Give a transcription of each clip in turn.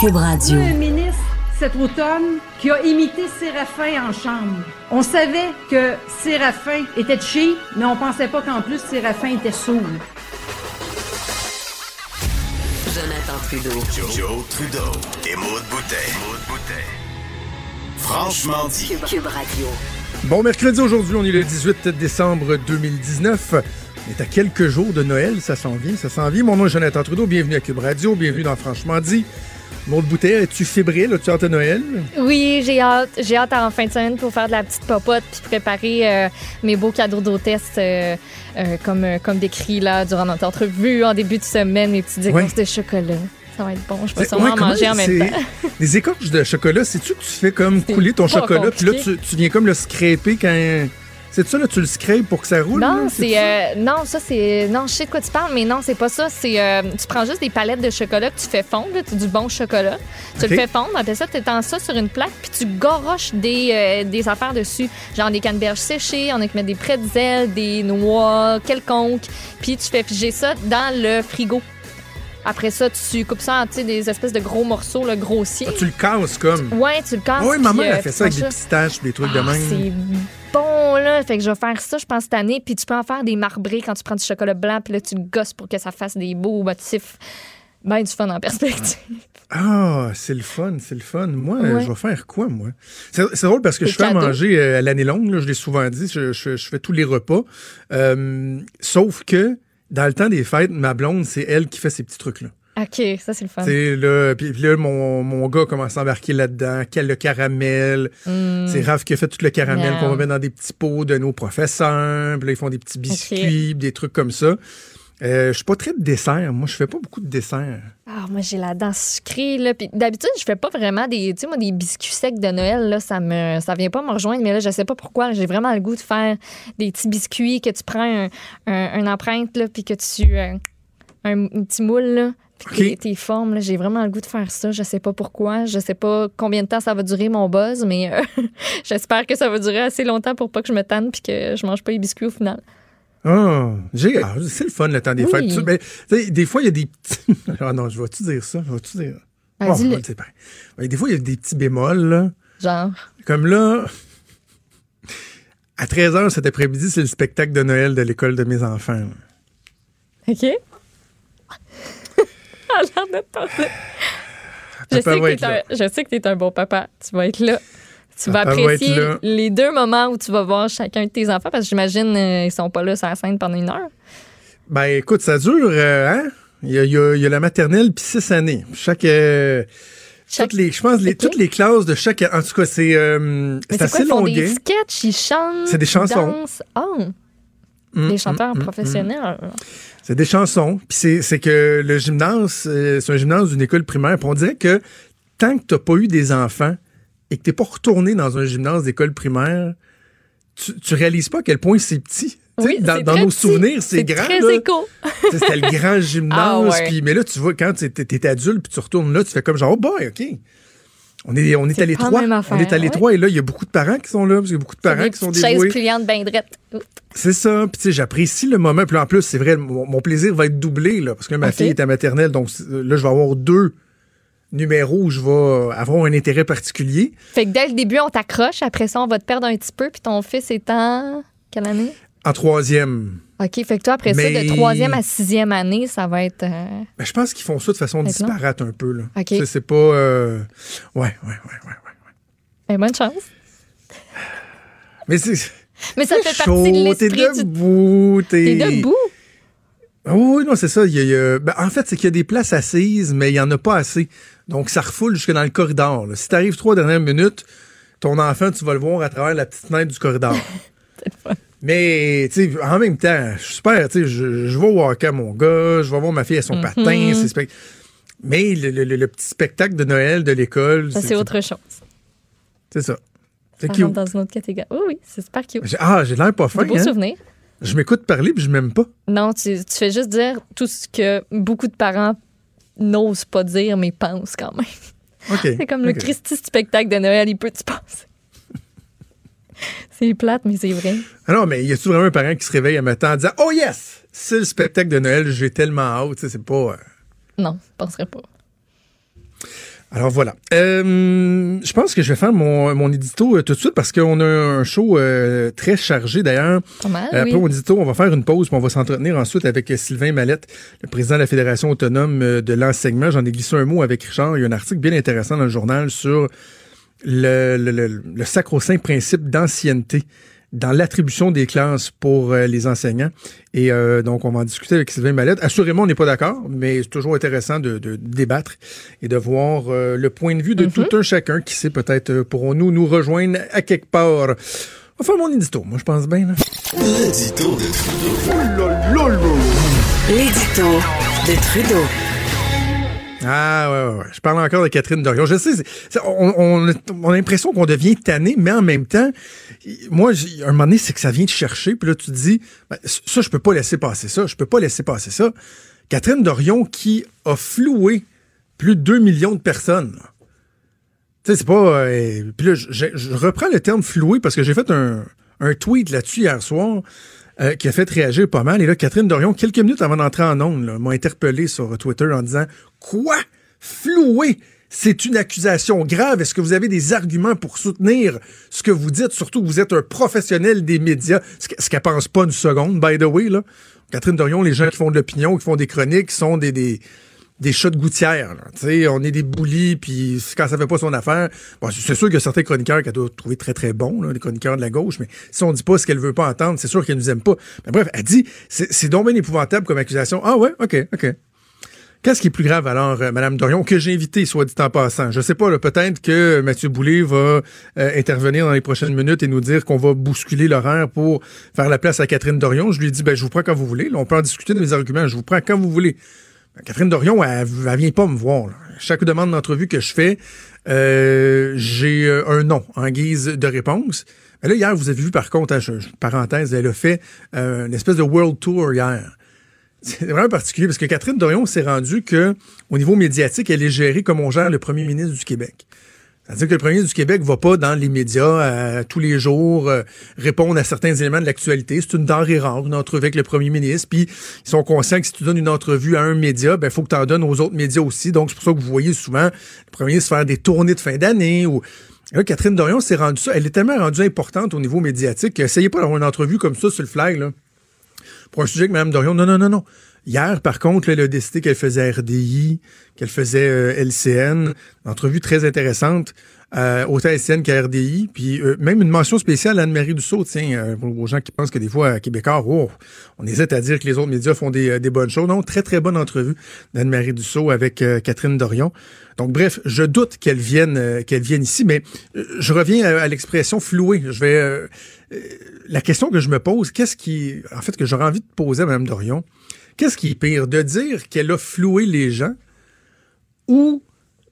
Cube Radio. un ministre cet automne qui a imité Séraphin en chambre. On savait que Séraphin était cheap, mais on pensait pas qu'en plus Séraphin était sourd. Jonathan Trudeau. Joe, Joe Trudeau et Maude Boutet. Franchement dit. Cube, Cube Radio. Bon mercredi aujourd'hui, on est le 18 décembre 2019. On est à quelques jours de Noël, ça s'en vient, ça s'en vient. Mon nom est Jonathan Trudeau, bienvenue à Cube Radio, bienvenue dans Franchement dit. Maude Boutet, es-tu fébrile? As-tu hâte à Noël? Oui, j'ai hâte. J'ai hâte en fin de semaine pour faire de la petite popote puis préparer euh, mes beaux cadeaux d'hôtesse euh, euh, comme, comme décrit là durant notre entrevue en début de semaine, mes petites écorces de chocolat. Ça va être bon. Je vais C'est- sûrement ouais, en manger en même temps. Les écorches de chocolat, c'est-tu que tu fais comme couler ton chocolat, puis là, tu, tu viens comme le scraper quand... C'est ça, là, tu le scrapes pour que ça roule? Non, là? c'est euh, non, ça c'est non, je sais de quoi tu parles, mais non, c'est pas ça. C'est euh, tu prends juste des palettes de chocolat que tu fais fondre, là, tu- du bon chocolat. Tu le fais fondre, après ça, tu étends ça sur une plaque, puis tu goroches des, euh, des affaires dessus, genre des canneberges séchées, on a qui mettre des pretzels, des noix quelconques, puis tu fais figer ça dans le frigo. Après ça, tu coupes ça en tu sais, des espèces de gros morceaux, le grossier. Ah, tu le casses comme... Ouais, tu le casses. Ah oui, ma puis, mère euh, a fait ça avec des pistaches, des trucs de ah, même. C'est bon, là. Fait que je vais faire ça, je pense, cette année. Puis tu peux en faire des marbrés quand tu prends du chocolat blanc. Puis là, tu gosses pour que ça fasse des beaux motifs. Ben, du fun en perspective. Ah, c'est le fun, c'est le fun. Moi, Ouais. je vais faire quoi, moi? C'est drôle parce que je fais à manger euh, à l'année longue, là, je l'ai souvent dit, je, je- je fais tous les repas. Euh, sauf que, dans le temps des fêtes, ma blonde, c'est elle qui fait ces petits trucs-là. OK, ça, c'est le fun. Tu là, puis là, mon, mon gars commence à embarquer là-dedans, quel le caramel. Mm. C'est Raph qui a fait tout le caramel qu'on va mettre dans des petits pots de nos professeurs. Puis là, ils font des petits biscuits, des trucs comme ça. Euh, je suis pas très de dessert. Moi, je fais pas beaucoup de dessert. Ah, moi, j'ai la dent sucrée, là. Puis d'habitude, je fais pas vraiment des, tu sais, moi, des biscuits secs de Noël, là. Ça me, ça vient pas me rejoindre, mais là, je sais pas pourquoi. J'ai vraiment le goût de faire des petits biscuits que tu prends un, un- une empreinte, là, puis que tu, euh, un, un petit moule, là. Puis Ok. tes- tes formes, là, j'ai vraiment le goût de faire ça. Je sais pas pourquoi. Je sais pas combien de temps ça va durer mon buzz, mais euh, j'espère que ça va durer assez longtemps pour pas que je me tanne puis que je mange pas les biscuits au final. Ah, j'ai ah, c'est le fun le temps des Oui. fêtes. Sais, des fois, il y a des petits. ah non, je vais-tu dire ça? Je vais-tu dire? Ben. Ben, des fois, il y a des petits bémols, là. Genre? Comme là, à 13h cet après-midi, c'est le spectacle de Noël de l'école de mes enfants. là. OK? L'air de tenter. Je sais, que être t'es un, là. je sais que tu es un bon papa. Tu vas être là. Tu vas apprécier les deux moments où tu vas voir chacun de tes enfants parce que j'imagine euh, ils sont pas là sur la scène pendant une heure. Ben écoute, ça dure, euh, hein? Il y a, il y a- il y a la maternelle puis six années. Chaque. euh, Chaque- toutes les, je pense les, toutes les classes de chaque. En tout cas, c'est euh, c'est c'est quoi, assez ils font des sketchs, ils chantent. C'est des ils chansons. dansent? Oh, Mm, des chanteurs mm, mm, professionnels. C'est des chansons. Puis c'est, que le gymnase, euh, c'est un gymnase d'une école primaire. Puis on dirait que tant que t'as pas eu des enfants et que t'es pas retourné dans un gymnase d'école primaire, tu, tu réalises pas à quel point c'est petit. Tu Oui, dans nos petit. souvenirs, c'est grand. Tu C'était le grand gymnase. Ah ouais. puis, mais là, tu vois, quand t'es, t'es adulte puis tu retournes là, tu fais comme genre, oh boy, OK. On est, on est, à la même On est à l'étroit. Et là, il y a beaucoup de parents qui sont là, parce qu'il y a beaucoup de parents des qui sont dévoués. pliantes bien drettes. Oups. C'est ça. Puis, tu sais, j'apprécie le moment. Puis, en plus, c'est vrai, mon, mon plaisir va être doublé, là, parce que ma fille est à maternelle. Donc, là, je vais avoir deux numéros où je vais avoir un intérêt particulier. Fait que dès le début, on t'accroche. Après ça, on va te perdre un petit peu. Puis ton fils est en. Quelle année? En troisième, OK. Fait que toi, après ça, de troisième à sixième année, ça va être. euh, ben, je pense qu'ils font ça de façon disparate un peu. Là. Ok. C'est pas. euh, Ouais, ouais, ouais, ouais, ouais. ben, bonne chance. Mais c'est. Mais ça c'est fait partie de chaud, T'es l'esprit du. debout. T'es debout? Ah oui, non, c'est ça. Il y a- il y a- ben, en fait, c'est qu'il y a des places assises, mais il n'y en a pas assez. Donc, ça refoule jusque dans le corridor. là. Si tu arrives trois dernières minutes, ton enfant, tu vas le voir à travers la petite fenêtre du corridor. mais, tu sais, en même temps, je suis super, tu sais, je, je vais au hockey à mon gars, je vais voir ma fille à son Mhm. patin. c'est spec- Mais le, le- le- petit spectacle de Noël de l'école, Ça, c'est autre chose. C'est ça. C'est cute. dans une autre catégorie. Oui, oui, c'est super cute. Ah, j'ai l'air pas fin. Des beaux hein? souvenirs. Je m'écoute parler puis je m'aime pas. Non, tu, tu fais juste dire tout ce que beaucoup de parents n'osent pas dire, mais pensent quand même. OK. C'est comme le. Christy spectacle de Noël, il peut tu passer. c'est plate, mais c'est vrai. Ah non, mais y a-tu vraiment un parent qui se réveille à matin en disant Oh yes, c'est le spectacle de Noël, j'ai tellement hâte, c'est pas. euh, Non, je penserais pas. Alors voilà. Euh, je pense que je vais faire mon, mon édito euh, tout de suite parce qu'on a un show euh, très chargé d'ailleurs. Pas mal, Après oui. mon édito, on va faire une pause puis on va s'entretenir ensuite avec Sylvain Mallette, le président de la Fédération autonome de l'enseignement. J'en ai glissé un mot avec Richard. Il y a un article bien intéressant dans le journal sur le, le, le, le sacro-saint principe d'ancienneté dans l'attribution des classes pour euh, les enseignants. Et euh, donc, on va en discuter avec Sylvain Mallette. Assurément, on n'est pas d'accord, mais c'est toujours intéressant de, de débattre et de voir euh, le point de vue de Mhm. tout un chacun qui sait peut-être pourrons-nous nous rejoindre à quelque part. On va faire mon édito, moi je pense bien. L'édito de Trudeau. L'édito de Trudeau. Ah ouais, ouais, ouais. Je parle encore de Catherine Dorion. Je sais, on, on, a l'impression qu'on devient tanné, mais en même temps, moi, j'ai- un moment donné, c'est que ça vient te chercher, puis là, tu te dis, ben, ça, je peux pas laisser passer ça, je peux pas laisser passer ça. Catherine Dorion qui a floué plus de 2 millions de personnes. Tu sais, c'est pas... euh, puis là, je reprends le terme floué parce que j'ai fait un, un tweet là-dessus hier soir euh, qui a fait réagir pas mal. Et là, Catherine Dorion, quelques minutes avant d'entrer en ondes, m'a interpellé sur Twitter en disant « Quoi? Floué? C'est une accusation grave. Est-ce que vous avez des arguments pour soutenir ce que vous dites? Surtout que vous êtes un professionnel des médias. » Ce que- ce qu'elle pense pas une seconde, by the way. Là. Catherine Dorion, les gens qui font de l'opinion, qui font des chroniques, sont des des chats de gouttière. là. On est des boulis, puis quand ça fait pas son affaire, bon, c'est sûr qu'il y a certains chroniqueurs qu'elle doit trouver très très bons, les chroniqueurs de la gauche, mais si on dit pas ce qu'elle veut pas entendre, c'est sûr qu'elle nous aime pas. Mais bref, elle dit, c'est donc bien épouvantable comme accusation. Ah ouais, ok, ok. Qu'est-ce qui est plus grave alors, euh, Madame Dorion, que j'ai invité, soit dit en passant? Je sais pas, peut-être que Mathieu Boulay va euh, intervenir dans les prochaines minutes et nous dire qu'on va bousculer l'horaire pour faire la place à Catherine Dorion. Je lui dit, ben, je vous prends quand vous voulez. Là, on peut en discuter de mes arguments. Je vous prends quand vous voulez. Catherine Dorion, elle, elle vient pas me voir. Chaque demande d'entrevue que je fais, euh, j'ai euh, un nom en guise de réponse. Mais là, hier, vous avez vu, par contre, hein, je- je- parenthèse, elle a fait euh, une espèce de world tour hier. C'est vraiment particulier parce que Catherine Dorion s'est rendue que, au niveau médiatique, elle est gérée comme on gère le premier ministre du Québec. C'est-à-dire que le premier du Québec va pas dans les médias euh, tous les jours euh, répondre à certains éléments de l'actualité. C'est une denrée rare, une entrevue avec le premier ministre. Puis ils sont conscients que si tu donnes une entrevue à un média, ben faut que tu en donnes aux autres médias aussi. Donc c'est pour ça que vous voyez souvent le premier ministre faire des tournées de fin d'année ou Là, Catherine Dorion s'est rendue ça. Elle est tellement rendue importante au niveau médiatique. Essayez pas d'avoir une entrevue comme ça sur le flag, là pour un sujet que Mme Dorion. Non, non, non, non. Hier, par contre, elle a décidé qu'elle faisait RDI, qu'elle faisait euh, LCN. Une entrevue très intéressante, euh, autant LCN qu'à RDI. Puis euh, même une mention spéciale à Anne-Marie Dussault, tiens, euh, aux gens qui pensent que des fois, à Québécois, oh, on hésite à dire que les autres médias font des, bonnes choses. Non, très, très bonne entrevue d'Anne-Marie Dussault avec Catherine Dorion. Donc, bref, je doute qu'elle vienne, qu'elle vienne ici, mais je reviens à, à l'expression flouée. Je vais... euh, la question que je me pose, qu'est-ce qui... En fait, que j'aurais envie de poser à Mme Dorion, qu'est-ce qui est pire? De dire qu'elle a floué les gens ou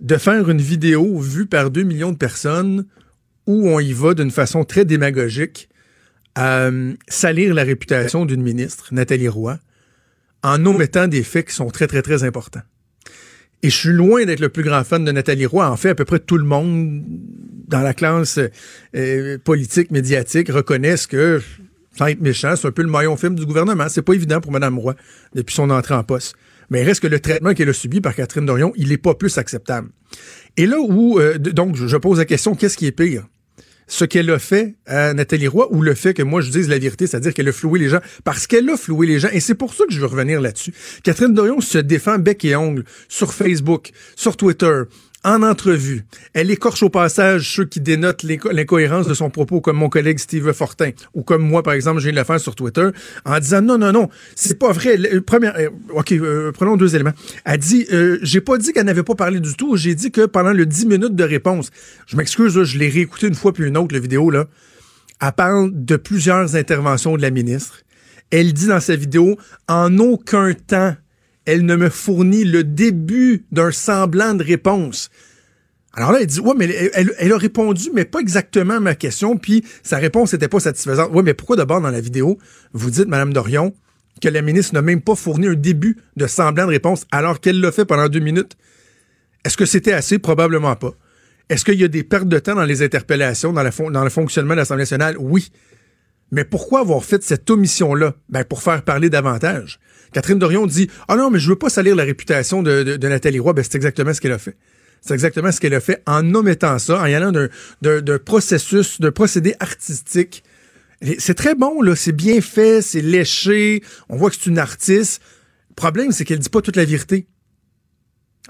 de faire une vidéo vue par 2 millions de personnes où on y va d'une façon très démagogique à euh, salir la réputation d'une ministre, Nathalie Roy, en omettant des faits qui sont très, très, très importants? Et je suis loin d'être le plus grand fan de Nathalie Roy. En fait, à peu près tout le monde dans la classe euh, politique, médiatique, reconnaissent que, sans être méchant, c'est un peu le maillon film du gouvernement. C'est pas évident pour Mme Roy depuis son entrée en poste. Mais il reste que le traitement qu'elle a subi par Catherine Dorion, il est pas plus acceptable. Et là où, euh, donc, je pose la question, qu'est-ce qui est pire? Ce qu'elle a fait à Nathalie Roy ou le fait que moi je dise la vérité, c'est-à-dire qu'elle a floué les gens parce qu'elle a floué les gens et c'est pour ça que je veux revenir là-dessus. Catherine Dorion se défend bec et ongle sur Facebook, sur Twitter, en entrevue. Elle écorche au passage ceux qui dénotent l'inco- l'incohérence de son propos, comme mon collègue Steve Fortin, ou comme moi, par exemple, je viens de le faire sur Twitter, en disant non, non, non, c'est pas vrai. Le- euh, OK, euh, prenons deux éléments. Elle dit, euh, j'ai pas dit qu'elle n'avait pas parlé du tout, j'ai dit que pendant le 10 minutes de réponse, je m'excuse, je l'ai réécouté une fois puis une autre, la vidéo, là, elle parle de plusieurs interventions de la ministre. Elle dit dans sa vidéo, en aucun temps, elle ne me fournit le début d'un semblant de réponse. Alors là, elle dit, ouais, mais elle, a répondu, mais pas exactement à ma question, puis sa réponse n'était pas satisfaisante. Ouais, mais pourquoi d'abord dans la vidéo, vous dites, Madame Dorion, que la ministre n'a même pas fourni un début de semblant de réponse alors qu'elle l'a fait pendant deux minutes? Est-ce que c'était assez? Probablement pas. Est-ce qu'il y a des pertes de temps dans les interpellations, dans le fonctionnement de l'Assemblée nationale? Oui. Mais pourquoi avoir fait cette omission-là? Ben, pour faire parler davantage. Catherine Dorion dit, ah non, mais je veux pas salir la réputation de, Nathalie Roy. Ben, c'est exactement ce qu'elle a fait. C'est exactement ce qu'elle a fait en omettant ça, en y allant d'un processus, d'un procédé artistique. C'est très bon, là. C'est bien fait, c'est léché. On voit que c'est une artiste. Le problème, c'est qu'elle dit pas toute la vérité.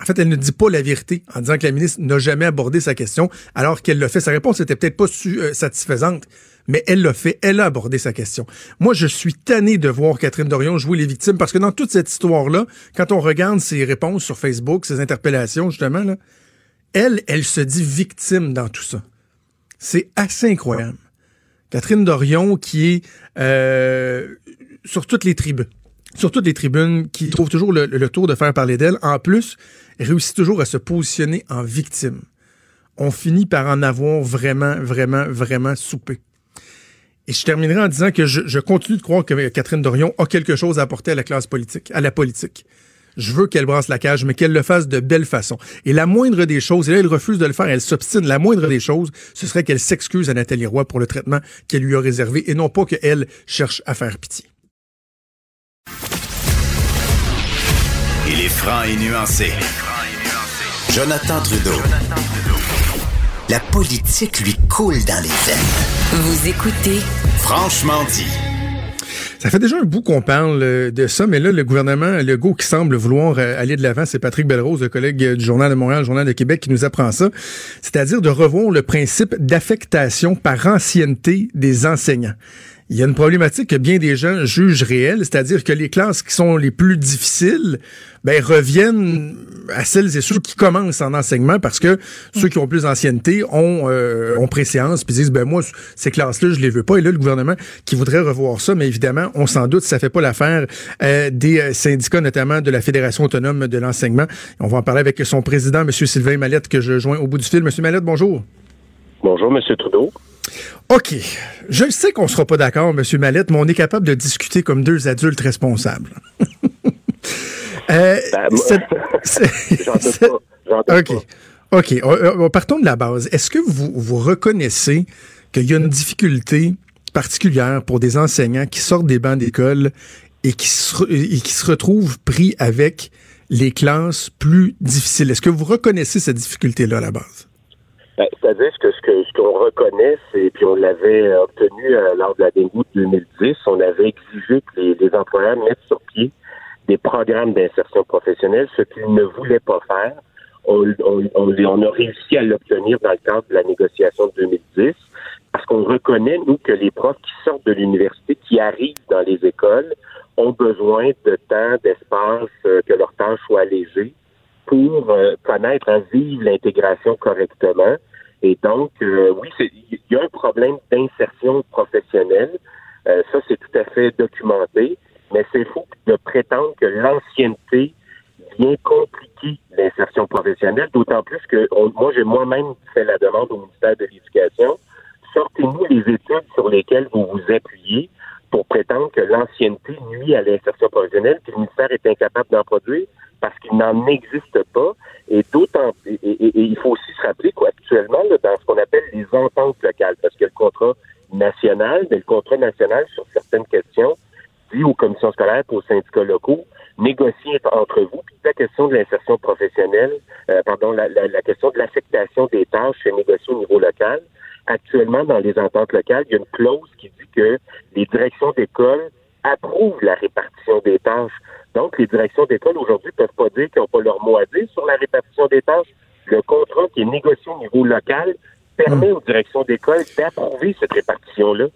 En fait, elle ne dit pas la vérité en disant que la ministre n'a jamais abordé sa question, alors qu'elle l'a fait. Sa réponse n'était peut-être pas euh, satisfaisante, mais elle l'a fait. Elle a abordé sa question. Moi, je suis tanné de voir Catherine Dorion jouer les victimes parce que dans toute cette histoire-là, quand on regarde ses réponses sur Facebook, ses interpellations, justement, là, elle, elle se dit victime dans tout ça. C'est assez incroyable. Catherine Dorion qui est euh, sur toutes les tribunes sur toutes les tribunes, qui trouve toujours le, tour de faire parler d'elle. En plus, réussit toujours à se positionner en victime. On finit par en avoir vraiment, vraiment, vraiment soupé. Et je terminerai en disant que je, continue de croire que Catherine Dorion a quelque chose à apporter à la classe politique, à la politique. Je veux qu'elle brasse la cage, mais qu'elle le fasse de belle façon. Et la moindre des choses, et là, elle refuse de le faire, elle s'obstine. La moindre des choses, ce serait qu'elle s'excuse à Nathalie Roy pour le traitement qu'elle lui a réservé et non pas qu'elle cherche à faire pitié. Il est franc et nuancé. Jonathan Trudeau. La politique lui coule dans les veines. Vous écoutez Franchement dit. Ça fait déjà un bout qu'on parle euh, de ça, mais là, le gouvernement Legault qui semble vouloir euh, aller de l'avant, c'est Patrick Belrose, le collègue du Journal de Montréal, le Journal de Québec, qui nous apprend ça. C'est-à-dire de revoir le principe d'affectation par ancienneté des enseignants il y a une problématique que bien des gens jugent réelle, c'est-à-dire que les classes qui sont les plus difficiles ben, reviennent à celles et ceux qui commencent en enseignement parce que ceux qui ont plus d'ancienneté ont, euh, ont préséance puis disent ben moi ces classes-là je les veux pas. Et là le gouvernement qui voudrait revoir ça mais évidemment on s'en doute ça fait pas l'affaire euh, des euh, syndicats notamment de la Fédération autonome de l'enseignement. On va en parler avec son président monsieur Sylvain Mallette que je joins au bout du fil. Monsieur Mallette bonjour. Bonjour monsieur Trudeau OK. Je sais qu'on sera pas d'accord, M. Mallette, mais on est capable de discuter comme deux adultes responsables. euh, ben, OK. OK. Partons de la base. Est-ce que vous, vous reconnaissez qu'il y a une difficulté particulière pour des enseignants qui sortent des bancs d'école et qui se, et qui se retrouvent pris avec les classes plus difficiles? Est-ce que vous reconnaissez cette difficulté-là à la base? Ben, c'est-à-dire que ce que ce qu'on reconnaît, c'est puis on l'avait obtenu euh, lors de la de 2010, on avait exigé que les, les, employeurs mettent sur pied des programmes d'insertion professionnelle, ce qu'ils ne voulaient pas faire. On, on, on, a réussi à l'obtenir dans le cadre de la négociation de 2010, parce qu'on reconnaît, nous, que les profs qui sortent de l'université, qui arrivent dans les écoles, ont besoin de temps, d'espace, euh, que leur tâche soit allégée pour euh, connaître à vivre l'intégration correctement. Et donc, euh, oui, il y a un problème d'insertion professionnelle. Euh, ça, c'est tout à fait documenté. Mais c'est faux de prétendre que l'ancienneté vient compliquer l'insertion professionnelle, d'autant plus que moi, j'ai moi-même fait la demande au ministère de l'Éducation. Sortez-nous les études sur lesquelles vous vous appuyez pour prétendre que l'ancienneté nuit à l'insertion professionnelle, que le ministère est incapable d'en produire parce qu'il n'en existe pas. Et d'autant, et, il faut aussi se rappeler qu'actuellement, dans ce qu'on appelle les ententes locales, parce que le contrat national, mais le contrat national sur certaines questions dit aux commissions scolaires, aux syndicats locaux, négocier entre vous. Puis la question de l'insertion professionnelle, euh, pardon, la, la, question de l'affectation des tâches est négociée au niveau local. Actuellement, dans les ententes locales, il y a une clause qui dit que les directions d'école approuvent la répartition des tâches. Donc, les directions d'école aujourd'hui ne peuvent pas dire qu'ils n'ont pas leur mot à dire sur la répartition des tâches. Le contrat qui est négocié au niveau local permet aux directions d'école d'approuver cette répartition-là.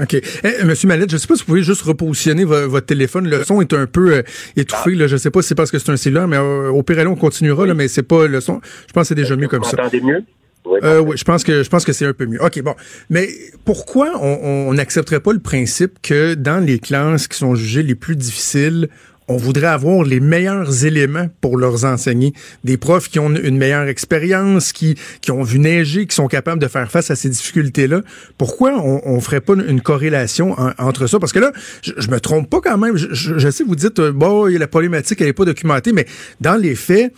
OK. Eh, Monsieur Mallette, je ne sais pas si vous pouvez juste repositionner votre téléphone. Le son est un peu euh, étouffé. Là. Je ne sais pas si c'est parce que c'est un cellulaire, mais euh, au pire, on continuera, là, mais c'est pas le son. Je pense que c'est déjà mieux comme ça. Vous entendez mieux? Euh, oui, je pense que je pense que c'est un peu mieux. OK, bon. Mais pourquoi on n'accepterait pas le principe que dans les classes qui sont jugées les plus difficiles, on voudrait avoir les meilleurs éléments pour leurs enseigner? Des profs qui ont une meilleure expérience, qui, qui ont vu neiger, qui sont capables de faire face à ces difficultés-là. Pourquoi on, on ferait pas une corrélation entre ça? Parce que là, je, je, me trompe pas quand même. Je, je sais, vous dites, euh, bon, la problématique, elle est pas documentée, mais dans les faits,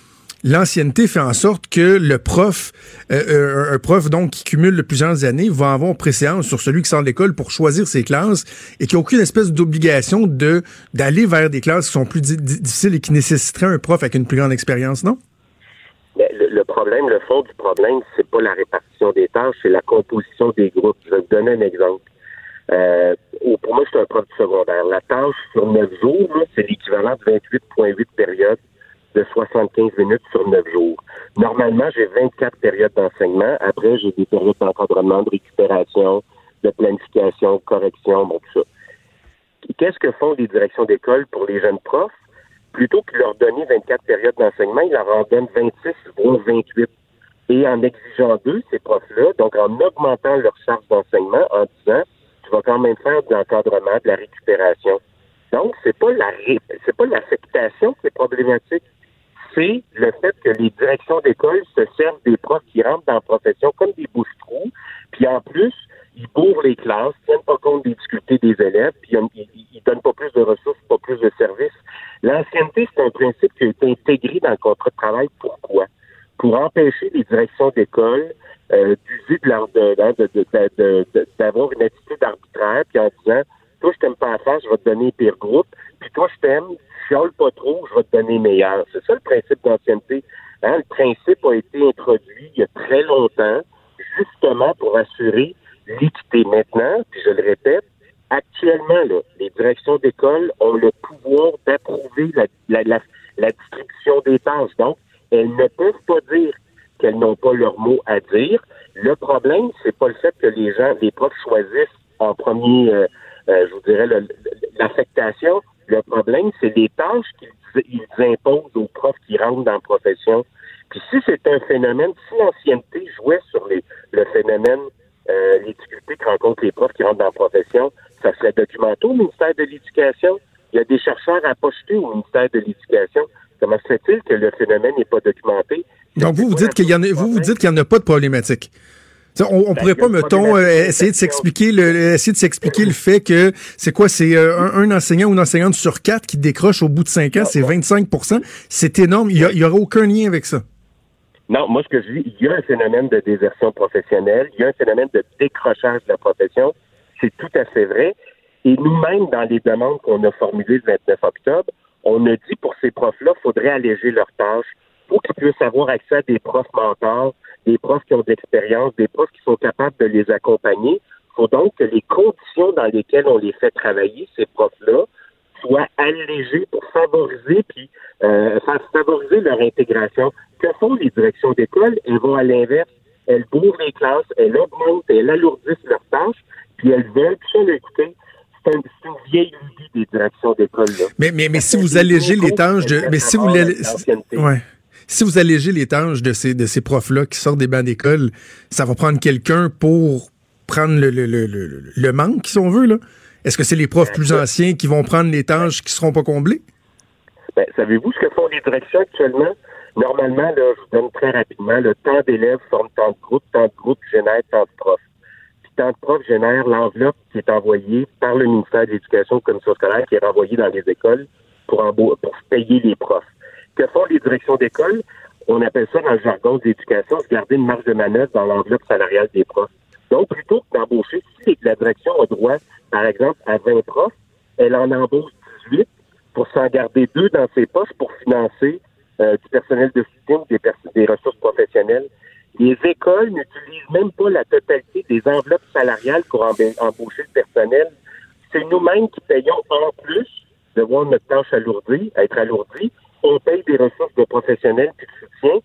l'ancienneté fait en sorte que le prof, euh, euh, un prof donc qui cumule plusieurs années, va avoir préséance sur celui qui sort de l'école pour choisir ses classes et qui n'a aucune espèce d'obligation de d'aller vers des classes qui sont plus difficiles et qui nécessiteraient un prof avec une plus grande expérience, non? Mais le, problème, le fond du problème, c'est pas la répartition des tâches, c'est la composition des groupes. Je vais vous donner un exemple. Euh, pour moi, je un prof du secondaire. La tâche sur 9 jours, c'est l'équivalent de 28,8 périodes de 75 minutes sur 9 jours. Normalement, j'ai 24 périodes d'enseignement. Après, j'ai des périodes d'encadrement, de récupération, de planification, de correction, bon, tout ça. Qu'est-ce que font les directions d'école pour les jeunes profs? Plutôt que de leur donner 24 périodes d'enseignement, ils leur en donnent 26, voire 28. Et en exigeant d'eux, ces profs-là, donc en augmentant leur charge d'enseignement, en disant, tu vas quand même faire de l'encadrement, de la récupération. Donc, c'est pas la c'est pas l'affectation qui est problématique. C'est le fait que les directions d'école se servent des profs qui rentrent dans la profession comme des bouches-trous, puis en plus, ils bourrent les classes, tiennent pas compte des difficultés des élèves, puis ils, ils, ils donnent pas plus de ressources, pas plus de services. L'ancienneté, c'est un principe qui a été intégré dans le contrat de travail. Pourquoi? Pour empêcher les directions d'école euh, d'user de leur de- de- de- une attitude arbitraire, puis en disant toi, je t'aime pas à faire, je vais te donner pire groupe, puis toi, je t'aime, chiale pas trop, je vais te donner meilleur. C'est ça le principe d'ancienneté. Hein? Le principe a été introduit il y a très longtemps, justement pour assurer l'équité. Maintenant, puis je le répète, actuellement, là, les directions d'école ont le pouvoir d'approuver la, distribution des tâches. Donc, elles ne peuvent pas dire qu'elles n'ont pas leur mot à dire. Le problème, c'est pas le fait que les gens, les profs choisissent en premier, euh, je vous dirais, le- l'affectation. Le problème, c'est les tâches qu'ils ils imposent aux profs qui rentrent dans la profession. Puis si c'est un phénomène, si l'ancienneté jouait sur les, le phénomène, euh, les difficultés que rencontrent les profs qui rentrent dans la profession, ça serait documenté au ministère de l'Éducation. Il y a des chercheurs à pocheter au ministère de l'Éducation. Comment se fait-il que le phénomène n'est pas documenté? Donc, vous, vous dites qu'il y en a, vous, vous dites qu'il n'y en a pas de problématique. On, on pourrait pas, mettons, euh, essayer de s'expliquer le, essayer de s'expliquer le fait que c'est quoi, c'est euh, un, un enseignant ou une enseignante sur quatre qui décroche au bout de cinq ans, c'est 25 C'est énorme. Il y, a- il y aura aucun lien avec ça. Non, moi, ce que je dis, il y a un phénomène de désertion professionnelle, il y a un phénomène de décrochage de la profession. C'est tout à fait vrai. Et nous-mêmes, dans les demandes qu'on a formulées le 29 octobre, on a dit pour ces profs-là, il faudrait alléger leurs tâches pour qu'ils puissent avoir accès à des profs mentors, des profs qui ont de l'expérience, des profs qui sont capables de les accompagner. Il faut donc que les conditions dans lesquelles on les fait travailler, ces profs-là, soient allégées pour favoriser puis euh, faire favoriser leur intégration. Que font les directions d'école? Elles vont à l'inverse. Elles bourrent les classes, elles augmentent, elles alourdissent leurs tâches, puis elles veulent, puis écoutez, c'est un- c'est une vieille lubie des directions d'école. là. Mais, mais, mais si vous allégez les tâches de, mais si vous ouais. Si vous allégez les tâches de ces, de ces profs-là qui sortent des bancs d'école, ça va prendre quelqu'un pour prendre le, le, le, le, le manque, si on veut, là. Est-ce que c'est les profs plus anciens qui vont prendre les tâches qui seront pas comblées? Ben, savez-vous ce que font les directions actuellement? Normalement, là, je vous donne très rapidement, le temps d'élèves forme tant de groupes, tant de groupes génère tant de profs. Puis tant de profs génère l'enveloppe qui est envoyée par le ministère de l'Éducation, commission scolaire, qui est renvoyée dans les écoles pour payer les profs. Que font les directions d'école? On appelle ça dans le jargon de l'éducation, se garder une marge de manœuvre dans l'enveloppe salariale des profs. Donc, plutôt que d'embaucher, si la direction a droit, par exemple, à 20 profs, elle en embauche 18 pour s'en garder deux dans ses poches pour financer euh, du personnel de soutien ou des, des ressources professionnelles. Les écoles n'utilisent même pas la totalité des enveloppes salariales pour emba- embaucher le personnel. C'est nous-mêmes qui payons en plus de voir notre tâche alourdie, être alourdie. On paye des ressources de professionnels puis de soutien.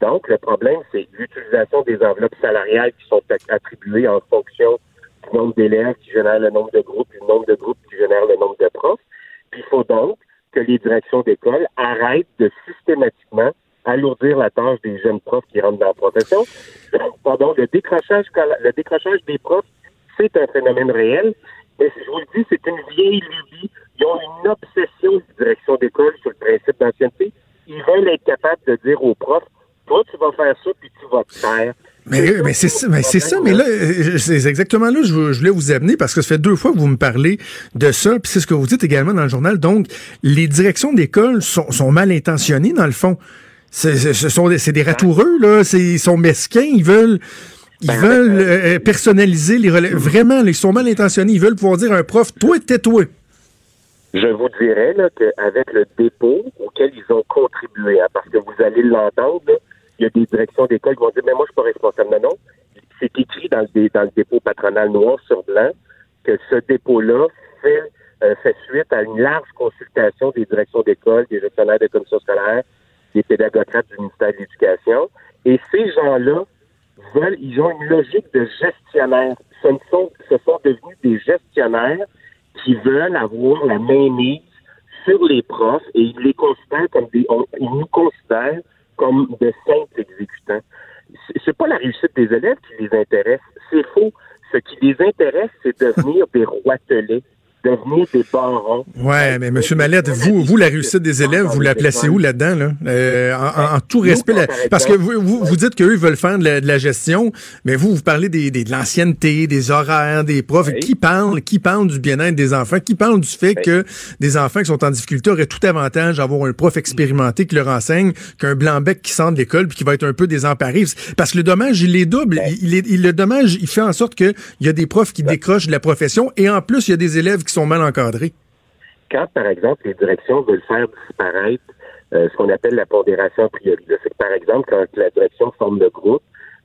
Donc, le problème, c'est l'utilisation des enveloppes salariales qui sont attribuées en fonction du nombre d'élèves qui génèrent le nombre de groupes, du nombre de groupes qui génèrent le nombre de profs. Puis il faut donc que les directions d'école arrêtent de systématiquement alourdir la tâche des jeunes profs qui rentrent dans la profession. Pardon, le décrochage, le décrochage des profs, c'est un phénomène réel. Mais je vous le dis, c'est une vieille lubie. Ils ont une obsession de direction d'école sur le principe d'ancienneté. Ils veulent être capables de dire aux profs, toi, tu vas faire ça, puis tu vas te faire. Mais, mais c'est ça, mais c'est ça, mais là, euh, c'est exactement là que je, voulais vous amener parce que ça fait deux fois que vous me parlez de ça, puis c'est ce que vous dites également dans le journal. Donc, les directions d'école sont, sont mal intentionnées dans le fond. C'est ce sont des, c'est des ratoureux là, c'est ils sont mesquins, ils veulent ils Ben, veulent euh, personnaliser les relais. Vraiment, ils sont mal intentionnés. Ils veulent pouvoir dire à un prof, toi, tais-toi. Je vous dirais qu'avec le dépôt auquel ils ont contribué, hein, parce que vous allez l'entendre, il y a des directions d'école qui vont dire, mais moi, je suis pas responsable. Non, non. C'est écrit dans le, dans le dépôt patronal noir sur blanc que ce dépôt-là fait, euh, fait suite à une large consultation des directions d'école, des gestionnaires de commissions scolaires, des pédagocrates du ministère de l'Éducation. Et ces gens-là veulent, ils ont une logique de gestionnaire. Ce sont, ce sont devenus des gestionnaires qui veulent avoir la mainmise sur les profs et ils les considèrent comme des, ils nous considèrent comme de simples exécutants. C'est pas la réussite des élèves qui les intéresse, c'est faux. Ce qui les intéresse, c'est devenir des roitelets devenir des barons. Ouais, mais Monsieur Mallette, vous, vous, la réussite des élèves, vous la placez où là-dedans, là? Euh, en, tout respect, parce que vous, vous, vous dites qu'eux veulent faire de la, gestion, mais vous, vous parlez des, de l'ancienneté, des horaires, des profs. Qui parle, qui parle du bien-être des enfants? Qui parle du fait que des enfants qui sont en difficulté auraient tout avantage d'avoir un prof expérimenté qui leur enseigne qu'un blanc-bec qui sort de l'école puis qui va être un peu désemparé? Parce que le dommage, il est double. Il, est, il, le dommage, il fait en sorte qu'il y a des profs qui décrochent de la profession et en plus, il y a des élèves qui sont mal encadrés? Quand, par exemple, les directions veulent faire disparaître euh, ce qu'on appelle la pondération prioritaire, c'est que, par exemple, quand la direction forme le groupe,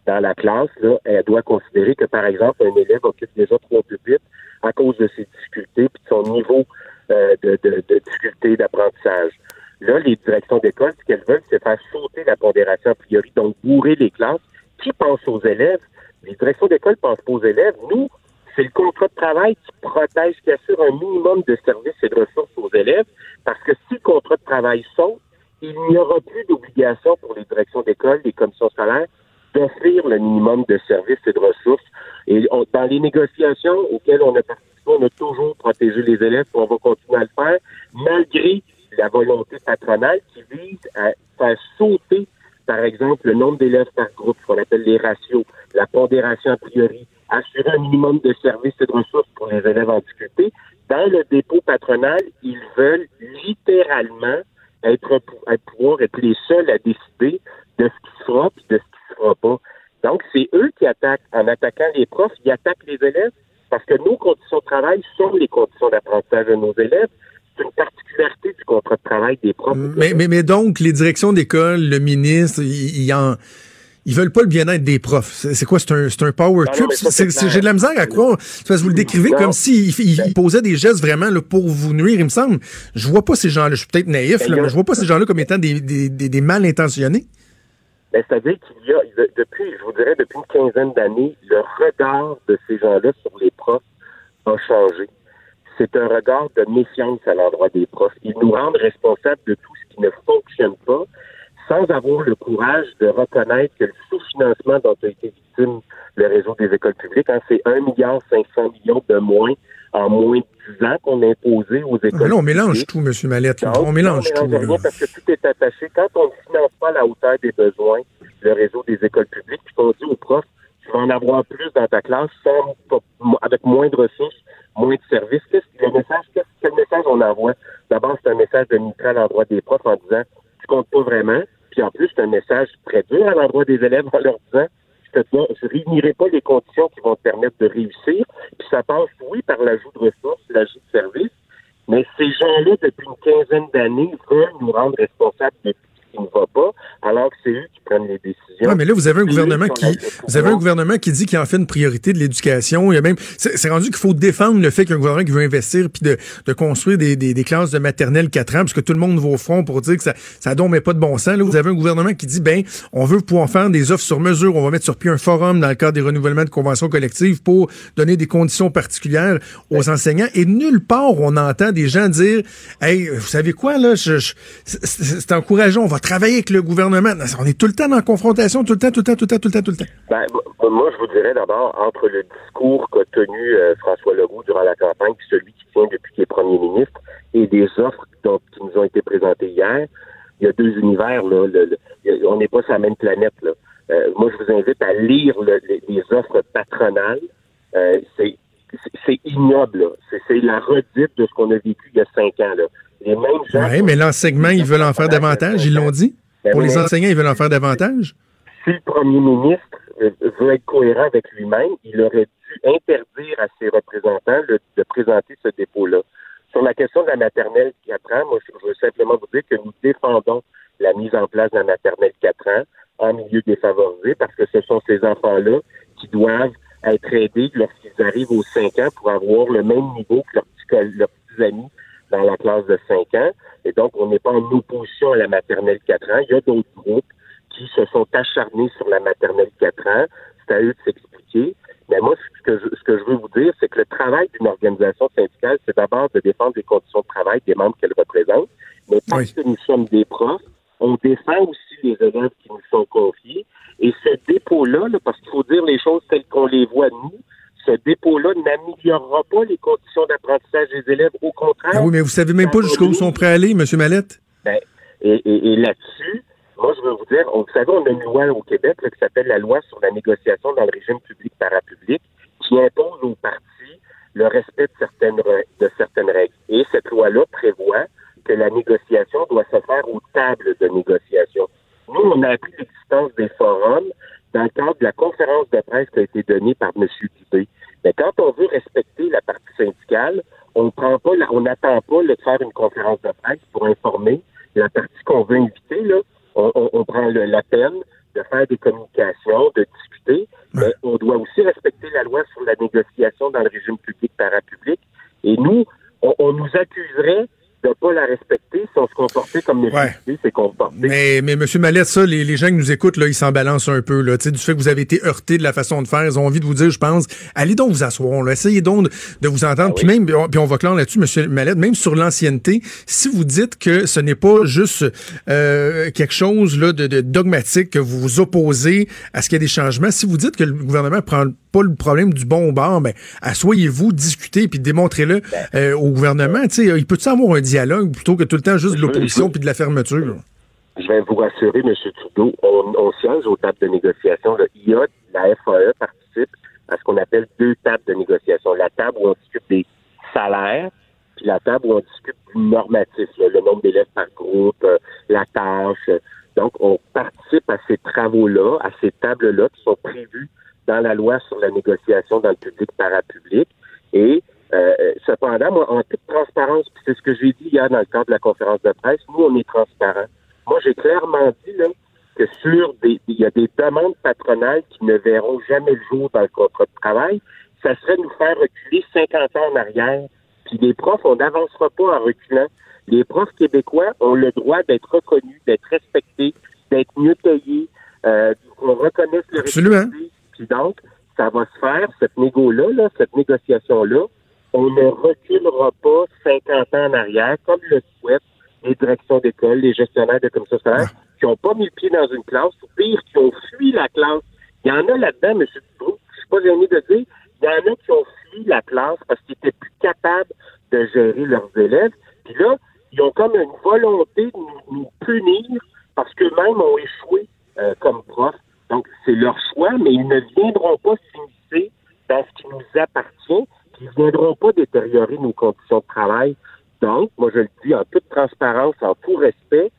dans la classe, elle doit considérer que, par exemple, un élève occupe déjà trois pupitres à cause de ses difficultés et de son niveau euh, de, difficulté d'apprentissage. Là, les directions d'école, ce qu'elles veulent, c'est faire sauter la pondération prioritaire, donc bourrer les classes. Qui pense aux élèves? Les directions d'école pensent pas aux élèves. Nous, c'est le contrat de travail qui protège, qui assure un minimum de services et de ressources aux élèves, parce que si le contrat de travail saute, il n'y aura plus d'obligation pour les directions d'école, les commissions scolaires, d'offrir le minimum de services et de ressources. Et dans les négociations auxquelles on a participé, on a toujours protégé les élèves, et on va continuer à le faire, malgré la volonté patronale qui vise à faire sauter, par exemple, le nombre d'élèves par groupe, ce qu'on appelle les ratios, la pondération a priori, assurer un minimum de services et de ressources pour les élèves en difficulté. Dans le dépôt patronal, ils veulent littéralement être, être pouvoir être les seuls à décider de ce qui sera et de ce qui ne sera pas. Donc, c'est eux qui attaquent. En attaquant les profs, ils attaquent les élèves parce que nos conditions de travail sont les conditions d'apprentissage de nos élèves. C'est une particularité du contrat de travail des profs. Mais, mais, mais donc, les directions d'école, le ministre, il, y en ils veulent pas le bien-être des profs. C'est quoi? C'est un, un power trip? J'ai de la misère à croire. Parce que vous le décrivez comme s'ils il, posaient des gestes vraiment là, pour vous nuire, il me semble. Je vois pas ces gens-là. Je suis peut-être naïf, là, mais je vois pas ces gens-là comme étant des, des, des, mal intentionnés. Ben, C'est-à-dire qu'il y a, depuis, je vous dirais, depuis une quinzaine d'années, le regard de ces gens-là sur les profs a changé. C'est un regard de méfiance à l'endroit des profs. Ils nous rendent responsables de tout ce qui ne fonctionne pas sans avoir le courage de reconnaître que le sous-financement dont a été victime le réseau des écoles publiques, hein, c'est 1,5 milliard millions de moins en moins de 10 ans qu'on a imposé aux écoles. Mais là, on mélange tout, M. Mallette. on mélange tout. Rien parce que tout est attaché. Quand on ne finance pas à la hauteur des besoins, le réseau des écoles publiques, puis qu'on dit aux profs, tu vas en avoir plus dans ta classe sans, avec moins de ressources, moins de services. Qu'est-ce le message, quel message on envoie? D'abord, c'est un message de à l'endroit des profs en disant, tu comptes pas vraiment. Puis en plus, c'est un message très dur à l'endroit des élèves en leur disant je ne réunirai pas les conditions qui vont te permettre de réussir. Puis ça passe, oui, par l'ajout de ressources, l'ajout de services, mais ces gens-là, depuis une quinzaine d'années, veulent nous rendre responsables de qui ne va pas, alors que c'est eux qui prennent les décisions. Oui, mais là, vous avez un gouvernement qui, vous avez un gouvernement qui dit qu'il en fait une priorité de l'éducation. Il y a même, c'est rendu qu'il faut défendre le fait qu'un gouvernement qui veut investir puis de, de construire des, des, des, classes de maternelle 4 ans, parce que tout le monde va au front pour dire que ça, ça donc met pas de bon sens. Là, vous avez un gouvernement qui dit, ben, on veut pouvoir faire des offres sur mesure. On va mettre sur pied un forum dans le cadre des renouvellements de conventions collectives pour donner des conditions particulières aux enseignants. Et nulle part on entend des gens dire, hey, vous savez quoi, là, c'est encourageant, on va travailler avec le gouvernement. On est tout le temps en confrontation, tout le temps, tout le temps, tout le temps, tout le temps, tout le temps. Ben, moi, je vous dirais d'abord, entre le discours qu'a tenu euh, François Legault durant la campagne, celui qui tient depuis qu'il est premier ministre, et des offres qui nous ont été présentées hier, il y a deux univers. Là, on n'est pas sur la même planète. Euh, moi, je vous invite à lire les, offres patronales. Euh, c'est ignoble. C'est la redite de ce qu'on a vécu il y a cinq ans. Oui, mais l'enseignement, ils veulent en faire davantage, ils l'ont dit? Ben Pour les enseignants, ils veulent en faire davantage? Si le premier ministre euh, veut être cohérent avec lui-même, il aurait dû interdire à ses représentants de présenter ce dépôt-là. Sur la question de la maternelle 4 ans, moi, je veux simplement vous dire que nous défendons la mise en place de la maternelle 4 ans. en milieu défavorisé parce que ce sont ces enfants-là qui doivent être aidés lorsqu'ils arrivent aux 5 ans pour avoir le même niveau que leurs petits, leurs petits amis dans la classe de 5 ans. Et donc, on n'est pas en opposition à la maternelle 4 ans. Il y a d'autres groupes qui se sont acharnés sur la maternelle 4 ans. C'est à eux de s'expliquer. Mais moi, ce que, je, ce que je veux vous dire, c'est que le travail d'une organisation syndicale, c'est d'abord de défendre les conditions de travail des membres qu'elle représente. Mais parce que nous sommes des profs, on défend aussi les élèves qui nous sont confiés. Et ce dépôt-là, là, parce qu'il faut dire les choses telles qu'on les voit nous, ce dépôt-là n'améliorera pas les conditions d'apprentissage des élèves. Au contraire. Ah oui, mais vous savez même pas jusqu'où sont prêts à aller, M. Mallette? Ben, et, et, et là-dessus, moi, je veux vous dire, vous savez, on a une loi au Québec là, qui s'appelle la loi sur la négociation dans le régime public-parapublic qui impose aux partis le respect de certaines, de certaines règles. Et cette loi-là prévoit que la négociation doit se faire aux tables de négociation. Nous, on a appris l'existence des forums dans le cadre de la conférence de presse qui a été donnée par M. Dubé. Mais quand on veut respecter la partie syndicale, on prend pas, on n'attend pas de faire une conférence de presse pour informer la partie qu'on veut inviter. Là, on, on, on prend le, la peine de faire des communications, de discuter, mais on doit aussi respecter la loi sur la négociation dans le régime public-parapublic. Et nous, on, on nous accuserait de pas la respecter si on se comportait comme les Ouais. c'est comporté. Mais, mais M. Mallette, ça, les, les gens qui nous écoutent, là, ils s'en balancent un peu, là. Du fait que vous avez été heurté de la façon de faire. Ils ont envie de vous dire, je pense, allez donc vous asseoir, là. Essayez donc de, vous entendre. Puis même, puis on va clore là-dessus, M. Mallette, même sur l'ancienneté, si vous dites que ce n'est pas juste euh, quelque chose là, de, de dogmatique, que vous vous opposez à ce qu'il y ait des changements, si vous dites que le gouvernement prend pas le problème du bon bord, ben, asseyez-vous, discutez, puis démontrez-le euh, au gouvernement. Il peut-tu avoir un dialogue plutôt que tout le temps juste de l'opposition puis de la fermeture? Je vais vous rassurer, M. Trudeau, on, on siège aux tables de négociation. Le IA, la FAE participe à ce qu'on appelle deux tables de négociation. La table où on discute des salaires, puis la table où on discute du normatif, là, le nombre d'élèves par groupe, euh, la tâche. Donc, on participe à ces travaux-là, à ces tables-là qui sont prévues dans la loi sur la négociation dans le public parapublic. Et euh, cependant, moi, en toute transparence, c'est ce que j'ai dit hier dans le cadre de la conférence de presse, nous, on est transparent. Moi, j'ai clairement dit là, que sur des, il y a des demandes patronales qui ne verront jamais le jour dans le contrat de travail. Ça serait nous faire reculer 50 ans en arrière. Puis les profs, on n'avancera pas en reculant. Les profs québécois ont le droit d'être reconnus, d'être respectés, d'être mieux payés, euh, qu'on reconnaisse le Absolument. Puis donc, ça va se faire, cette négo-là, là, cette négociation-là, on ne reculera pas 50 ans en arrière, comme le souhaitent les directions d'école, les gestionnaires de commissions scolaires, qui n'ont pas mis le pied dans une classe, ou pire, qui ont fui la classe. Il y en a là-dedans, M. Dubrou, je suis pas gêné de dire, il y en a qui ont fui la classe parce qu'ils étaient plus capables de gérer leurs élèves. Puis là, ils ont comme une volonté de nous, nous punir parce qu'eux-mêmes ont échoué euh, comme profs. Donc, c'est leur choix, mais ils ne viendront pas s'immiscer dans ce qui nous appartient, puis ils ne viendront pas détériorer nos conditions de travail. Donc, moi, je le dis en toute transparence, en tout respect,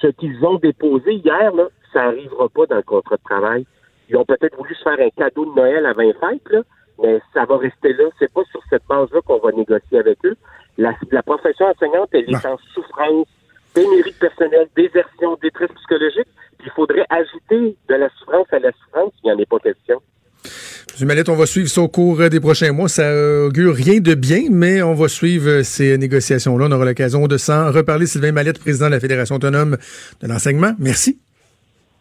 ce qu'ils ont déposé hier, là, ça n'arrivera pas dans le contrat de travail. Ils ont peut-être voulu se faire un cadeau de Noël à 20 fêtes, là, mais ça va rester là. C'est pas sur cette base-là qu'on va négocier avec eux. La, la profession enseignante, elle est en souffrance, pénurie de personnel, désertion, détresse psychologique. Il faudrait ajouter de la souffrance à la souffrance, il n'y en est pas question. M. Mallette, on va suivre ça au cours des prochains mois. Ça augure rien de bien, mais on va suivre ces négociations-là. On aura l'occasion de s'en reparler. Sylvain Mallette, président de la Fédération autonome de l'enseignement. Merci.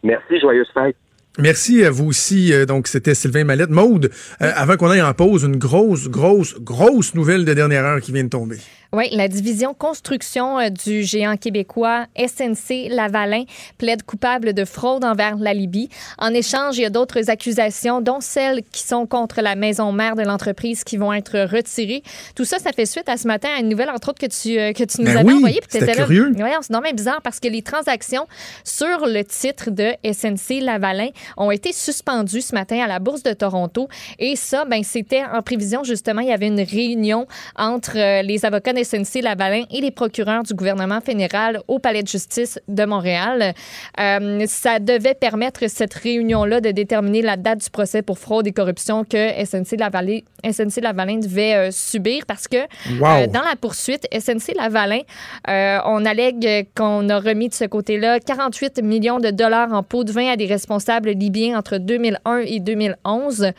Merci, joyeuse fête. Merci à vous aussi. Euh, Donc, c'était Sylvain Mallette. Maude, euh, avant qu'on aille en pause, une grosse, grosse, grosse nouvelle de dernière heure qui vient de tomber. Oui, la division construction euh, du géant québécois SNC Lavalin plaide coupable de fraude envers la Libye. En échange, il y a d'autres accusations, dont celles qui sont contre la maison mère de l'entreprise qui vont être retirées. Tout ça, ça fait suite à ce matin à une nouvelle, entre autres, que tu, euh, que tu nous Ben avais oui, envoyée. c'était curieux. Ouais, c'est non, mais bizarre parce que les transactions sur le titre de SNC Lavalin ont été suspendues ce matin à la Bourse de Toronto. Et ça, ben, c'était en prévision, justement, il y avait une réunion entre euh, les avocats SNC Lavalin et les procureurs du gouvernement fédéral au Palais de justice de Montréal. Euh, ça devait permettre cette réunion-là de déterminer la date du procès pour fraude et corruption que SNC Lavalin, SNC Lavalin devait euh, subir parce que Wow. euh, dans la poursuite, SNC Lavalin, euh, on allègue qu'on a remis de ce côté-là 48 millions de dollars en pots de vin à des responsables libyens entre 2001 et 2011.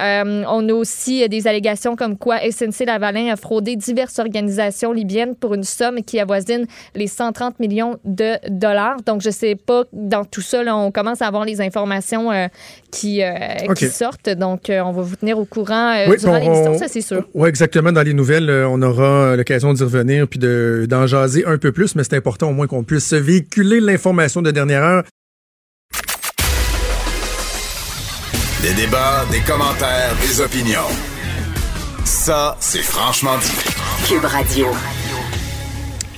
Euh, on a aussi des allégations comme quoi SNC Lavalin a fraudé diverses organisations libyennes pour une somme qui avoisine les 130 millions de dollars. Donc, je sais pas, dans tout ça, là, on commence à avoir les informations euh, qui, euh, qui sortent. Donc, euh, on va vous tenir au courant euh, Oui, durant on- l'émission, ça, c'est sûr. Oui, exactement. Dans les nouvelles, on aura l'occasion d'y revenir puis de- d'en jaser un peu plus, mais c'est important au moins qu'on puisse véhiculer l'information de dernière heure. Des débats, des commentaires, des opinions. Ça, c'est franchement dit. Cube Radio.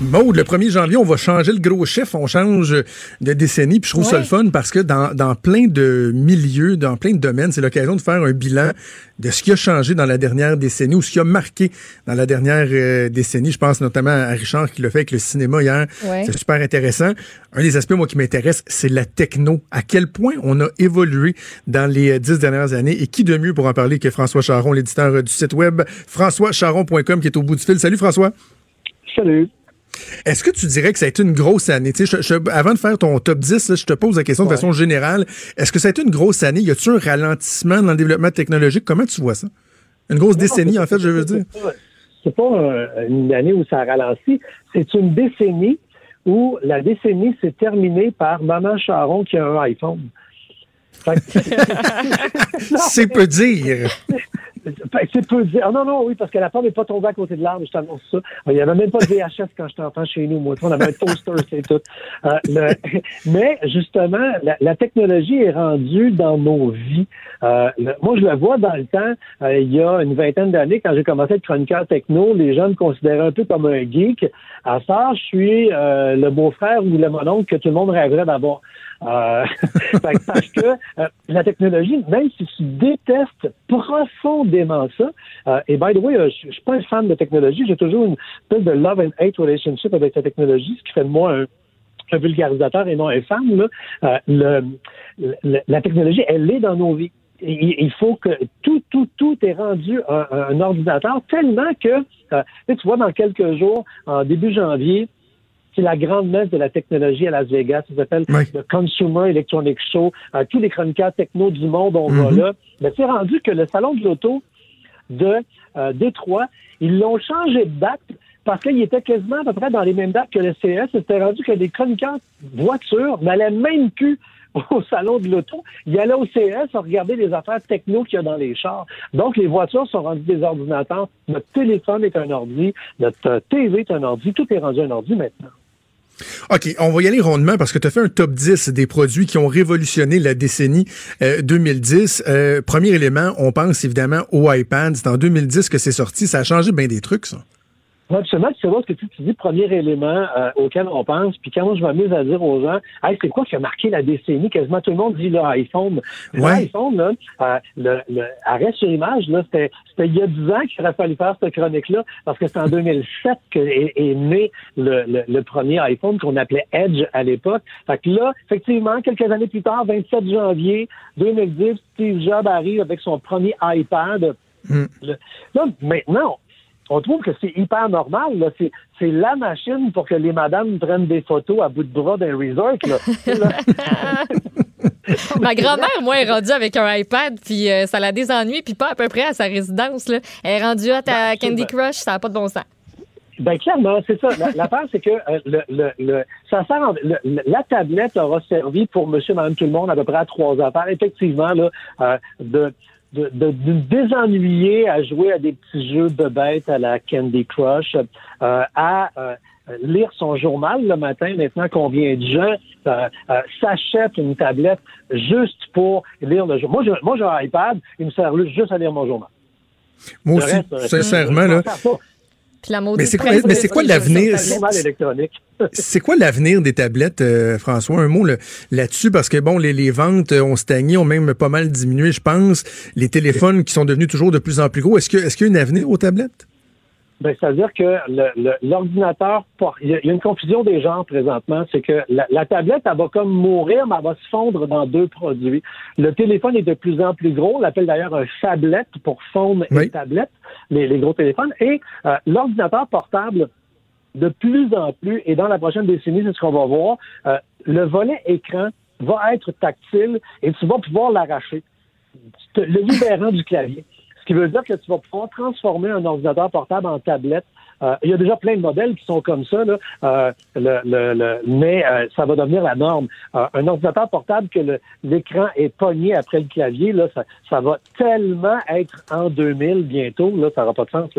Maud, le 1er janvier, on va changer le gros chef, on change de décennie, puis je trouve ça le fun parce que dans, dans plein de milieux, dans plein de domaines, c'est l'occasion de faire un bilan de ce qui a changé dans la dernière décennie ou ce qui a marqué dans la dernière euh, décennie. Je pense notamment à Richard qui l'a fait avec le cinéma hier. Ouais. C'est super intéressant. Un des aspects, moi, qui m'intéresse, c'est la techno. À quel point on a évolué dans les euh, dix dernières années et qui de mieux pour en parler que François Charon, l'éditeur euh, du site web françoischaron.com qui est au bout du fil. Salut François. Salut. Est-ce que tu dirais que ça a été une grosse année? Je- je- avant de faire ton top 10, là, je te pose la question de façon générale. Est-ce que ça a été une grosse année? Y a-tu un ralentissement dans le développement technologique? Comment tu vois ça? Une grosse décennie, en fait, je veux dire. C'est pas- pas une année où ça a ralenti. C'est une décennie où la décennie s'est terminée par Maman Charon qui a un iPhone. Que- C'est peu dire. C'est peu dire. Ah non, non, oui, parce que la pomme n'est pas tombée à côté de l'arbre, je t'annonce ça. Il n'y avait même pas de VHS quand j'étais enfant chez nous, moi. On avait un toaster, c'est tout. Euh, le- Mais justement, la, la technologie est rendue dans nos vies. Euh, moi, je le vois dans le temps, euh, il y a une vingtaine d'années, quand j'ai commencé à être chroniqueur techno, les gens me considéraient un peu comme un geek. À ça, je suis euh, le beau-frère ou le mononcle que tout le monde rêverait d'avoir. Euh, parce que euh, la technologie, même si tu détestes profondément ça, euh, et by the way, euh, je je suis pas un fan de technologie, j'ai toujours une espèce de love and hate relationship avec la technologie, ce qui fait de moi un, vulgarisateur et non un fan. Là. Euh, le, le- la technologie, elle est dans nos vies. Il, il faut que tout, tout, tout est rendu un, un ordinateur tellement que, euh, tu vois, dans quelques jours, en début janvier, c'est la grande messe de la technologie à Las Vegas. Ça s'appelle Oui. le Consumer Electronic Show. Euh, tous les chroniqueurs techno du monde, on va Mhm. là. Mais c'est rendu que le salon de l'auto de euh, Détroit, ils l'ont changé de date parce qu'il était quasiment à peu près dans les mêmes dates que le CS. C'était rendu que des chroniqueurs voitures n'allaient même plus au salon de l'auto. Ils allaient au CS à regarder les affaires techno qu'il y a dans les chars. Donc, les voitures sont rendues des ordinateurs. Notre téléphone est un ordi. Notre euh, TV est un ordi. Tout est rendu un ordi maintenant. OK, on va y aller rondement parce que tu as fait un top 10 des produits qui ont révolutionné la décennie euh, 2010. Euh, premier élément, on pense évidemment au iPad. C'est en 2010 que c'est sorti. Ça a changé bien des trucs, ça. Ouais, Absolument, c'est vrai ce que tu, dis, premier élément euh, auquel on pense. Puis quand moi je m'amuse à dire aux gens, hey, c'est quoi qui a marqué la décennie? Quasiment tout le monde dit l'iPhone. Ouais. L'iPhone, là, euh, le, le arrêt sur image, là, c'était, c'était il y a 10 ans qu'il aurait fallu faire cette chronique-là, parce que c'est en 2007 que est, est né le, le, le premier iPhone qu'on appelait Edge à l'époque. Fait que là, effectivement, quelques années plus tard, 27 janvier 2010, Steve Jobs arrive avec son premier iPad. Le- là, maintenant, on trouve que c'est hyper normal. Là. C'est, c'est la machine pour que les madames prennent des photos à bout de bras d'un resort. Là. Ma grand-mère, moi, est rendue avec un iPad, puis euh, ça la désennuie, puis pas à peu près à sa résidence. Là. Elle est rendue hot à Ben, Candy Crush, ça n'a pas de bon sens. Ben clairement, c'est ça. La- L'affaire, c'est que euh, le, le, le- ça sert en- le- la tablette aura servi pour monsieur, madame, tout le monde à peu près à trois affaires. Effectivement, là, euh, de, de, de, de désennuyer à jouer à des petits jeux de bêtes à la Candy Crush, euh, à euh, lire son journal le matin, maintenant combien de gens euh, euh, s'achètent une tablette juste pour lire le journal. Moi, je- moi j'ai un iPad, il me sert juste à lire mon journal. Moi aussi, reste, sincèrement, là. Puis la Mais c'est quoi- presse mais c'est quoi l'avenir? C'est quoi l'avenir des tablettes, euh, François? Un mot là- là-dessus, parce que bon, les, les ventes ont stagné, ont même pas mal diminué, je pense. Les téléphones qui sont devenus toujours de plus en plus gros. Est-ce que est-ce qu'il y a un avenir aux tablettes? Ben, c'est-à-dire que l'ordinateur, il y, a une confusion des genres présentement, c'est que la, la tablette, elle va comme mourir, mais elle va se fondre dans deux produits. Le téléphone est de plus en plus gros, on l'appelle d'ailleurs un phablette pour phone Oui. et tablette, les, les gros téléphones, et euh, l'ordinateur portable, de plus en plus, et dans la prochaine décennie, c'est ce qu'on va voir, euh, le volet écran va être tactile et tu vas pouvoir l'arracher, le libérant du clavier. Ce qui veut dire que tu vas pouvoir transformer un ordinateur portable en tablette. Euh, il y a déjà plein de modèles qui sont comme ça, euh, mais ça va devenir la norme. Un ordinateur portable que l'écran est pogné après le clavier, ça, va tellement être en 2000 bientôt, ça n'aura pas de sens.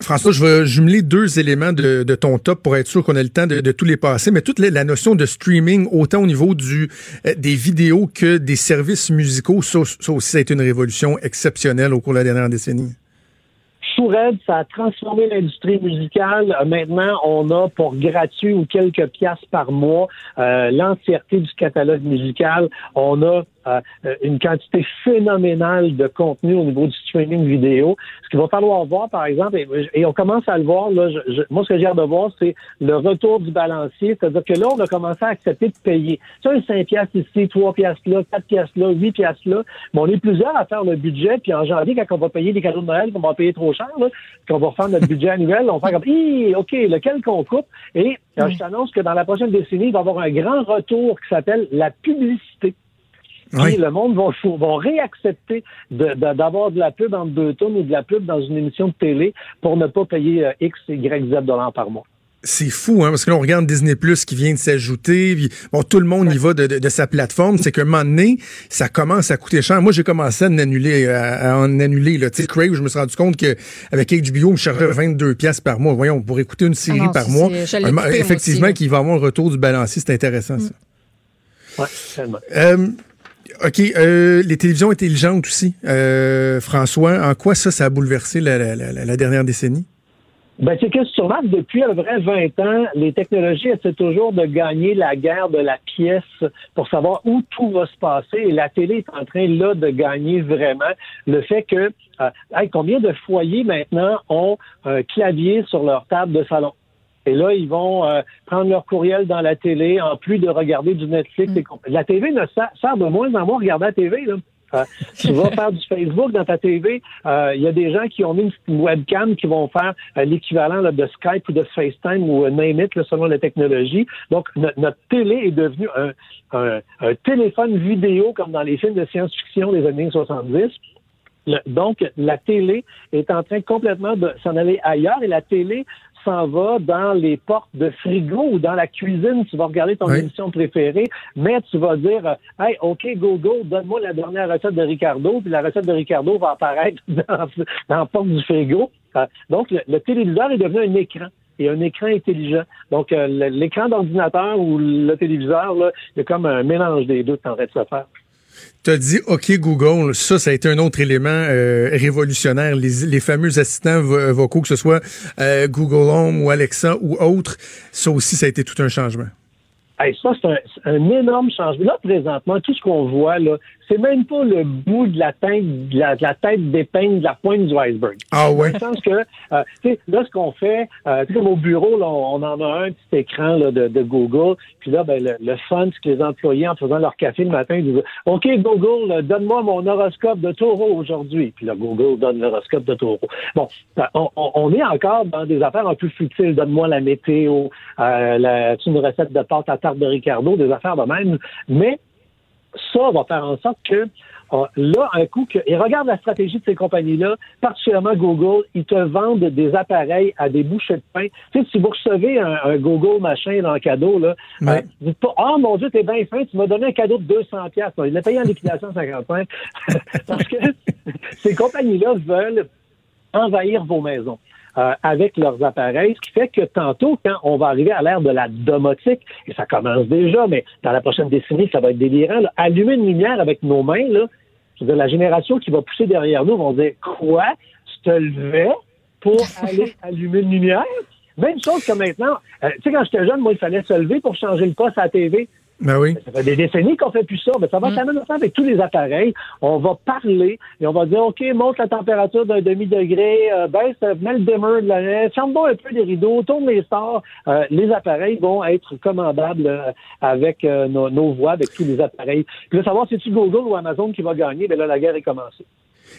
François, je vais jumeler deux éléments de, ton top pour être sûr qu'on a le temps de, tous les passer, mais toute la, notion de streaming, autant au niveau euh, des vidéos que des services musicaux, ça, ça aussi, ça a été une révolution exceptionnelle au cours de la dernière décennie. Shoured, ça a transformé l'industrie musicale. Euh, Maintenant, on a pour gratuit ou quelques piastres par mois euh, l'entièreté du catalogue musical. On a euh, une quantité phénoménale de contenu au niveau du streaming vidéo. Ce qu'il va falloir voir, par exemple, et, et on commence à le voir, là, je- je- moi, ce que j'ai hâte de voir, c'est le retour du balancier. C'est-à-dire que là, on a commencé à accepter de payer. Tu un 5 piastres ici, 3 piastres là, 4 piastres là, 8 piastres là. Mais on est plusieurs à faire le budget, puis en janvier, quand on va payer des cadeaux de Noël, qu'on va payer trop cher, là, qu'on va refaire notre budget annuel, on va faire comme, Hi, OK, lequel qu'on coupe? Et euh, je t'annonce que dans la prochaine décennie, il va y avoir un grand retour qui s'appelle la publicité. Oui. le monde va, réaccepter de- de- d'avoir de, la pub entre deux tonnes ou de la pub dans une émission de télé pour ne pas payer euh, X, Y, Z dollars par mois. C'est fou, hein, parce que là, on regarde Disney Plus qui vient de s'ajouter. puis, Bon, tout le monde y va de, de- de sa plateforme. C'est qu'à un moment donné, ça commence à coûter cher. Moi, j'ai commencé à en annuler, à, à en annuler. Là. Tu sais, Crave, je me suis rendu compte que avec HBO, je chargeais 22 pièces par mois. Voyons, pour écouter une série Ah non, par mois. Un- effectivement, qu'il va avoir un retour du balancier, c'est intéressant, ça. Ouais, tellement. Euh, OK, euh, les télévisions intelligentes aussi. Euh, François, en quoi ça, ça a bouleversé la, dernière décennie? Ben, c'est que sur Mac, depuis à peu près 20 ans, les technologies essaient toujours de gagner la guerre de la pièce pour savoir où tout va se passer. Et la télé est en train, là, de gagner vraiment le fait que, euh, combien de foyers maintenant ont un clavier sur leur table de salon? Et là, ils vont euh, prendre leur courriel dans la télé, en plus de regarder du Netflix. et comp- La TV ne sert, sert de moins en moins à regarder la TV. Là. Euh, tu vas faire du Facebook dans ta TV. euh, Il y a des gens qui ont mis une petite webcam qui vont faire euh, l'équivalent de Skype ou de FaceTime ou euh, name it, là, selon la technologie. Donc, no- notre télé est devenue un, un- un téléphone vidéo comme dans les films de science-fiction des années 70. Le- donc, la télé est en train complètement de s'en aller ailleurs et la télé s'en va dans les portes de frigo ou dans la cuisine. Tu vas regarder ton Oui. émission préférée, mais tu vas dire euh, Hey, OK, Google, donne-moi la dernière recette de Ricardo, puis la recette de Ricardo va apparaître dans, dans la porte du frigo. Euh, donc, le, le téléviseur est devenu un écran et un écran intelligent. Donc, euh, l'écran d'ordinateur ou le téléviseur, là, il y a comme un mélange des deux qui en train de se faire. Tu as dit OK Google, ça, ça a été un autre élément euh, révolutionnaire. Les, les fameux assistants vo- vocaux, que ce soit euh, Google Home ou Alexa ou autre, ça aussi, ça a été tout un changement. Hey, ça, c'est un, un énorme changement. Là, présentement, tout ce qu'on voit, là, c'est même pas le bout de la tête, de la, de la tête d'épingle, de la pointe du iceberg. Ah ouais? Dans le sens que, euh, là, ce qu'on fait, euh, tu sais, comme au bureau, là, on, on en a un petit écran là, de, de Google, puis là, ben, le, le fun, c'est que les employés, en faisant leur café le matin, ils disent « OK, Google, euh, donne-moi mon horoscope de taureau aujourd'hui. » Puis là, Google donne l'horoscope de taureau. Bon, on, on- on est encore dans des affaires un peu futiles. Donne-moi la météo, euh, la, une recette de pâte à de Ricardo, des affaires de même. Mais ça va faire en sorte que euh, là, un coup que. Et regarde la stratégie de ces compagnies-là, particulièrement Google, ils te vendent des appareils à des bouchées de pain. Tu sais, si vous recevez un, un Google machin dans le cadeau, là, Ouais. euh, dites pas Oh mon Dieu, t'es bien fin, tu m'as donné un cadeau de 200 pièces. Il l'a payé en liquidation à 55. Parce que ces compagnies-là veulent envahir vos maisons. Euh, avec leurs appareils, ce qui fait que tantôt, quand on va arriver à l'ère de la domotique, et ça commence déjà, mais dans la prochaine décennie, ça va être délirant, là, allumer une lumière avec nos mains, là, je veux dire, la génération qui va pousser derrière nous vont dire Quoi? Tu te levais pour aller allumer une lumière? Même chose que maintenant, euh, tu sais, quand j'étais jeune, moi, il fallait se lever pour changer le poste à la TV. Ben oui. Ça fait des décennies qu'on fait plus ça, mais ça va quand même faire avec tous les appareils. On va parler et on va dire, OK, monte la température d'un demi-degré, euh, baisse, euh, mets le dimmer de la ferme donc un peu les rideaux, tourne les stores. Euh, les appareils vont être commandables euh, avec euh, nos, nos voix, avec tous les appareils. Puis là, savoir si c'est Google ou Amazon qui va gagner, ben là, la guerre est commencée.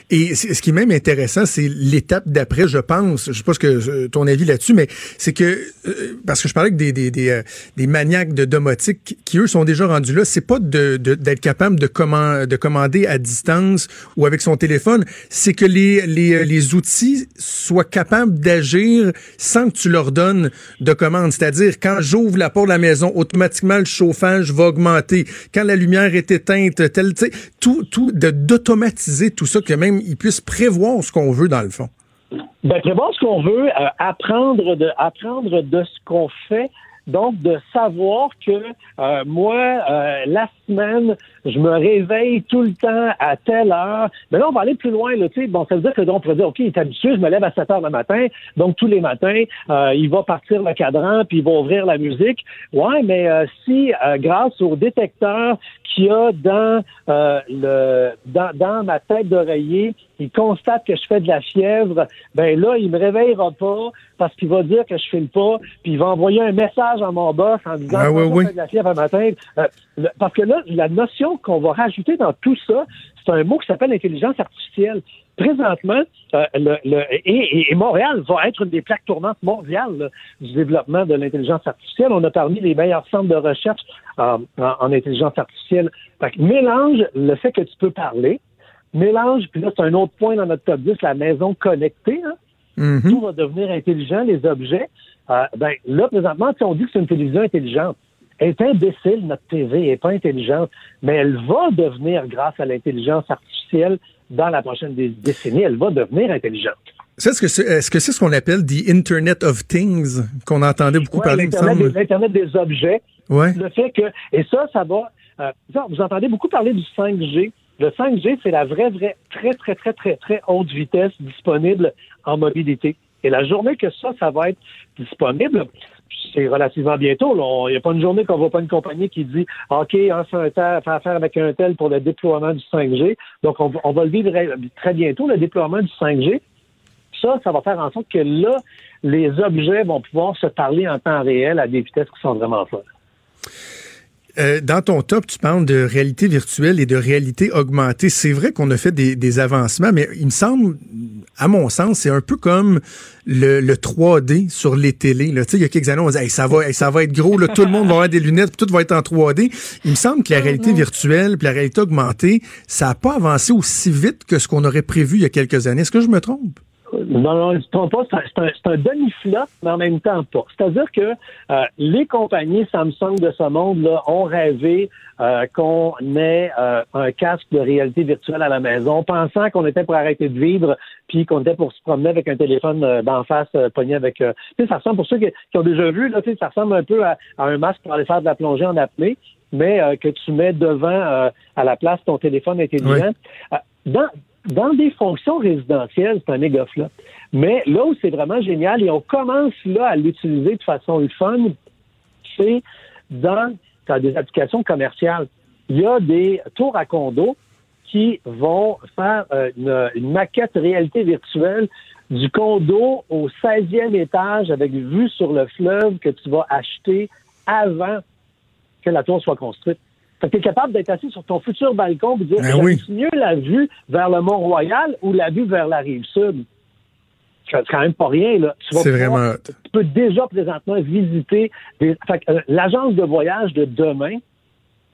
Et ce qui est même intéressant, c'est l'étape d'après, je pense. Je sais pas ce que ton avis là-dessus, mais c'est que euh, parce que je parlais avec des des, des, euh, des maniaques de domotique qui, eux sont déjà rendus là. C'est pas de de- d'être capable de comman- de commander à distance ou avec son téléphone. C'est que les les euh, les outils soient capables d'agir sans que tu leur donnes de commande. C'est-à-dire quand j'ouvre la porte de la maison, automatiquement le chauffage va augmenter. Quand la lumière est éteinte, tel, tout tout de d'automatiser tout ça que même ils puissent prévoir ce qu'on veut dans le fond. Ben, prévoir ce qu'on veut, euh, apprendre de apprendre de ce qu'on fait. Donc, de savoir que euh, moi, euh, la semaine, je me réveille tout le temps à telle heure. Mais là, on va aller plus loin. Là, tu sais. bon, ça veut dire que donc, on pourrait dire, OK, il est habitué, je me lève à 7 heures le matin. Donc, tous les matins, euh, il va partir le cadran, puis il va ouvrir la musique. Ouais, mais euh, si, euh, grâce au détecteur qu'il y a dans, euh, le, dans, dans ma tête d'oreiller, il constate que je fais de la fièvre, ben là, il me réveillera pas parce qu'il va dire que je file pas, puis il va envoyer un message à mon boss en disant Ah, que oui, je fais de la fièvre un matin. Euh, le- parce que là, la notion qu'on va rajouter dans tout ça, c'est un mot qui s'appelle intelligence artificielle. Présentement, euh, le, le- et, Montréal va être une des plaques tournantes mondiales là, du développement de l'intelligence artificielle. On a parmi les meilleurs centres de recherche euh, en, en intelligence artificielle. Fait que mélange le fait que tu peux parler, mélange, puis là, c'est un autre point dans notre top 10, la maison connectée. Hein? Mhm. Tout va devenir intelligent, les objets. Euh, ben, là, présentement, on dit que c'est une télévision intelligente, est imbécile, notre TV, elle n'est pas intelligente, mais elle va devenir, grâce à l'intelligence artificielle, dans la prochaine dé- décennie, elle va devenir intelligente. Est-ce que c'est est-ce que c'est ce qu'on appelle the Internet of Things qu'on entendait beaucoup Ouais, parler, l'Internet semble? des, l'Internet des objets, Ouais. le fait que, et ça, ça va, euh, vous entendez beaucoup parler du 5G. Le 5G, c'est la vraie, vraie, très, très, très, très, très haute vitesse disponible en mobilité. Et la journée que ça, ça va être disponible, c'est relativement bientôt. Il n'y a pas une journée qu'on voit pas une compagnie qui dit OK, on fait, affaire avec un tel pour le déploiement du 5G. Donc, on, on va le vivre très bientôt, le déploiement du 5G. Ça, ça va faire en sorte que là, les objets vont pouvoir se parler en temps réel à des vitesses qui sont vraiment folles. Euh, dans ton top, tu parles de réalité virtuelle et de réalité augmentée. C'est vrai qu'on a fait des, des avancements, mais il me semble, à mon sens, c'est un peu comme le, le 3D sur les télés. Là. Tu sais, Il y a quelques années, on disait Hey, ça, va, hey, ça va être gros, là, tout le monde va avoir des lunettes, puis tout va être en 3D. Il me semble que la réalité virtuelle puis la réalité augmentée, ça n'a pas avancé aussi vite que ce qu'on aurait prévu il y a quelques années. Est-ce que je me trompe? Non, non, je ne trompe pas. C'est un, un- demi-flop, mais en même temps pas. C'est-à-dire que euh, les compagnies Samsung de ce monde là, ont rêvé euh, qu'on ait euh, un casque de réalité virtuelle à la maison, pensant qu'on était pour arrêter de vivre, puis qu'on était pour se promener avec un téléphone euh, d'en face euh, pogné avec. euh, tu sais, ça ressemble pour ceux qui, qui ont déjà vu, là, tu sais, ça ressemble un peu à, à un masque pour aller faire de la plongée en apnée, mais euh, que tu mets devant euh, à la place ton téléphone intelligent. Euh, dans, dans des fonctions résidentielles, c'est un méga flop. Mais là où c'est vraiment génial, et on commence là à l'utiliser de façon fun, c'est dans, dans des applications commerciales. Il y a des tours à condos qui vont faire euh, une, une maquette réalité virtuelle du condo au 16e étage avec vue sur le fleuve que tu vas acheter avant que la tour soit construite. Fait que tu es capable d'être assis sur ton futur balcon et dire Ben oui. mieux la vue vers le Mont-Royal ou la vue vers la rive sud. C'est quand même pas rien, là. Tu vas C'est pouvoir- vraiment. Tu peux déjà présentement visiter des. Euh, l'agence de voyage de demain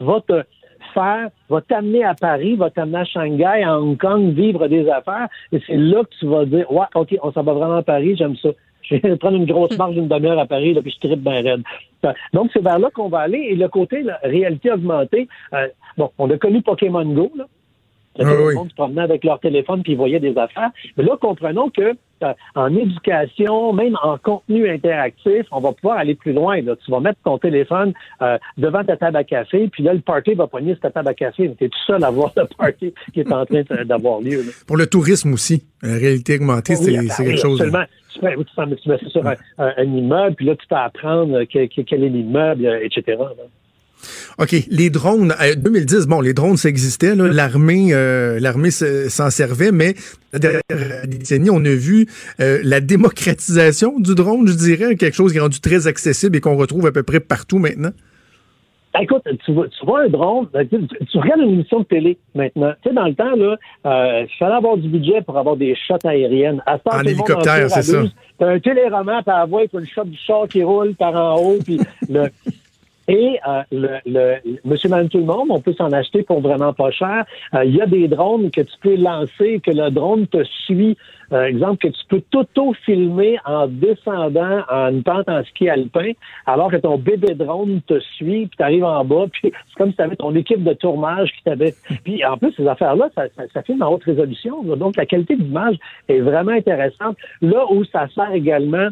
va te faire, va t'amener à Paris, va t'amener à Shanghai, à Hong Kong, vivre des affaires. Et c'est là que tu vas dire, ouais, OK, on s'en va vraiment à Paris, j'aime ça. Je vais prendre une grosse marge d'une demi-heure à Paris, là, puis je tripe bien raide. Fait- Donc, c'est vers là qu'on va aller. Et le côté là, réalité augmentée, euh, bon, on a connu Pokémon Go, là. Ah Le oui. monde se promenait avec leur téléphone puis ils voyaient des affaires. Mais là, comprenons que euh, en éducation, même en contenu interactif, on va pouvoir aller plus loin. Là. Tu vas mettre ton téléphone euh, devant ta table à café, puis là, le party va poigner sur ta table à café. Tu es tout seul à voir le party qui est en train d'avoir lieu. là. Pour le tourisme aussi, la réalité augmentée, c'est Oui, c'est oui, quelque chose. Absolument. Tu, mets, oui, tu, mets- tu mets ça sur un, un- un immeuble, puis là, tu peux apprendre euh, que- que- quel est l'immeuble, euh, etc. là. OK, les drones, euh, 2010, bon, les drones, ça existait, l'armée euh, l'armée s'en servait, mais la dernière décennie, on a vu euh, la démocratisation du drone, je dirais, quelque chose qui est rendu très accessible et qu'on retrouve à peu près partout maintenant. Ben, Écoute, tu vois, tu vois un drone, ben, tu, tu regardes une émission de télé maintenant. Tu sais, dans le temps, là, euh, il fallait avoir du budget pour avoir des shots aériennes. À En hélicoptère, c'est ça. T'as un téléroman par la voix, puis le shot du char qui roule par en haut, puis le... Et euh, le, le, monsieur, madame, tout le monde, on peut s'en acheter pour vraiment pas cher. Euh, Il y a des drones que tu peux lancer, que le drone te suit. Euh, exemple, que tu peux t'auto-filmer en descendant en une pente en ski alpin, alors que ton bébé drone te suit, puis tu arrives en bas, puis c'est comme si tu avais ton équipe de tournage qui t'avait... Puis en plus, ces affaires-là, ça, ça, ça filme en haute résolution. là. donc, la qualité d'image est vraiment intéressante. Là où ça sert également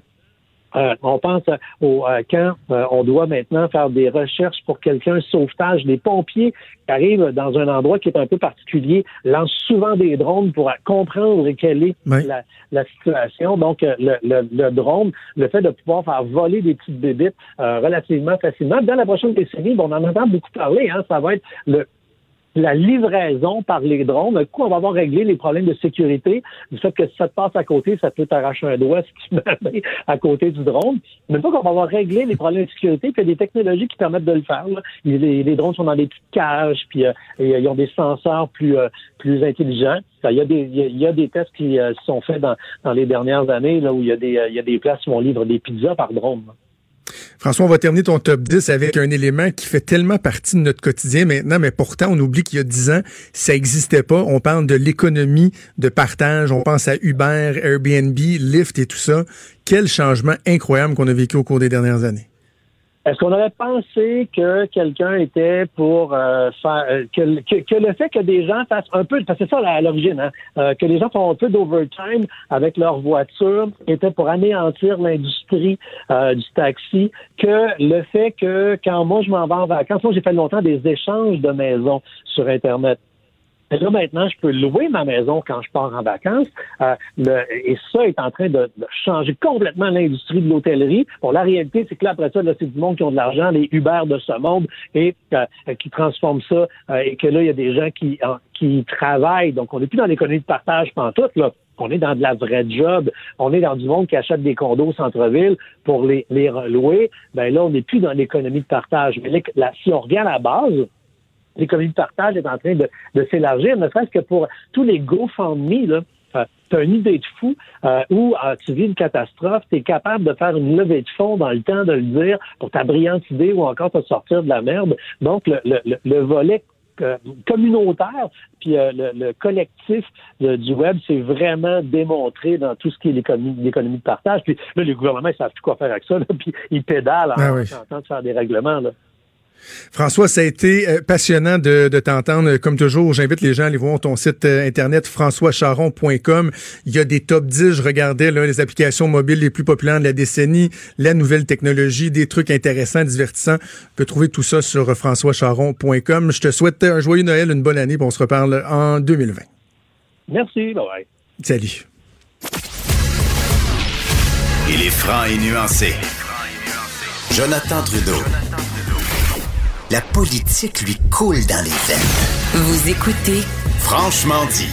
euh, on pense au euh, quand euh, on doit maintenant faire des recherches pour quelqu'un, sauvetage. Les pompiers qui arrivent dans un endroit qui est un peu particulier lancent souvent des drones pour comprendre quelle est Oui. la, la situation. Donc, euh, le, le, le drone, le fait de pouvoir faire voler des petites bébites euh, relativement facilement. Dans la prochaine décennie, bon, on en entend beaucoup parler, hein, ça va être le, la livraison par les drones. Un coup, on va avoir réglé les problèmes de sécurité. Du fait que si ça te passe à côté, ça peut t'arracher un doigt si tu mets à côté du drone. Mais une fois qu'on va avoir réglé les problèmes de sécurité, puis il y a des technologies qui permettent de le faire. Les, drones sont dans des petites cages, puis euh, euh, ils ont des senseurs plus euh, plus intelligents. Ça, Il y, a des, y a des tests qui euh, sont faits dans, dans les dernières années là, où il y, a des, euh, il y a des places où on livre des pizzas par drone. François, on va terminer ton top 10 avec un élément qui fait tellement partie de notre quotidien maintenant, mais pourtant, on oublie qu'il y a 10 ans, ça n'existait pas. On parle de l'économie de partage, on pense à Uber, Airbnb, Lyft et tout ça. Quel changement incroyable qu'on a vécu au cours des dernières années. Est-ce qu'on aurait pensé que quelqu'un était pour euh, faire euh, que, que, que le fait que des gens fassent un peu, parce que c'est ça à l'origine, hein, euh, que les gens font un peu d'overtime avec leur voiture était pour anéantir l'industrie euh, du taxi, que le fait que quand moi je m'en vais en vacances, moi j'ai fait longtemps des échanges de maisons sur Internet. Et là, maintenant, je peux louer ma maison quand je pars en vacances. Euh, le- et ça est en train de, de changer complètement l'industrie de l'hôtellerie. Bon, la réalité, c'est que là, après ça, là, c'est du monde qui ont de l'argent, les Uber de ce monde, et euh, qui transforment ça, euh, et que là, il y a des gens qui, qui travaillent. Donc, on n'est plus dans l'économie de partage pantoute, là. On est dans de la vraie job. On est dans du monde qui achète des condos au centre-ville pour les, les relouer. Ben là, on n'est plus dans l'économie de partage. Mais la- si on regarde la base, l'économie de partage est en train de, de s'élargir, ne serait-ce que pour tous les GoFundMe, là. Euh, tu as une idée de fou euh, où euh, tu vis une catastrophe, tu es capable de faire une levée de fonds dans le temps de le dire pour ta brillante idée ou encore te sortir de la merde. Donc, le, le, le- le volet euh, communautaire puis euh, le, le collectif de- du web c'est vraiment démontré dans tout ce qui est l'économie de partage. Puis là, les gouvernements ils savent plus quoi faire avec ça, là, puis ils pédalent en Ah oui. tentant de faire des règlements. Là. François, ça a été euh, passionnant de, de t'entendre. Comme toujours, j'invite les gens à aller voir ton site euh, internet françoischaron.com. Il y a des top 10. Je regardais là, les applications mobiles les plus populaires de la décennie, la nouvelle technologie, des trucs intéressants, divertissants. Tu peux trouver tout ça sur euh, françoischaron.com. Je te souhaite un joyeux Noël, une bonne année, puis on se reparle en 2020. Merci. Bye bye. Salut. Il est franc et nuancé. Jonathan Trudeau. La politique lui coule dans les veines. Vous écoutez Franchement dit.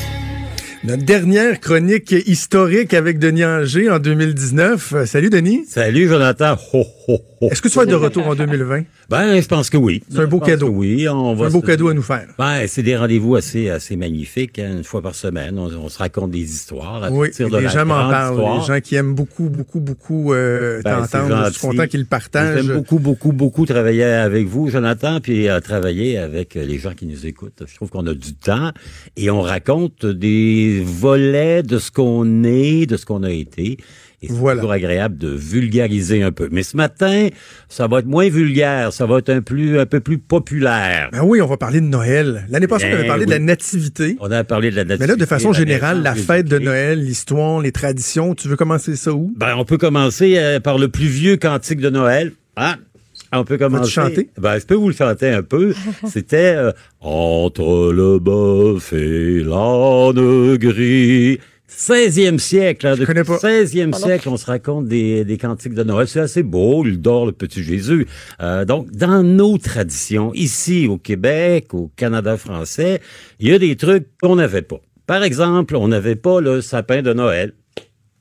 Notre dernière chronique historique avec Denis Anger en 2019. Euh, Salut Denis. Salut Jonathan. Ho, ho, ho. Est-ce que tu vas être de retour en 2020? Ben, je pense que oui. C'est un beau cadeau. Oui, on va Un beau se- cadeau à nous faire. Ben, c'est des rendez-vous assez, assez magnifiques, hein, une fois par semaine. On, on se raconte des histoires. À Oui, partir de les la gens m'en parlent. histoire. Les gens qui aiment beaucoup, beaucoup, beaucoup euh, Ben, t'entendre. Je suis content qu'ils le partagent. J'aime beaucoup, beaucoup, beaucoup travailler avec vous, Jonathan, puis euh, travailler avec les gens qui nous écoutent. Je trouve qu'on a du temps et on raconte des volets de ce qu'on est, de ce qu'on a été. Et c'est Voilà. toujours agréable de vulgariser un peu. Mais ce matin, ça va être moins vulgaire, ça va être un, plus, un peu plus populaire. Ben oui, on va parler de Noël. L'année passée, on Ben avait parlé de la nativité. On a parlé de la Mais là, de façon nativité, générale, la fête de. Noël, l'histoire, les traditions, tu veux commencer ça où? Ben, on peut commencer euh, par le plus vieux cantique de Noël. Hein? On peut commencer. chanter? Ben, je peux vous le chanter un peu. C'était euh, Entre le bœuf et l'âne gris, 16e siècle. hein, Je depuis connais pas. 16e siècle, on se raconte des, des cantiques de Noël. C'est assez beau, il dort le petit Jésus. Euh, donc, dans nos traditions, ici au Québec, au Canada français, il y a des trucs qu'on n'avait pas. Par exemple, on n'avait pas le sapin de Noël.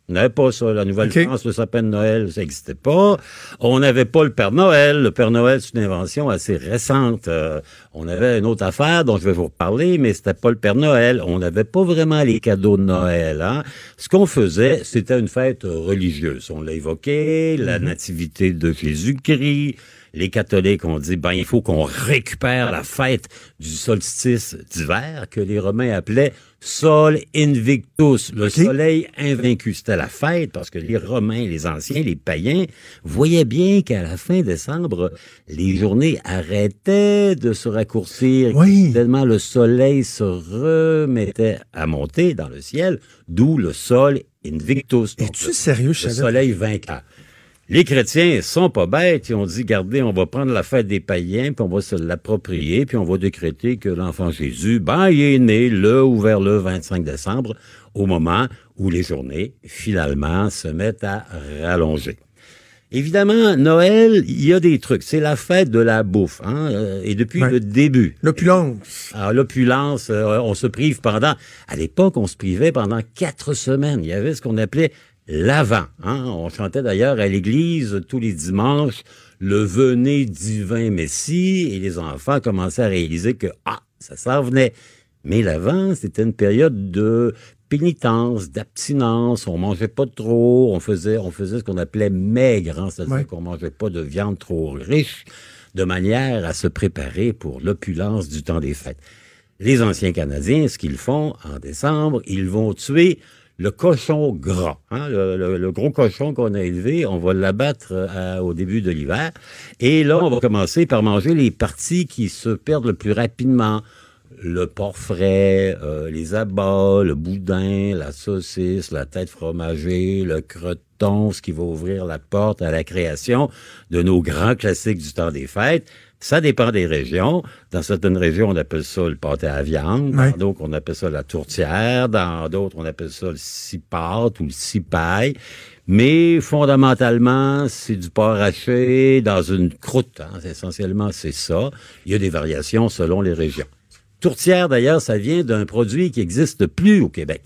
On n'avait pas ça. La Nouvelle-France, le sapin de Noël, ça n'existait pas. On n'avait pas le Père Noël. Le Père Noël, c'est une invention assez récente. Euh, on avait une autre affaire dont je vais vous reparler, mais c'était pas le Père Noël. On n'avait pas vraiment les cadeaux de Noël. Hein. Ce qu'on faisait, c'était une fête religieuse. On l'a évoqué, la nativité de Jésus-Christ. Les catholiques ont dit, ben, il faut qu'on récupère la fête du solstice d'hiver que les Romains appelaient Sol Invictus, le soleil invaincu. C'était la fête parce que les Romains, les anciens, les païens voyaient bien qu'à la fin décembre, les journées arrêtaient de se raccourcir. Oui. Tellement le soleil se remettait à monter dans le ciel, d'où le Sol Invictus. Es-tu sérieux? Le savais soleil vainqueur. Les chrétiens sont pas bêtes. Ils ont dit, regardez, on va prendre la fête des païens, puis on va se l'approprier, puis on va décréter que l'enfant Jésus, ben, il est né le ou vers le 25 décembre, au moment où les journées, finalement, se mettent à rallonger. Évidemment, Noël, il y a des trucs. C'est la fête de la bouffe, hein, euh, et depuis le début. L'opulence. Alors, l'opulence, euh, on se prive pendant... À l'époque, on se privait pendant quatre semaines. Il y avait ce qu'on appelait l'avant. Hein? On chantait d'ailleurs à l'église tous les dimanches le venez divin Messie et les enfants commençaient à réaliser que, ah, ça s'en venait. Mais l'avant, c'était une période de pénitence, d'abstinence, on mangeait pas trop, on faisait, on faisait ce qu'on appelait maigre, hein, c'est-à-dire Ouais. qu'on mangeait pas de viande trop riche, de manière à se préparer pour l'opulence du temps des fêtes. Les anciens Canadiens, ce qu'ils font en décembre, ils vont tuer le cochon gras, hein, le, gros cochon qu'on a élevé, on va l'abattre euh, au début de l'hiver. Et là, on va commencer par manger les parties qui se perdent le plus rapidement. Le porc frais, euh, les abats, le boudin, la saucisse, la tête fromagée, le creton, ce qui va ouvrir la porte à la création de nos grands classiques du temps des fêtes. Ça dépend des régions. Dans certaines régions, on appelle ça le pâté à viande. Dans d'autres, on appelle ça la tourtière. Dans d'autres, on appelle ça le cipat ou le cipaille. Mais fondamentalement, c'est du porc haché dans une croûte. hein. Essentiellement, c'est ça. Il y a des variations selon les régions. Tourtière, d'ailleurs, ça vient d'un produit qui n'existe plus au Québec.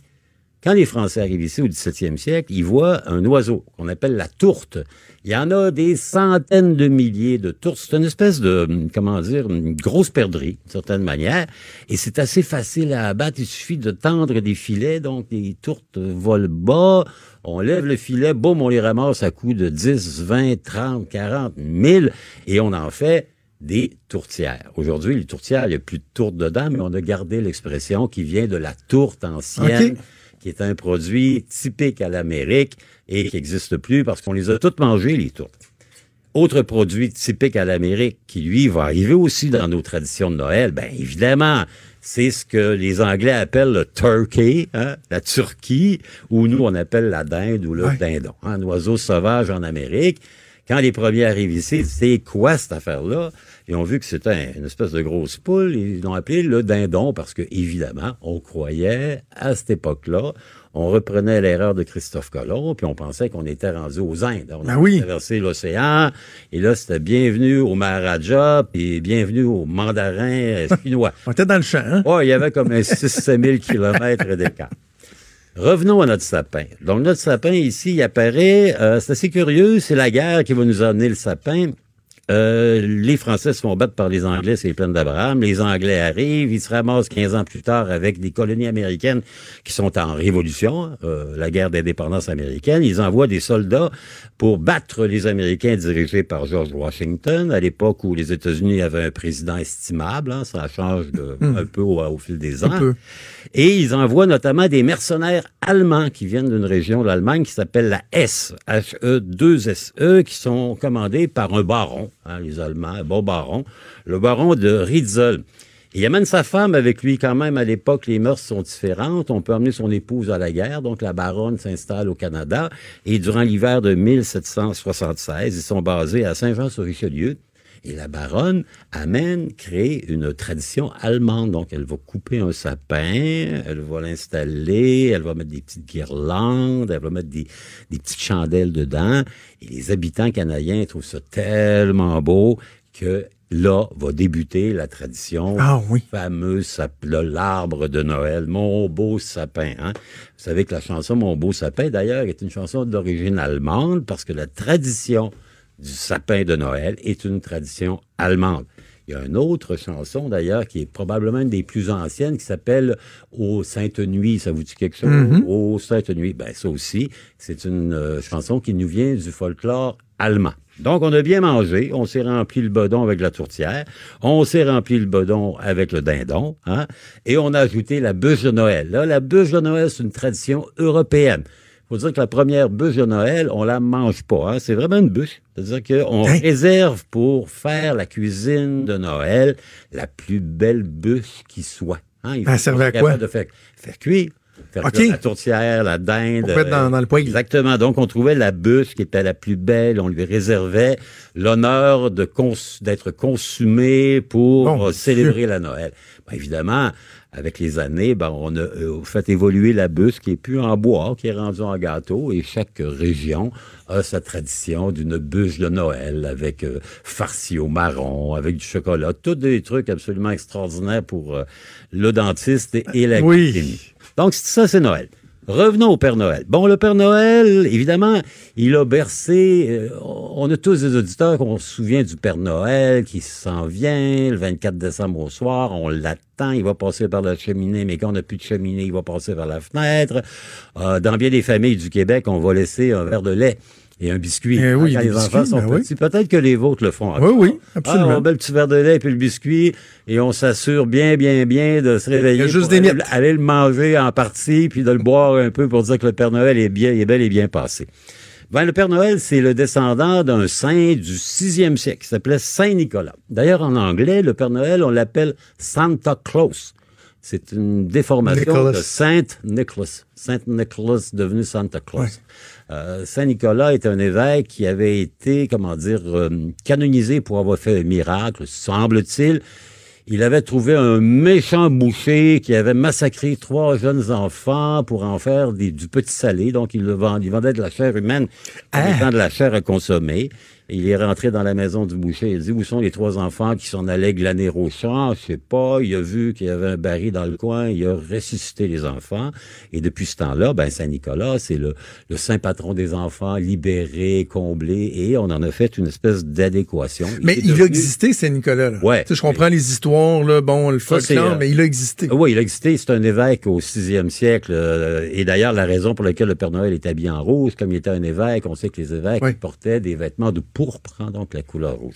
Quand les Français arrivent ici au 17e siècle, ils voient un oiseau qu'on appelle la tourte. Il y en a des centaines de milliers de tourtes. C'est une espèce de, comment dire, une grosse perdrix, d'une certaine manière. Et c'est assez facile à abattre. Il suffit de tendre des filets. Donc, les tourtes volent bas. On lève le filet, boum, on les ramasse à coups de 10, 20, 30, 40, 1000. Et on en fait des tourtières. Aujourd'hui, les tourtières, il n'y a plus de tourte dedans, mais on a gardé l'expression qui vient de la tourte ancienne. Qui est un produit typique à l'Amérique et qui n'existe plus parce qu'on les a toutes mangées, les tourtes. Autre produit typique à l'Amérique qui, lui, va arriver aussi dans nos traditions de Noël, ben évidemment, c'est ce que les Anglais appellent le turkey, hein, la Turquie, ou nous, on appelle la dinde ou le dindon, hein, un oiseau sauvage en Amérique. Quand les premiers arrivent ici, c'est quoi cette affaire-là? Ils ont vu que c'était un- une espèce de grosse poule. Ils l'ont appelé le dindon parce que, évidemment, on croyait à cette époque-là, on reprenait l'erreur de Christophe Colomb, puis on pensait qu'on était rendu aux Indes. On Ben oui. traversé l'océan, et là, c'était bienvenue au Maharaja, puis bienvenue au mandarin chinois. On était dans le champ, hein? Ouais, il y avait comme un 6-7 000 kilomètres d'écart. Revenons à notre sapin. Donc, notre sapin, ici, il apparaît, euh, c'est assez curieux, c'est la guerre qui va nous amener le sapin. Euh, les Français se font battre par les Anglais, c'est les plaines d'Abraham. Les Anglais arrivent, ils se ramassent 15 ans plus tard avec des colonies américaines qui sont en révolution, euh, la guerre d'indépendance américaine. Ils envoient des soldats pour battre les Américains dirigés par George Washington, à l'époque où les États-Unis avaient un président estimable. hein, ça change de, un peu au, au fil des ans. Un peu. Et ils envoient notamment des mercenaires allemands qui viennent d'une région de l'Allemagne qui s'appelle la S, H-E-2-S-E, qui sont commandés par un baron, hein, les Allemands, un bon baron, le baron de Ritzel. Il amène sa femme avec lui quand même. À l'époque, les mœurs sont différentes. On peut emmener son épouse à la guerre. Donc, la baronne s'installe au Canada. Et durant l'hiver de 1776, ils sont basés à Saint-Jean-sur-Richelieu. Et la baronne amène, crée une tradition allemande. Donc, elle va couper un sapin, elle va l'installer, elle va mettre des petites guirlandes, elle va mettre des, des petites chandelles dedans. Et les habitants canadiens trouvent ça tellement beau que là va débuter la tradition Ah oui. l'arbre de Noël, mon beau sapin. Hein? Vous savez que la chanson Mon beau sapin, d'ailleurs, est une chanson d'origine allemande parce que la tradition du sapin de Noël est une tradition allemande. Il y a une autre chanson, d'ailleurs, qui est probablement une des plus anciennes, qui s'appelle Ô Sainte Nuit. Ça vous dit quelque chose? Ô Sainte Nuit. Ben, ça aussi, c'est une euh, chanson qui nous vient du folklore allemand. Donc, on a bien mangé, on s'est rempli le bedon avec la tourtière, on s'est rempli le bedon avec le dindon, hein, et on a ajouté la bûche de Noël. Là, la bûche de Noël, c'est une tradition européenne. Faut dire que la première bûche de Noël, on la mange pas. Hein? C'est vraiment une bûche. C'est-à-dire qu'on Hein? réserve pour faire la cuisine de Noël la plus belle bûche qui soit. Hein? Il Elle servait à quoi? De faire, faire cuire. Faire cuire la tourtière, la dinde. Pour mettre dans- euh, dans le poêle. Exactement. Donc, on trouvait la bûche qui était la plus belle. On lui réservait l'honneur de cons- d'être consumée pour Bon euh, célébrer la Noël. Ben, évidemment, avec les années, ben, on a euh, fait évoluer la bûche qui est plus en bois, qui est rendue en gâteau, et chaque région a sa tradition d'une bûche de Noël avec euh, farci au marron, avec du chocolat, tous des trucs absolument extraordinaires pour euh, le dentiste et, et la Oui. cuisine. Donc, ça, c'est Noël. Revenons au Père Noël. Bon, le Père Noël, évidemment, il a bercé. euh, on a tous des auditeurs qu'on se souvient du Père Noël qui s'en vient le 24 décembre au soir. On l'attend. Il va passer par la cheminée, mais quand on n'a plus de cheminée, il va passer par la fenêtre. Euh, dans bien des familles du Québec, on va laisser un verre de lait et un biscuit. Eh oui, Quand des les enfants sont ben oui. petits. Peut-être que les vôtres le font. Oui, encore. oui, absolument. Ah, on met le petit verre de lait puis le biscuit et on s'assure bien, bien, bien de se réveiller. Il y a juste des aller, aller le manger en partie puis de le boire un peu pour dire que le Père Noël est bien, est bel et bien passé. Ben, le Père Noël, c'est le descendant d'un saint du sixième siècle qui s'appelait Saint Nicolas. D'ailleurs, en anglais, le Père Noël, on l'appelle Santa Claus. C'est une déformation Nicholas. de Saint Nicholas. Saint Nicholas devenu Santa Claus. Ouais. Euh, Saint Nicolas est un évêque qui avait été, comment dire, euh, canonisé pour avoir fait un miracle, semble-t-il. Il avait trouvé un méchant boucher qui avait massacré trois jeunes enfants pour en faire des- du petit salé. Donc, il, le vend- il vendait de la chair humaine comme Ah. de la chair à consommer. Il est rentré dans la maison du boucher. Il a dit, où sont les trois enfants qui s'en allaient glaner au champ? Je sais pas. Il a vu qu'il y avait un baril dans le coin. Il a ressuscité les enfants. Et depuis ce temps-là, ben, Saint-Nicolas, c'est le, le saint patron des enfants, libéré, comblé. Et on en a fait une espèce d'adéquation. Mais il a existé, Saint-Nicolas. là. Ouais. Tu sais, je comprends les histoires, là, bon, le folklore, euh, mais il a existé. Ah Oui, il a existé. C'est un évêque au sixième siècle. euh, et d'ailleurs, la raison pour laquelle le Père Noël est habillé en rouge, comme il était un évêque, on sait que les évêques portaient des vêtements de pourpre, hein, donc la couleur rouge.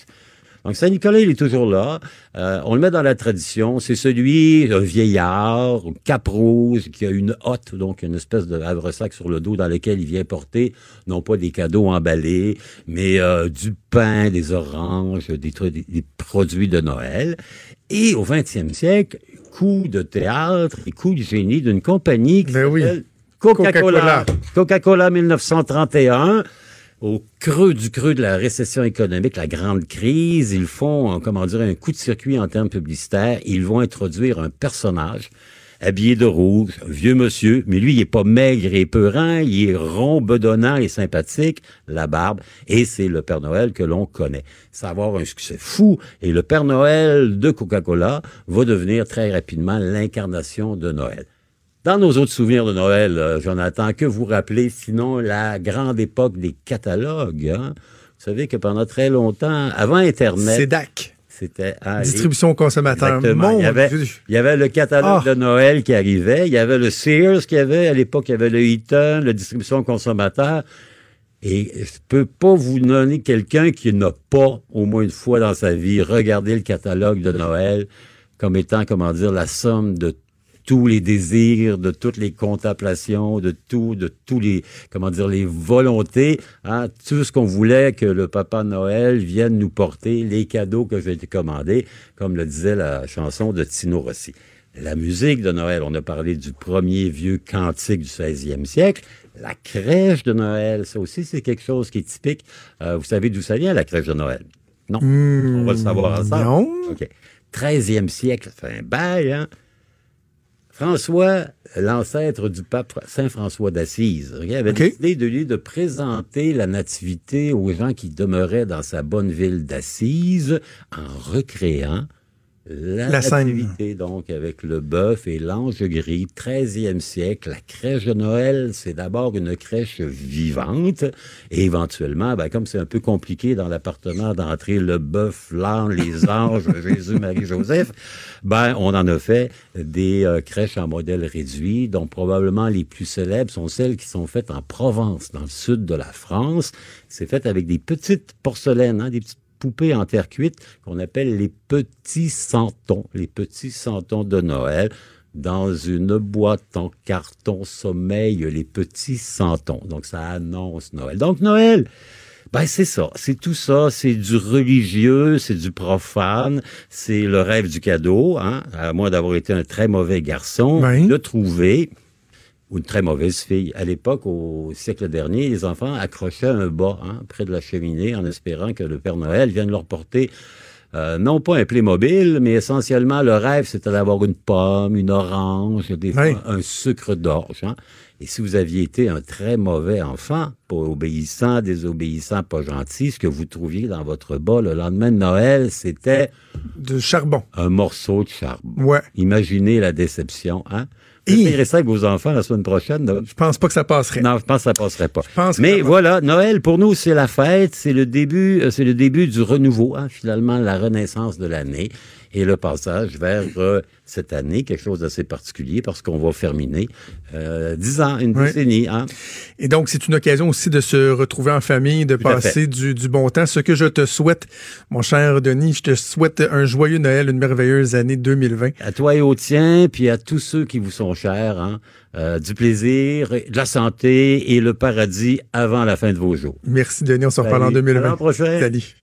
Donc Saint-Nicolas, il est toujours là. Euh, on le met dans la tradition. C'est celui, un vieillard, cap rouge, qui a une hotte, donc une espèce de havre-sac sur le dos dans lequel il vient porter, non pas des cadeaux emballés, mais euh, du pain, des oranges, des, trucs- des, des produits de Noël. Et au 20e siècle, coup de théâtre et coup de génie d'une compagnie qui Ben oui. s'appelle Coca-Cola. Coca-Cola. Coca-Cola 1931. Au creux du creux de la récession économique, la grande crise, ils font, euh, comment dire, un coup de circuit en termes publicitaires. Ils vont introduire un personnage habillé de rouge, un vieux monsieur, mais lui, il est pas maigre et peurant, il est rond, bedonnant et sympathique, la barbe, et c'est le Père Noël que l'on connaît. Ça va avoir un succès fou, et le Père Noël de Coca-Cola va devenir très rapidement l'incarnation de Noël. Dans nos autres souvenirs de Noël, euh, Jonathan, que vous rappelez sinon la grande époque des catalogues? hein? Vous savez que pendant très longtemps, avant Internet, C'est DAC. c'était... ah, Distribution. Exactement. Mon il, y avait, Dieu. il y avait le catalogue Ah. de Noël qui arrivait. Il y avait le Sears qui avait, à l'époque, il y avait le Eaton, la distribution aux consommateurs. Et je peux pas vous donner quelqu'un qui n'a pas, au moins une fois dans sa vie, regardé le catalogue de Noël comme étant, comment dire, la somme de tous les désirs, de toutes les contemplations, de tout, de tous les, comment dire, les volontés, hein, tout ce qu'on voulait que le Papa Noël vienne nous porter, les cadeaux que j'ai été commandés, comme le disait la chanson de Tino Rossi. La musique de Noël, on a parlé du premier vieux cantique du 16e siècle. La crèche de Noël, ça aussi, c'est quelque chose qui est typique. Euh, vous savez d'où ça vient, la crèche de Noël? Non? On va le savoir ensemble. non. OK. 13e siècle, ça fait un bail, hein? François, l'ancêtre du pape Saint François d'Assise, avait décidé de lui de présenter la nativité aux gens qui demeuraient dans sa bonne ville d'Assise en recréant la, La nativité, donc avec le bœuf et l'ange gris, 13e siècle. La crèche de Noël, c'est d'abord une crèche vivante et éventuellement, ben, comme c'est un peu compliqué dans l'appartement d'entrer le bœuf, l'ange, les anges, Jésus, Marie, Joseph, ben, on en a fait des euh, crèches en modèle réduit, dont probablement les plus célèbres sont celles qui sont faites en Provence, dans le sud de la France. C'est fait avec des petites porcelaines, hein, des petites poupées en terre cuite qu'on appelle les petits santons, les petits santons de Noël. Dans une boîte en carton sommeil, les petits santons. Donc, ça annonce Noël. Donc, Noël, ben, c'est ça. C'est tout ça. C'est du religieux, c'est du profane, c'est le rêve du cadeau, hein, à moins d'avoir été un très mauvais garçon, Oui. de trouver ou une très mauvaise fille. À l'époque, au siècle dernier, les enfants accrochaient un bas hein, près de la cheminée en espérant que le Père Noël vienne leur porter euh, non pas un Playmobil, mais essentiellement le rêve, c'était d'avoir une pomme, une orange, des fois Oui. un sucre d'orge. hein. Et si vous aviez été un très mauvais enfant, pas obéissant, désobéissant, pas gentil, ce que vous trouviez dans votre bas le lendemain de Noël, c'était De charbon. un morceau de charbon. Ouais. Imaginez la déception, hein? Essayerez ça avec vos enfants la semaine prochaine. là. Je pense pas que ça passerait. Non, je pense que ça passerait pas. pense que Mais voilà, Noël, pour nous, c'est la fête, c'est le début, euh, c'est le début du renouveau, hein, finalement, la renaissance de l'année et le passage vers euh, cette année, quelque chose d'assez particulier parce qu'on va terminer euh, 10 ans, une Oui. décennie. Hein. Et donc, c'est une occasion aussi de se retrouver en famille, de Tout passer du, du bon temps. Ce que je te souhaite, mon cher Denis, je te souhaite un joyeux Noël, une merveilleuse année 2020. À toi et aux tiens, puis à tous ceux qui vous sont chers, hein, euh, du plaisir, de la santé et le paradis avant la fin de vos jours. Merci, Denis. On se reparle en Salut. 2020. À l'an prochain. Salut.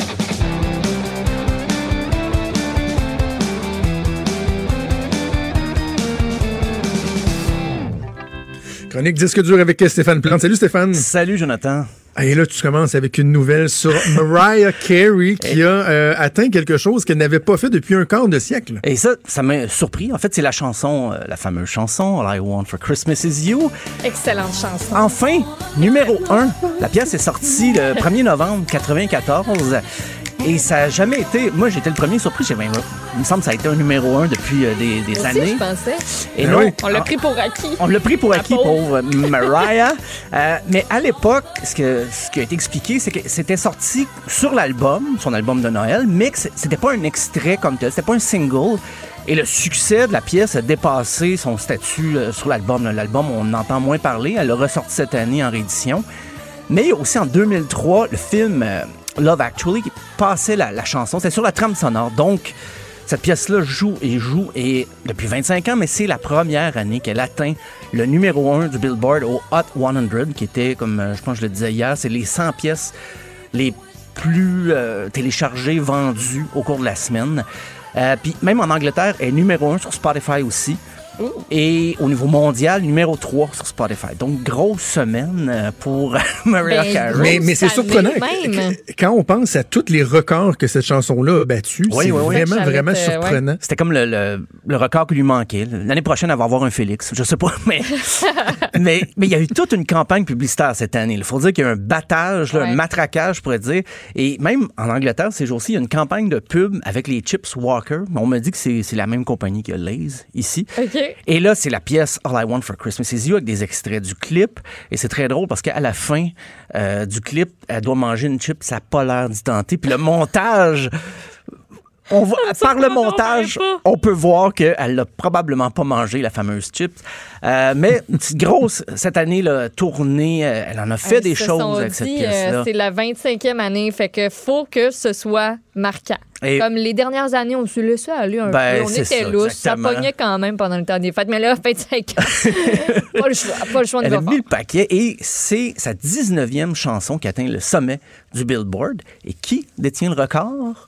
Chronique disque dur avec Stéphane Plante. Salut Stéphane. Salut Jonathan. Et là, tu commences avec une nouvelle sur Mariah Carey qui a euh, atteint quelque chose qu'elle n'avait pas fait depuis un quart de siècle. Et ça, ça m'a surpris. En fait, c'est la chanson, euh, la fameuse chanson All I Want for Christmas Is You. Excellente chanson. Enfin, numéro 1. La pièce est sortie le 1er novembre 94. Et ça n'a jamais été. Moi, j'étais le premier surpris. J'ai même- Il me semble que ça a été un numéro 1 depuis euh, des, des aussi, années. je pensais. Et Ben non, oui. On l'a pris pour acquis. On l'a pris pour La acquis, pauvre. pauvre Mariah. Euh, mais à l'époque, ce, que, ce qui a été expliqué, c'est que c'était sorti sur l'album, son album de Noël, mais c'était pas un extrait comme tel, c'était pas un single. Et le succès de la pièce a dépassé son statut euh, sur l'album. L'album, on en entend moins parler. Elle a ressorti cette année en réédition. Mais il y a aussi en 2003, le film euh, Love Actually qui passait la, chanson. C'était sur la trame sonore. Donc, cette pièce-là joue et joue et depuis 25 ans, mais c'est la première année qu'elle atteint le numéro 1 du Billboard au Hot 100, qui était, comme euh, je pense que je le disais hier, c'est les 100 pièces les plus euh, téléchargées, vendues au cours de la semaine. Euh, Puis même en Angleterre, elle est numéro 1 sur Spotify aussi. Et au niveau mondial, numéro 3 sur Spotify. Donc, grosse semaine euh, pour Mariah Ben, Carey. Mais, mais c'est surprenant. que- Quand on pense à tous les records que cette chanson-là a battus, Oui, c'est oui, oui. vraiment, vraiment euh, ouais. surprenant. C'était comme le, le, le record qui lui manquait. L'année prochaine, elle va avoir un Félix. Je sais pas, mais mais mais il y a eu toute une campagne publicitaire cette année. Il faut dire qu'il y a un battage, là, un matraquage, je pourrais dire. Et même en Angleterre, ces jours-ci, il y a une campagne de pub avec les chips Walker. On me dit que c'est c'est la même compagnie que Lay's ici. Et là, c'est la pièce All I Want for Christmas Is You avec des extraits du clip. Et c'est très drôle parce qu'à la fin euh, du clip, elle doit manger une chip, ça n'a pas l'air d'y tenter. Puis le montage, on par le montage, on peut voir qu'elle l'a probablement pas mangé, la fameuse chip. Euh, mais une petite grosse, cette année, là, tournée, euh, elle en a fait des se choses avec cette dit, pièce-là. euh, c'est la 25e année, fait que faut que ce soit marquant. Et- Comme les dernières années, on se laissait aller un Ben, peu. On était ça, lousse. exactement. Ça pognait quand même pendant le temps des fêtes. Mais là, 25 ans, pas le choix. Pas le choix de Elle a mis le paquet et c'est sa 19e chanson qui atteint le sommet du Billboard. Et qui détient le record?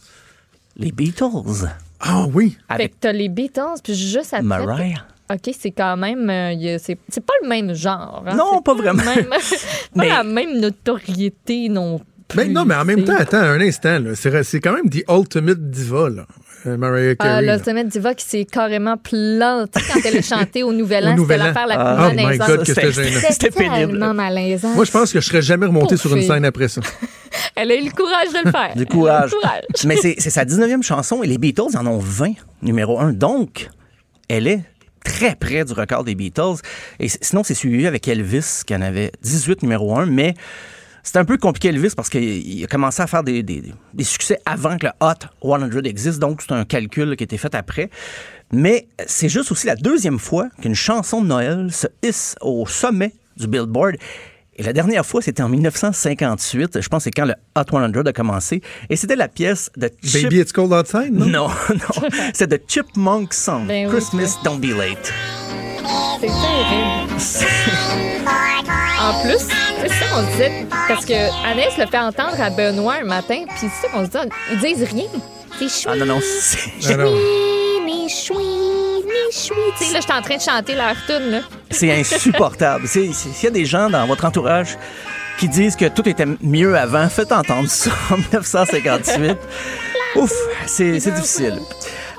Les Beatles. Ah oui. Fait Avec que t'as les Beatles, puis juste après. Mariah. OK, c'est quand même. euh, c'est c'est pas le même genre. hein. Non, pas vraiment. même- pas Mais- la même notoriété non plus. Ben non, mais en même temps, attends un instant. là. C'est c'est quand même The Ultimate Diva, là. euh, Mariah Ah, Carey. là. l'Ultimate Diva qui s'est carrément plantée quand elle a chanté au Nouvel Au An. C'était Nouvel An. l'affaire la plus Ah, oh my malaisante. God, que C'était- c'était gênant. C'était pénible. malaisant. Moi, je pense que je serais jamais remonté sur une scène après ça. Elle a eu le courage de le faire. Du courage. Mais c'est sa 19e chanson et les Beatles en ont 20, numéro 1. Donc, elle est très près du record des Beatles. Et sinon, c'est suivi avec Elvis, qui en avait 18, numéro 1. Mais c'est un peu compliqué, Elvis, parce qu'il il a commencé à faire des, des- des succès avant que le Hot 100 existe. Donc, c'est un calcul qui a été fait après. Mais c'est juste aussi la deuxième fois qu'une chanson de Noël se hisse au sommet du Billboard. Et la dernière fois, c'était en 1958. Je pense que c'est quand le Hot 100 a commencé. Et c'était la pièce de Chip... Baby, it's cold outside, non? Non, non. C'est de Chipmunk Song. Ben oui, Christmas, don't be late. C'est terrible. En plus, c'est ça qu'on disait, parce que Anaïs le fait entendre à Benoît un matin, puis c'est ça qu'on se dit, ils disent rien. C'est choui, Ah non, non, c'est... Ah Tu sais, là, j'étais en train de chanter leur tune, là. C'est insupportable. S'il y a des gens dans votre entourage qui disent que tout était mieux avant, faites entendre ça en 1958. Ouf, c'est difficile.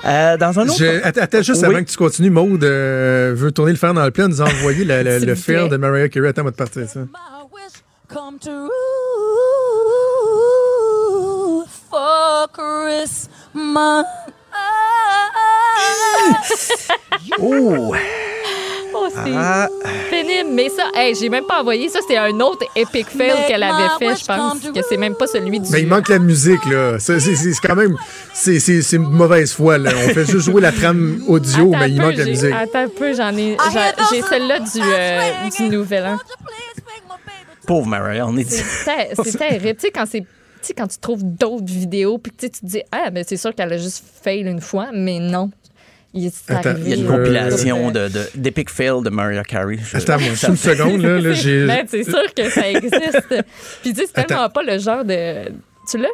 Euh, dans un autre... Je- att- attends, juste Oui. avant que tu continues, Maude euh, veut tourner le fer dans le plat, nous a envoyé la- la- S'il le fer de Mariah Carey. Attends, on va te partir ça. come true for Christmas. Oh! Oh, c'est Ah, pénible. Mais ça, hey, j'ai même pas envoyé ça. C'est un autre epic fail qu'elle avait fait, je pense. Que c'est même pas celui du. Mais il manque la musique, là. C'est quand même. C'est une mauvaise foi, là. On fait juste jouer la trame audio, Attends mais il peu, manque la musique. Attends un peu, j'en ai. J'ai celle-là du, euh, du Nouvel An. pauvre Mariah, on est dit... C'est ter- c'est terrible. Tu sais, quand c'est. Quand tu trouves d'autres vidéos, puis tu te dis, ah, mais c'est sûr qu'elle a juste fail une fois, mais non. Il est Attends, arrivé, Il y a une Euh, compilation de, de, d'Epic Fail de Mariah Carey. Je- Attends, moi, une seconde, là. là j'ai- Mais c'est sûr que ça existe. Puis tu sais, c'est tellement pas le genre de. Tu l'as?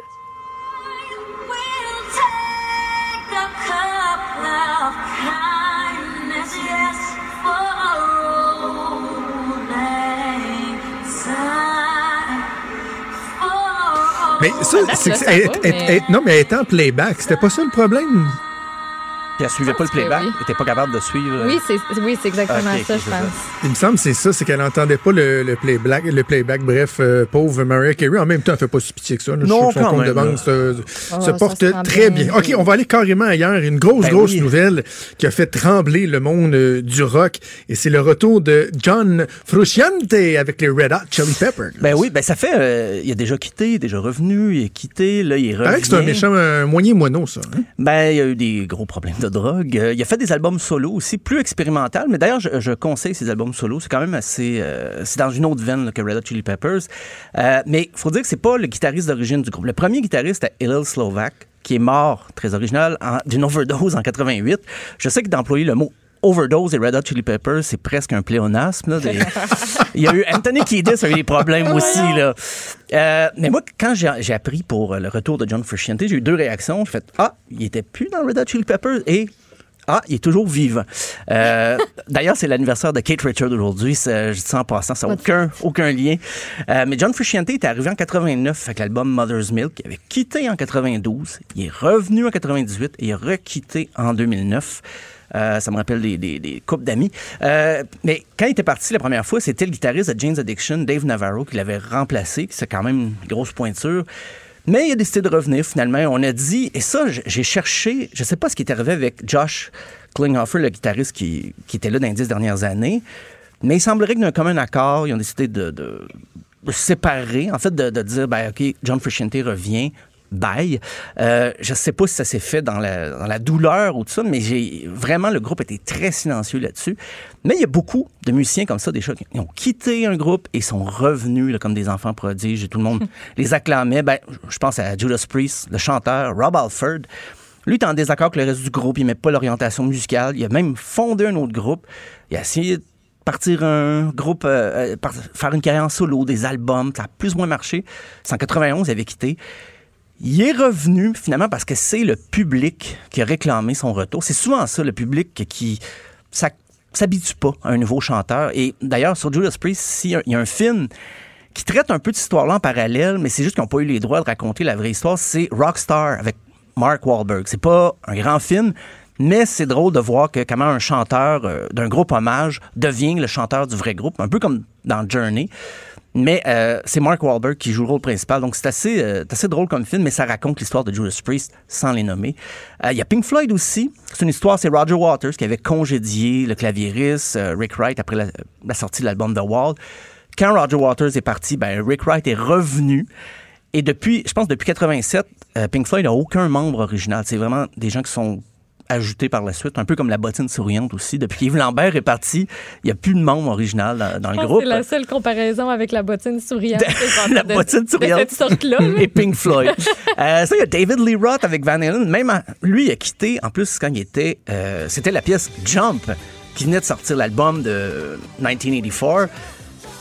Mais ça, c'est non, mais elle était en playback. C'était pas ça le problème? Puis elle suivait pas le playback. oui. Elle était pas capable de suivre. Oui, c'est oui, c'est exactement Ok, ça, je pense. Il me semble que c'est ça, c'est qu'elle entendait pas le, le playback. Le playback. Bref, euh, pauvre Mariah Carey. En même temps, elle fait pas si pitié que ça. là. Je Non, suis sûr que son quand compte de même, banque se, Oh, se ça porte se très bien. bien. OK, on va aller carrément ailleurs. Une grosse, Ben grosse oui. nouvelle qui a fait trembler le monde euh, du rock. Et c'est le retour de John Frusciante avec les Red Hot Chili Peppers. Ben oui, ben ça fait. euh, il a déjà quitté, déjà revenu, il est quitté, là, il que c'est un méchant un moyen moineau, ça. hein? Ben, il y a eu des gros problèmes de Euh, il a fait des albums solo aussi, plus expérimental. Mais d'ailleurs, je, conseille ces albums solo. C'est quand même assez. euh, c'est dans une autre veine que Red Hot Chili Peppers. Euh, mais il faut dire que c'est pas le guitariste d'origine du groupe. Le premier guitariste était Hillel Slovak, qui est mort, très original, d'une overdose en 88. Je sais que d'employer le mot overdose et Red Hot Chili Peppers, c'est presque un pléonasme. là, des- Il y a eu Anthony Kiedis a eu des problèmes aussi. Là. Euh, mais moi, quand j'ai appris pour euh, le retour de John Frusciante, j'ai eu deux réactions. J'ai fait Ah, il était plus dans Red Hot Chili Peppers et ah, il est toujours vivant. Euh, D'ailleurs, c'est l'anniversaire de Kate Richard aujourd'hui. Je dis ça en passant, ça n'a aucun, aucun lien. Euh, mais John Frusciante est arrivé en 89 avec l'album Mother's Milk. Il avait quitté en 92. Il est revenu en 98 et il a requitté en 2009. Euh, ça me rappelle des, des, des couples d'amis. Euh, mais quand il était parti la première fois, c'était le guitariste de Jane's Addiction, Dave Navarro, qui l'avait remplacé. C'est quand même une grosse pointure. Mais il a décidé de revenir finalement. On a dit, et ça, j'ai cherché, je sais pas ce qui est arrivé avec Josh Klinghoffer, le guitariste qui, qui était là dans les dix dernières années, mais il semblerait que d'un commun accord, ils ont décidé de, de- séparer, en fait, de, de dire, ben, OK, John Frusciante revient, bye. Euh, je sais pas si ça s'est fait dans la, dans la douleur ou tout ça, mais j'ai vraiment, le groupe était très silencieux là-dessus. Mais il y a beaucoup de musiciens comme ça, des gens qui ont quitté un groupe et sont revenus là, comme des enfants prodiges et tout le monde les acclamait. Ben, je pense à Judas Priest, le chanteur, Rob Alford. Lui, est en désaccord avec le reste du groupe, il met pas l'orientation musicale. Il a même fondé un autre groupe. Il a essayé de partir un groupe, euh, euh, faire une carrière en solo, des albums. Ça a plus ou moins marché. C'est en 91, il avait quitté. Il est revenu finalement parce que c'est le public qui a réclamé son retour. C'est souvent ça, le public qui s'habitue pas à un nouveau chanteur. Et d'ailleurs, sur Judas Priest, il y a un film qui traite un peu de cette histoire-là en parallèle, mais c'est juste qu'ils n'ont pas eu les droits de raconter la vraie histoire, c'est Rockstar avec Mark Wahlberg. C'est pas un grand film, mais c'est drôle de voir que comment un chanteur euh, d'un groupe hommage devient le chanteur du vrai groupe, un peu comme dans Journey. Mais euh, c'est Mark Wahlberg qui joue le rôle principal, donc c'est assez, euh, assez drôle comme film, mais ça raconte l'histoire de Judas Priest sans les nommer. Euh, Il y a Pink Floyd aussi. C'est une histoire, c'est Roger Waters qui avait congédié le claviériste euh, Rick Wright après la, la sortie de l'album The Wall. Quand Roger Waters est parti, ben, Rick Wright est revenu. Et depuis, je pense depuis 87, euh, Pink Floyd n'a aucun membre original. C'est vraiment des gens qui sont ajoutés par la suite, un peu comme la bottine souriante aussi. Depuis qu'Yves Lambert est parti, il n'y a plus de membre original dans, le groupe. C'est la seule comparaison avec la bottine souriante. la de- bottine de souriante. cette sorte-là. Et Pink Floyd. Euh, ça, il y a David Lee Roth avec Van Halen. Même lui, il a quitté, en plus, quand il était. euh, C'était la pièce Jump, qui venait de sortir l'album de 1984.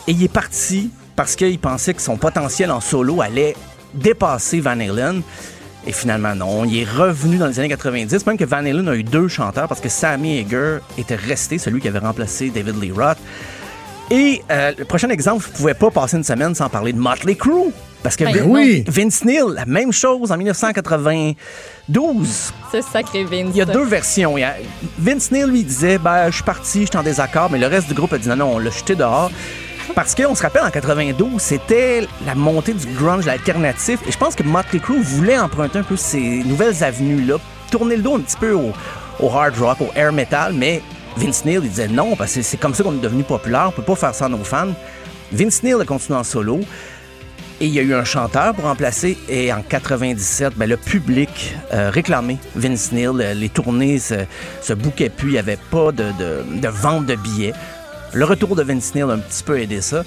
Et il est parti parce qu'il pensait que son potentiel en solo allait dépasser Van Halen. Et finalement, non. Il est revenu dans les années 90. Même que Van Halen a eu deux chanteurs parce que Sammy Hagar était resté, celui qui avait remplacé David Lee Roth. Et euh, le prochain exemple, je ne pouvais pas passer une semaine sans parler de Motley Crue. Parce que Ben Vin- oui. Vince Neil, la même chose en 1992. C'est sacré Vince. Il y a deux versions. Vince Neil lui disait ben, Je suis parti, je suis en désaccord, mais le reste du groupe a dit non, non, on l'a jeté dehors. Parce qu'on se rappelle, en 92, c'était la montée du grunge, l'alternatif. Et je pense que Motley Crue voulait emprunter un peu ces nouvelles avenues-là, tourner le dos un petit peu au, hard rock, au air metal, mais Vince Neil, il disait non, parce que c'est comme ça qu'on est devenu populaire, on peut pas faire ça à nos fans. Vince Neil a continué en solo. Et il y a eu un chanteur pour remplacer. Et en 97, ben, le public euh, réclamait Vince Neil. Euh, Les tournées se, se bouquaient plus. Il n'y avait pas de, de- de vente de billets. Le retour de Vince Neil a un petit peu aidé ça.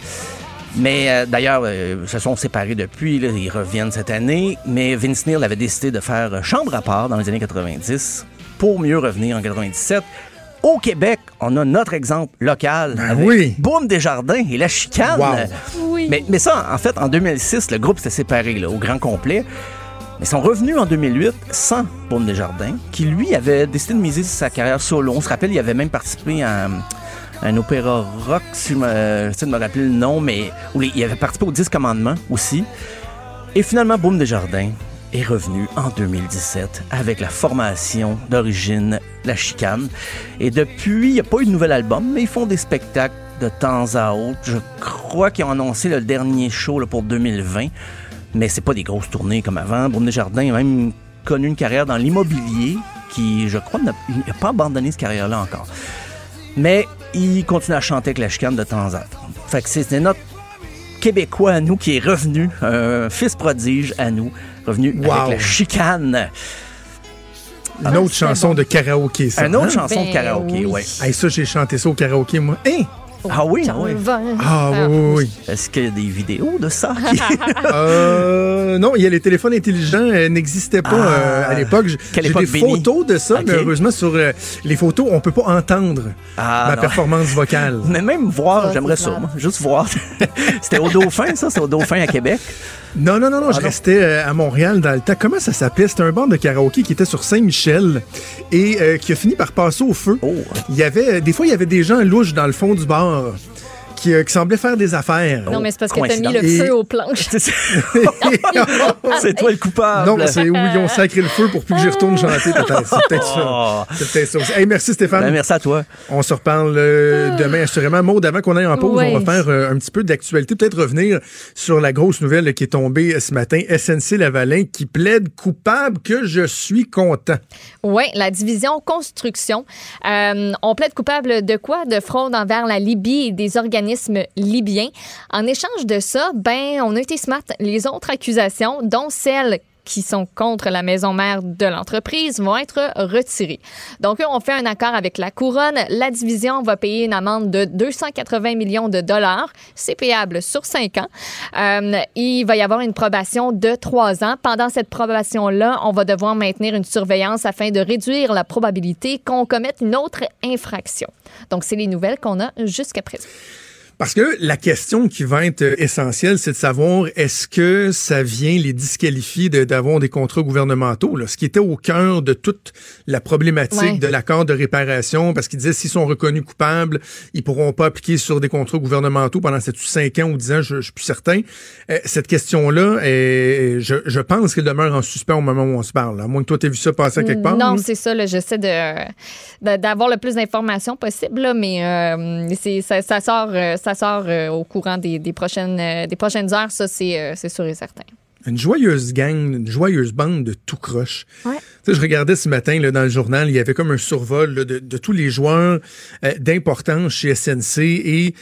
Mais euh, d'ailleurs, euh, ils se sont séparés depuis. là, ils reviennent cette année. Mais Vince Neil avait décidé de faire euh, chambre à part dans les années 90 pour mieux revenir en 97. Au Québec, on a notre exemple local Ben avec oui. Boom Desjardins et la chicane. Wow. Oui. Mais, mais ça, en fait, en 2006, le groupe s'est séparé là, au grand complet. Mais ils sont revenus en 2008 sans Baume Desjardins, qui lui avait décidé de miser sur sa carrière solo. On se rappelle, il avait même participé à, un- opéra rock, si je j'essaie de me rappeler le nom, mais il avait participé aux 10 commandements aussi. Et finalement, Boom Desjardins est revenu en 2017 avec la formation d'origine La Chicane. Et depuis, il n'y a pas eu de nouvel album, mais ils font des spectacles de temps à autre. Je crois qu'ils ont annoncé le dernier show pour 2020, mais c'est pas des grosses tournées comme avant. Boom Desjardins a même connu une carrière dans l'immobilier qui, je crois, n'a pas abandonné cette carrière-là encore. Mais il continue à chanter avec La Chicane de temps à autre. Fait que c'est notre Québécois à nous qui est revenu, un fils prodige à nous, revenu Wow. avec la chicane. Une autre chanson de karaoké, ça. Une autre hein? chanson de Ben karaoké, oui. ouais. Hey, ça, j'ai chanté ça au karaoké, moi. Hein? Ah oui, ah oui. Ah, oui, oui, oui. Est-ce qu'il y a des vidéos de ça? Euh, non, il y a les téléphones intelligents euh, n'existaient pas Ah. euh, à l'époque. J'ai des photos de ça, mais heureusement sur euh, les photos, on peut pas entendre Ah, ma non. performance vocale. Mais même voir, Ça, j'aimerais ça, moi. Juste voir. C'était au Dauphin, ça? C'était au Dauphin à Québec? Non, non, non, non, je Ah, non. restais euh, à Montréal dans le temps. Comment ça s'appelait? C'était un bar de karaoké qui était sur Saint-Michel et euh, qui a fini par passer au feu. Oh. Il y avait, des fois, il y avait des gens louches dans le fond du bar qui, euh, qui semblaient faire des affaires. Non, mais c'est parce que t'as mis le feu Et- aux planches. C'est toi le coupable. Non, c'est où ils ont sacré le feu pour plus que j'y retourne chanter. peut-être. C'est peut-être ça. Oh. C'est peut-être ça. aussi. Hey, merci Stéphane. Ben, merci à toi. On se reparle euh, demain assurément. Maud, avant qu'on aille en pause, Ouais. on va faire euh, un petit peu d'actualité, peut-être revenir sur la grosse nouvelle qui est tombée euh, ce matin. SNC Lavalin qui plaide coupable que je suis content. Oui, la division construction. Euh, on plaide coupable de quoi? De fraude envers la Libye et des organismes libyens. En échange de ça, ben, on a été smart. Les autres accusations, dont celles qui sont contre la maison mère de l'entreprise vont être retirées. Donc, on fait un accord avec la couronne. La division va payer une amende de 280 millions de dollars. C'est payable sur cinq ans. Euh, il va y avoir une probation de trois ans. Pendant cette probation-là, on va devoir maintenir une surveillance afin de réduire la probabilité qu'on commette une autre infraction. Donc, c'est les nouvelles qu'on a jusqu'à présent. Parce que la question qui va être euh, essentielle, c'est de savoir est-ce que ça vient les disqualifier de- d'avoir des contrats gouvernementaux, là, ce qui était au cœur de toute la problématique Ouais. de l'accord de réparation, parce qu'ils disaient s'ils sont reconnus coupables, ils pourront pas appliquer sur des contrats gouvernementaux pendant 5 ans ou 10 ans, je, je suis plus certain. Euh, cette question-là, est- je, je pense qu'elle demeure en suspens au moment où on se parle. À moins que toi, tu vu ça passer à quelque part. Non, c'est ça. J'essaie de, de- d'avoir le plus d'informations possible, là, mais euh, c'est, ça, ça sort, euh, ça sort euh, au courant des, des prochaines, euh, des prochaines heures. Ça, c'est, euh, c'est sûr et certain. Une joyeuse gang, une joyeuse bande de tout croche. Ouais. Tu sais, je regardais ce matin là, dans le journal, il y avait comme un survol là, de, de tous les joueurs euh, d'importance chez SNC et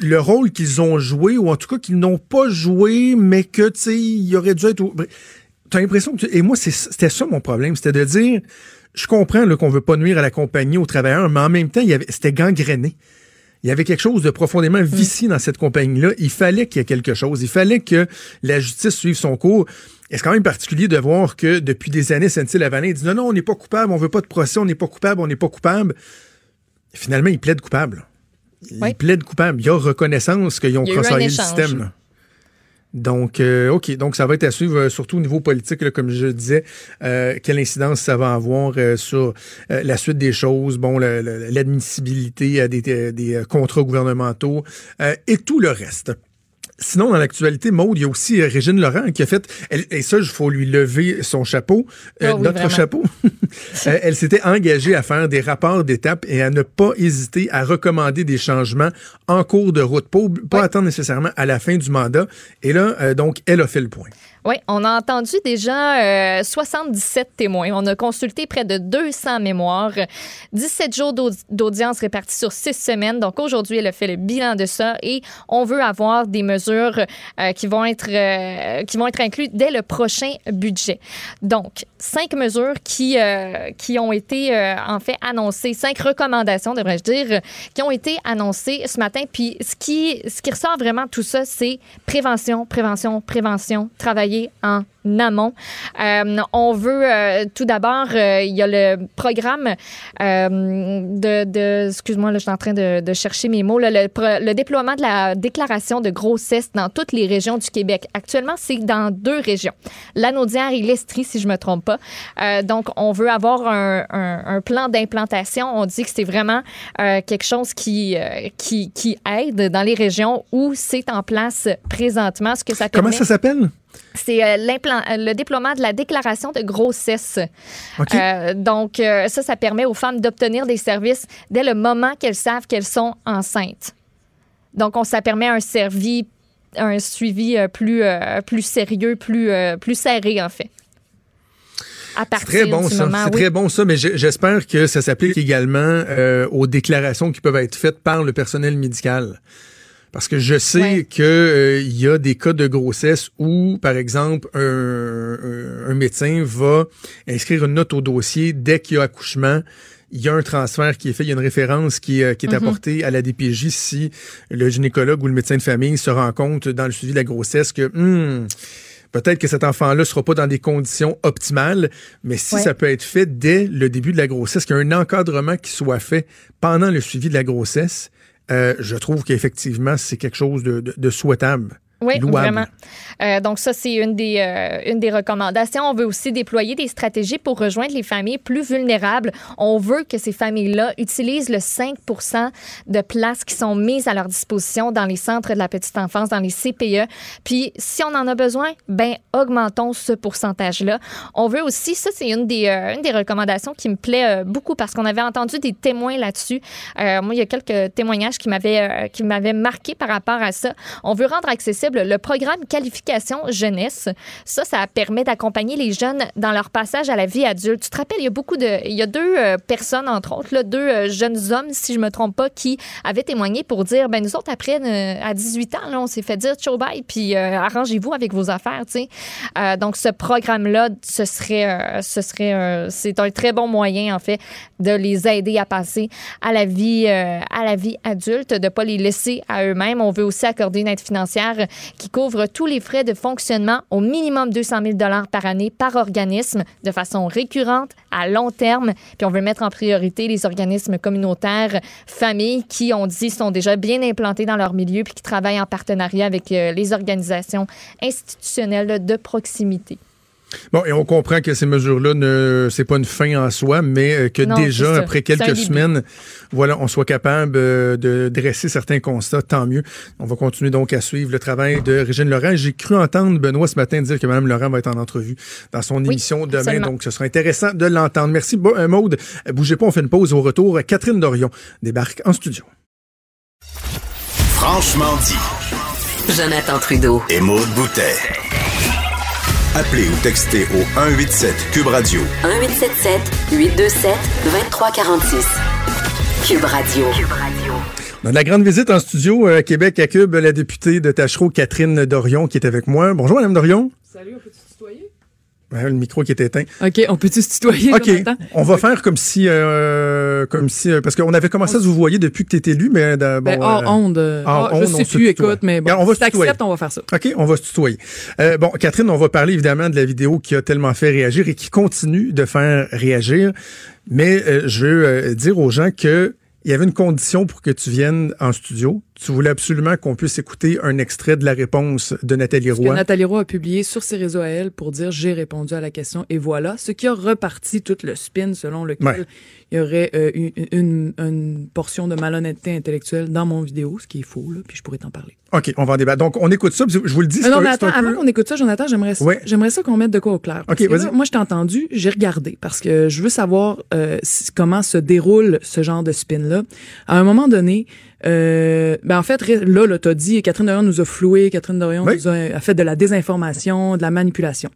le rôle qu'ils ont joué, ou en tout cas qu'ils n'ont pas joué, mais que tu sais, il aurait dû être. T'as l'impression que. Et moi, c'est- c'était ça mon problème, c'était de dire. Je comprends là, qu'on veut pas nuire à la compagnie, aux travailleurs, mais en même temps, il y avait, c'était gangréné. Il y avait quelque chose de profondément vicié dans cette compagnie-là. Il fallait qu'il y ait quelque chose. Il fallait que la justice suive son cours. Et c'est quand même particulier de voir que depuis des années, SNC-Lavalin dit non, non, on n'est pas coupable, on veut pas de procès, on n'est pas coupable, on n'est pas coupable. Finalement, ils plaident coupable. Ils Oui. plaident coupable. Il y a reconnaissance qu'ils ont Il y a eu un crossoyé le système. Donc, euh, OK. Donc, ça va être à suivre, euh, surtout au niveau politique, comme je disais, euh, quelle incidence ça va avoir euh, sur euh, la suite des choses, bon, l'admissibilité à des, des, contrats gouvernementaux et tout le reste. Sinon, dans l'actualité, Maude, il y a aussi euh, Régine Laurent qui a fait, elle- et ça, il faut lui lever son chapeau, euh, Ah oui, notre vraiment. chapeau. Euh, elle s'était engagée à faire des rapports d'étape et à ne pas hésiter à recommander des changements en cours de route, pas, attendre nécessairement à la fin du mandat. Et là, euh, donc, elle a fait le point. Oui, on a entendu déjà euh, 77 témoins. On a consulté près de 200 mémoires, 17 jours d'aud- d'audience répartis sur 6 semaines. Donc aujourd'hui, elle a fait le bilan de ça et on veut avoir des mesures euh, qui vont être euh, qui vont être incluses dès le prochain budget. Donc cinq mesures qui euh, qui ont été en fait annoncées, cinq recommandations devrais-je dire, qui ont été annoncées ce matin. Puis ce qui ce qui ressort vraiment de tout ça, c'est prévention, prévention, prévention, travailler en amont. Euh, on veut euh, tout d'abord, euh, il y a le programme de, de excuse-moi, là, je suis en train de, de chercher mes mots, là, le, déploiement de la déclaration de grossesse dans toutes les régions du Québec. Actuellement, c'est dans deux régions, l'Anaudière et l'Estrie, si je me trompe pas. Donc, on veut avoir un, un- un plan d'implantation. On dit que c'est vraiment quelque chose qui, qui, qui aide dans les régions où c'est en place présentement, ce que ça Comment ça s'appelle? C'est euh, euh, le déploiement de la déclaration de grossesse. OK. Euh, donc, euh, ça, ça permet aux femmes d'obtenir des services dès le moment qu'elles savent qu'elles sont enceintes. Donc, on, ça permet un servi, un suivi plus, plus sérieux, plus, plus serré, en fait. À C'est très bon ça. C'est oui. très bon ça, mais j'espère que ça s'applique également aux déclarations qui peuvent être faites par le personnel médical. Parce que je sais Ouais. que euh, y a des cas de grossesse où, par exemple, un, un- médecin va inscrire une note au dossier dès qu'il y a accouchement. Il y a un transfert qui est fait, il y a une référence qui, est- qui est Mhm. apportée à la DPJ si le gynécologue ou le médecin de famille se rend compte dans le suivi de la grossesse que hmm, peut-être que cet enfant-là sera pas dans des conditions optimales, mais si Ouais. ça peut être fait dès le début de la grossesse, qu'il y a un encadrement qui soit fait pendant le suivi de la grossesse, euh, je trouve qu'effectivement, c'est quelque chose de, de- de souhaitable. Oui, louable. vraiment. Euh, donc ça, c'est une des, euh, une des recommandations. On veut aussi déployer des stratégies pour rejoindre les familles plus vulnérables. On veut que ces familles-là utilisent le 5 de places qui sont mises à leur disposition dans les centres de la petite enfance, dans les CPE. Puis, si on en a besoin, ben augmentons ce pourcentage-là. On veut aussi, ça, c'est une des, euh, une des recommandations qui me plaît beaucoup parce qu'on avait entendu des témoins là-dessus. Moi, il y a quelques témoignages qui m'avaient qui m'avaient marqué par rapport à ça. On veut rendre accessible le programme qualification jeunesse. Ça, ça permet d'accompagner les jeunes dans leur passage à la vie adulte. Tu te rappelles, il y a beaucoup de, il y a deux euh, personnes entre autres, deux euh, jeunes hommes, si je me trompe pas, qui avaient témoigné pour dire, ben nous autres après euh, à 18 ans, là, on s'est fait dire ciao bye, puis arrangez-vous avec vos affaires, tu sais. Donc ce programme-là, ce serait, ce serait, c'est un très bon moyen en fait de les aider à passer à la vie, à la vie adulte, de pas les laisser à eux-mêmes. On veut aussi accorder une aide financière qui couvre tous les frais de fonctionnement au minimum 200 000 par année par organisme de façon récurrente à long terme. Puis on veut mettre en priorité les organismes communautaires, familles qui, on dit, sont déjà bien implantés dans leur milieu puis qui travaillent en partenariat avec euh, les organisations institutionnelles de proximité. Bon, et on comprend que ces mesures-là, ne, c'est pas une fin en soi, mais euh, que Non, déjà, après quelques semaines, voilà, on soit capable euh, de dresser certains constats, tant mieux. On va continuer donc à suivre le travail de Régine Laurent. J'ai cru entendre Benoît ce matin dire que Mme Laurent va être en entrevue dans son Oui, émission demain, absolument. donc ce sera intéressant de l'entendre. Merci, euh, Maude. Bougez pas, on fait une pause au retour. Catherine Dorion débarque en studio. Franchement dit. Jonathan Trudeau. Et Maude Boutet. Appelez ou textez au 187 Cube Radio 1877 827 2346. Cube Radio. On a de la grande visite en studio euh, à Québec à Cube, la députée de Tachereau, Catherine Dorion, qui est avec moi. Bonjour, Mme Dorion. Salut, on peut-tu se tutoyer? Le micro qui est éteint. OK, on peut-tu se tutoyer, OK, Jonathan? on va faire comme si, euh, comme si, euh, parce qu'on avait commencé à se vous voyer depuis que tu étais élu, mais euh, bon, Ben, hors euh, onde. euh, hors ah, onde, je on sais plus, écoute, mais bon, on va si se tutoyer. t'acceptes, on va faire ça. OK, on va se tutoyer. Euh, bon, Catherine, on va parler évidemment de la vidéo qui a tellement fait réagir et qui continue de faire réagir. Mais euh, je veux dire aux gens que il y avait une condition pour que tu viennes en studio. Tu voulais absolument qu'on puisse écouter un extrait de la réponse de Nathalie Ce que Roy. Nathalie Roy a publié sur ses réseaux à elle pour dire j'ai répondu à la question et voilà, ce qui a reparti tout le spin selon lequel Ouais. il y aurait euh, une, une- une portion de malhonnêteté intellectuelle dans mon vidéo, ce qui est faux, là, puis je pourrais t'en parler. OK, on va en débattre. Donc, on écoute ça. puis Je vous le dis, Mais c'est non, mais attends, peu- avant qu'on écoute ça, Jonathan, j'aimerais ça, Ouais. j'aimerais ça qu'on mette de quoi au clair. Parce Ok, que là, vas-y. moi, je t'ai entendu, j'ai regardé parce que je veux savoir euh, comment se déroule ce genre de spin-là. À un moment donné, euh, ben en fait, là, là t'as dit, Catherine Dorion nous a floué, Catherine Dorion Oui. nous a, a fait de la désinformation, de la manipulation.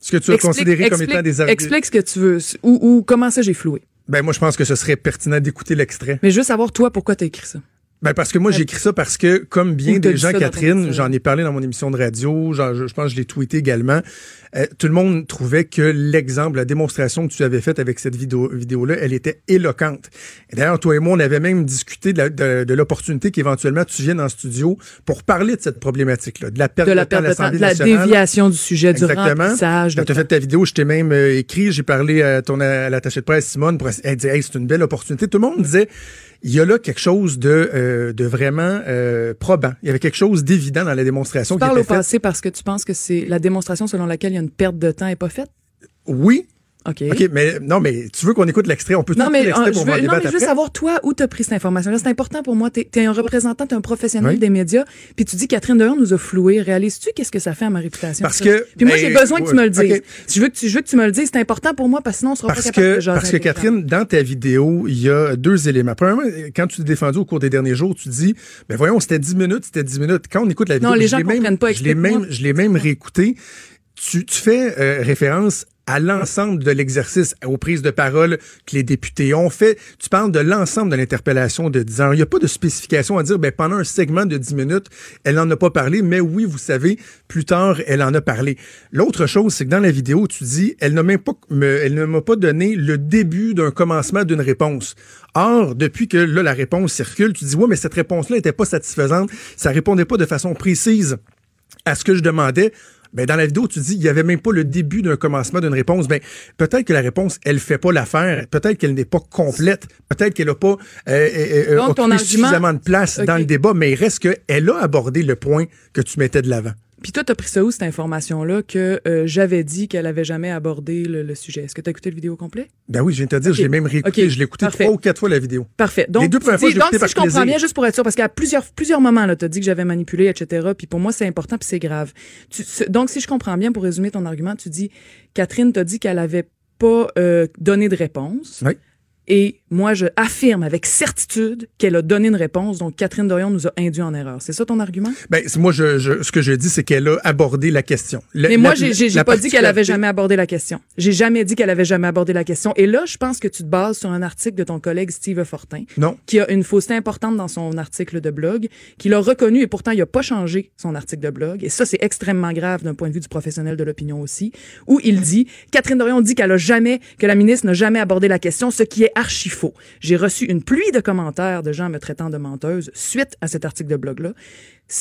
ce que tu as Explique- considéré comme étant des arguments. Explique ce que tu veux, ou, ou comment ça j'ai floué. Ben, moi, je pense que ce serait pertinent d'écouter l'extrait. Mais je veux savoir, toi, pourquoi t'as écrit ça? Ben parce que moi j'ai écrit ça parce que comme bien des dit gens Catherine, j'en ai parlé dans mon émission de radio, genre, je, je pense que je l'ai tweeté également. euh, tout le monde trouvait que l'exemple, la démonstration que tu avais faite avec cette vidéo vidéo là, elle était éloquente. D'ailleurs toi et moi on avait même discuté de l'opportunité qu'éventuellement tu viennes en studio pour parler de cette problématique là, de la perte De de, la perte de temps, de la déviation du sujet, du Exactement. remplissage. de Quand tu as fait ta vidéo, je t'ai même euh, écrit, j'ai parlé à ton à l'attaché de presse Simone pour elle disait hey, c'est une belle opportunité. Tout le monde disait il y a là quelque chose de euh, de vraiment euh, probant. Il y avait quelque chose d'évident dans la démonstration Tu qui parles était au faite. passé parce que tu penses que c'est la démonstration selon laquelle il y a une perte de temps est pas faite? Oui. OK. OK, mais non, mais tu veux qu'on écoute l'extrait? On peut Non, mais, l'extrait euh, pour voir non, mais je veux après? savoir, toi, où tu as pris cette information-là? C'est important pour moi. Tu es, un représentant, tu es un professionnel Oui. des médias. Puis tu dis Catherine Dorion nous a floué. Réalises-tu qu'est-ce que ça fait à ma réputation? Parce que- Puis moi, ben, j'ai besoin que tu me le dises. OK. Je, veux que tu, je veux que tu me le dises. C'est important pour moi parce que sinon, on sera Parce pas capable de que, jaser parce que Catherine, dans ta vidéo, il y a deux éléments. Premièrement, quand tu t'es défendu au cours des derniers jours, tu dis, ben voyons, c'était 10 minutes, c'était 10 minutes. Quand on écoute la vidéo, Non, les je gens l'ai même, comprennent pas, je l'ai même, je l'ai même réécouté. Tu, tu fais euh, référence à l'ensemble de l'exercice, aux prises de parole que les députés ont fait. Tu parles de l'ensemble de l'interpellation de 10 heures. Il n'y a pas de spécification à dire, ben, pendant un segment de 10 minutes, elle n'en a pas parlé, mais oui, vous savez, plus tard, elle en a parlé. L'autre chose, c'est que dans la vidéo, tu dis, elle ne m'a pas donné le début d'un commencement d'une réponse. Or, depuis que la réponse circule, tu dis, ouais, mais cette réponse-là n'était pas satisfaisante. Ça répondait pas de façon précise à ce que je demandais. Ben, dans la vidéo, tu dis, il y avait même pas le début d'un commencement d'une réponse. Ben, peut-être que la réponse, elle fait pas l'affaire. Peut-être qu'elle n'est pas complète. Peut-être qu'elle a pas euh, euh, euh, Donc, occupé argument- suffisamment de place dans le débat. Mais il reste qu'elle a abordé le point que tu mettais de l'avant. Puis toi, t'as pris ça où, cette information-là, que euh, j'avais dit qu'elle avait jamais abordé le, le sujet? Est-ce que t'as écouté le vidéo complet? Ben oui, je viens de te dire, Ok. je l'ai même réécouté. Ok. Je l'ai écouté Parfait. trois ou quatre fois la vidéo. Parfait. Donc, Les deux premières fois, dis- donc si par je comprends bien, juste pour être sûr, parce qu'à plusieurs, plusieurs moments, là, t'as dit que j'avais manipulé, etc. Puis pour moi, c'est important, puis c'est grave. Tu- donc, si je comprends bien, pour résumer ton argument, tu dis, Catherine t'a dit qu'elle avait pas euh, donné de réponse. Oui. Et moi, je affirme avec certitude qu'elle a donné une réponse. Donc, Catherine Dorion nous a induit en erreur. C'est ça ton argument? Ben, moi, je, je- ce que je dis, c'est qu'elle a abordé la question. Mais moi, j'ai j'ai- pas dit qu'elle avait jamais abordé la question. J'ai jamais dit qu'elle avait jamais abordé la question. Et là, je pense que tu te bases sur un article de ton collègue Steve Fortin, Non. qui a une fausseté importante dans son article de blog, qu'il a reconnu et pourtant il a pas changé son article de blog. Et ça, c'est extrêmement grave d'un point de vue du professionnel de l'opinion aussi, où il dit, Catherine Dorion dit qu'elle a jamais, que la ministre n'a jamais abordé la question, ce qui est archi faux. J'ai reçu une pluie de commentaires de gens me traitant de menteuse suite à cet article de blog-là.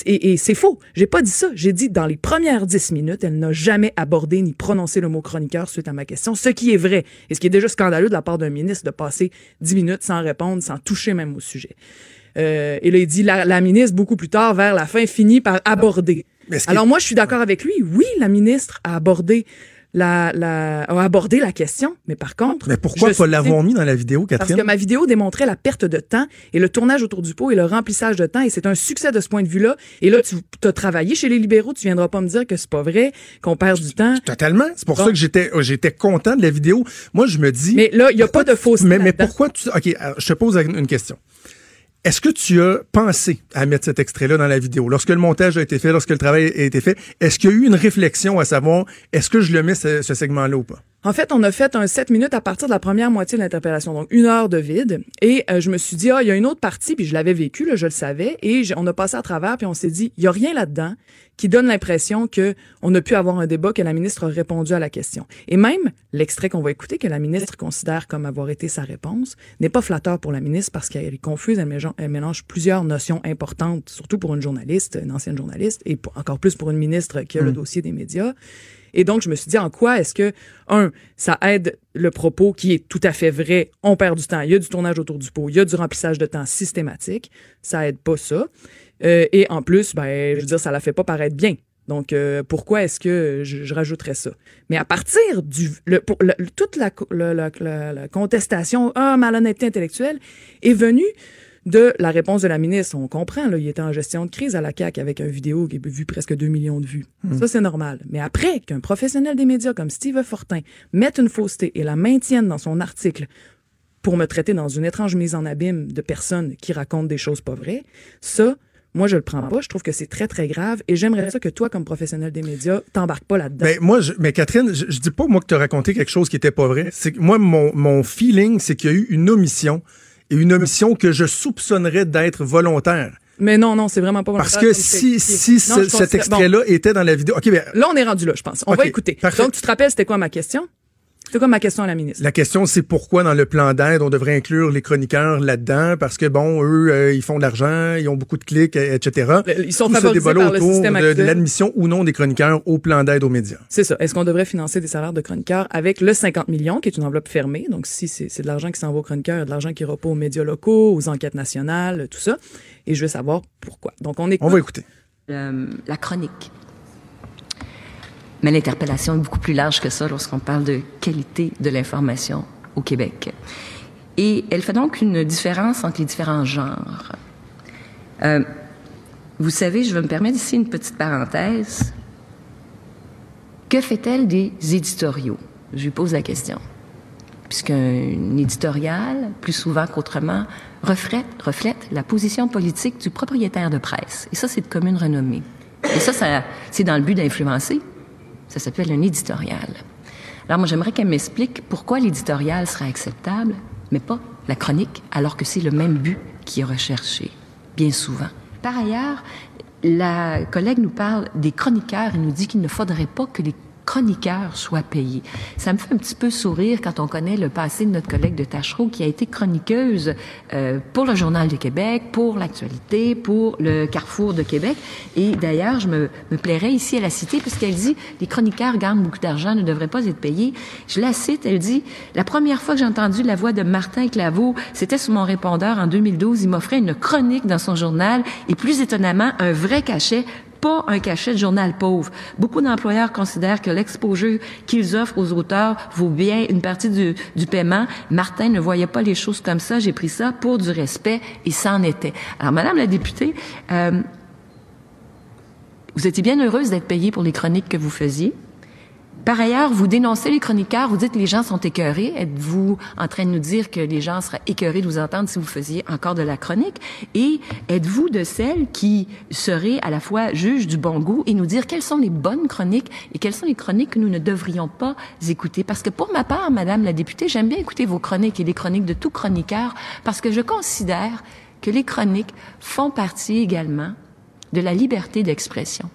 Et, et c'est faux. J'ai pas dit ça. J'ai dit dans les premières dix minutes, elle n'a jamais abordé ni prononcé le mot chroniqueur suite à ma question, ce qui est vrai. Et ce qui est déjà scandaleux de la part d'un ministre de passer dix minutes sans répondre, sans toucher même au sujet. Euh, et là, il dit, la, la ministre, beaucoup plus tard, vers la fin, finit par aborder. Alors moi, je suis d'accord avec lui. Oui, la ministre a abordé la, la, a abordé la question, mais par contre... Mais pourquoi pas l'avoir mis dans la vidéo, parce Catherine? que ma vidéo démontrait la perte de temps et le tournage autour du pot et le remplissage de temps et c'est un succès de ce point de vue-là. Et là, tu as travaillé chez les libéraux, tu viendras pas me dire que c'est pas vrai, qu'on perd du temps. Totalement. C'est pour Bon. ça que j'étais j'étais content de la vidéo. Moi, je me dis. Mais là, il y a pas de fausseté Mais, mais là-dedans. pourquoi tu. OK, je te pose une question. Est-ce que tu as pensé à mettre cet extrait-là dans la vidéo? Lorsque le montage a été fait, lorsque le travail a été fait, est-ce qu'il y a eu une réflexion à savoir est-ce que je le mets ce, segment-là ou pas? En fait, on a fait un 7 minutes à partir de la première moitié de l'interpellation, donc une heure de vide. Et euh, je me suis dit, ah, il y a une autre partie, puis je l'avais vécu, là, je le savais. Et on a passé à travers, puis on s'est dit, il y a rien là-dedans qui donne l'impression que on a pu avoir un débat, que la ministre a répondu à la question. Et même l'extrait qu'on va écouter, que la ministre considère comme avoir été sa réponse, n'est pas flatteur pour la ministre parce qu'elle est confuse, elle mélange, plusieurs notions importantes, surtout pour une journaliste, une ancienne journaliste, et pour- encore plus pour une ministre qui a le dossier des médias. Et donc, je me suis dit, en quoi est-ce que, un, ça aide le propos qui est tout à fait vrai, on perd du temps, il y a du tournage autour du pot, il y a du remplissage de temps systématique, ça aide pas ça. Euh, et en plus, ben, je veux dire, ça la fait pas paraître bien. Donc, euh, pourquoi est-ce que je, rajouterais ça? Mais à partir du... Le, pour, le- toute la- la contestation, ah, malhonnêteté intellectuelle, est venue de la réponse de la ministre. On comprend, là, il était en gestion de crise à la CAQ avec une vidéo qui a vu presque 2 millions de vues. Ça, c'est normal. Mais après qu'un professionnel des médias comme Steve Fortin mette une fausseté et la maintienne dans son article pour me traiter dans une étrange mise en abîme de personnes qui racontent des choses pas vraies, ça, moi, je le prends pas. Je trouve que c'est très, très grave et j'aimerais ça que toi, comme professionnel des médias, t'embarques pas là-dedans. Ben, moi, je, mais Catherine, je, je dis pas moi que tu as raconté quelque chose qui était pas vrai. C'est que moi, mon, mon feeling, c'est qu'il y a eu une omission et une omission que je soupçonnerais d'être volontaire. Mais non, non, c'est vraiment pas Parce volontaire, que comme si, si Non, ce- cet extrait-là était dans la vidéo. OK, ben, Là, on est rendu là, je pense. On va écouter. parfait. Donc, tu te rappelles, c'était quoi ma question? C'était quoi ma question à la ministre? La question, c'est pourquoi dans le plan d'aide, on devrait inclure les chroniqueurs là-dedans, parce que, bon, eux, euh, ils font de l'argent, ils ont beaucoup de clics, etc. Ils sont Tout favorisés par le autour système de, de l'admission ou non des chroniqueurs au plan d'aide aux médias. C'est ça. Est-ce qu'on devrait financer des salaires de chroniqueurs avec le 50 millions, qui est une enveloppe fermée? Donc, si c'est c'est de l'argent qui s'en va aux chroniqueurs, il y a de l'argent qui pas aux médias locaux, aux enquêtes nationales, tout ça. Et je veux savoir pourquoi. Donc, on écoute. On va écouter. Euh, la chronique. Mais l'interpellation est beaucoup plus large que ça lorsqu'on parle de qualité de l'information au Québec. Et elle fait donc une différence entre les différents genres. Euh, vous savez, je vais me permettre ici une petite parenthèse. Que fait-elle des éditoriaux? Je lui pose la question. Puisqu'un éditorial, plus souvent qu'autrement, reflète, la position politique du propriétaire de presse. Et ça, c'est de commune renommée. Et ça c'est dans le but d'influencer. Ça s'appelle un éditorial. Alors moi, j'aimerais qu'elle m'explique pourquoi l'éditorial serait acceptable, mais pas la chronique, alors que c'est le même but qui est recherché, bien souvent. Par ailleurs, la collègue nous parle des chroniqueurs et nous dit qu'il ne faudrait pas que les chroniqueurs soient payés. Ça me fait un petit peu sourire quand on connaît le passé de notre collègue de Tachereau qui a été chroniqueuse euh, pour le Journal de Québec, pour l'actualité, pour le Carrefour de Québec. Et d'ailleurs, je me, me plairais ici à la citer puisqu'elle dit les chroniqueurs gagnent beaucoup d'argent, ne devraient pas être payés. Je la cite, elle dit la première fois que j'ai entendu la voix de Martin Claveau, c'était sur mon répondeur en 2012. Il m'offrait une chronique dans son journal et plus étonnamment un vrai cachet pas un cachet de journal pauvre. Beaucoup d'employeurs considèrent que l'exposure qu'ils offrent aux auteurs vaut bien une partie du, du paiement. Martin ne voyait pas les choses comme ça. J'ai pris ça pour du respect et ça en était. Alors, Madame la députée, euh, vous étiez bien heureuse d'être payée pour les chroniques que vous faisiez. Par ailleurs, vous dénoncez les chroniqueurs, vous dites que les gens sont écœurés. Êtes-vous en train de nous dire que les gens seraient écœurés de vous entendre si vous faisiez encore de la chronique? Et êtes-vous de celles qui seraient à la fois juges du bon goût et nous dire quelles sont les bonnes chroniques et quelles sont les chroniques que nous ne devrions pas écouter? Parce que pour ma part, Madame la députée, j'aime bien écouter vos chroniques et les chroniques de tout chroniqueur parce que je considère que les chroniques font partie également de la liberté d'expression.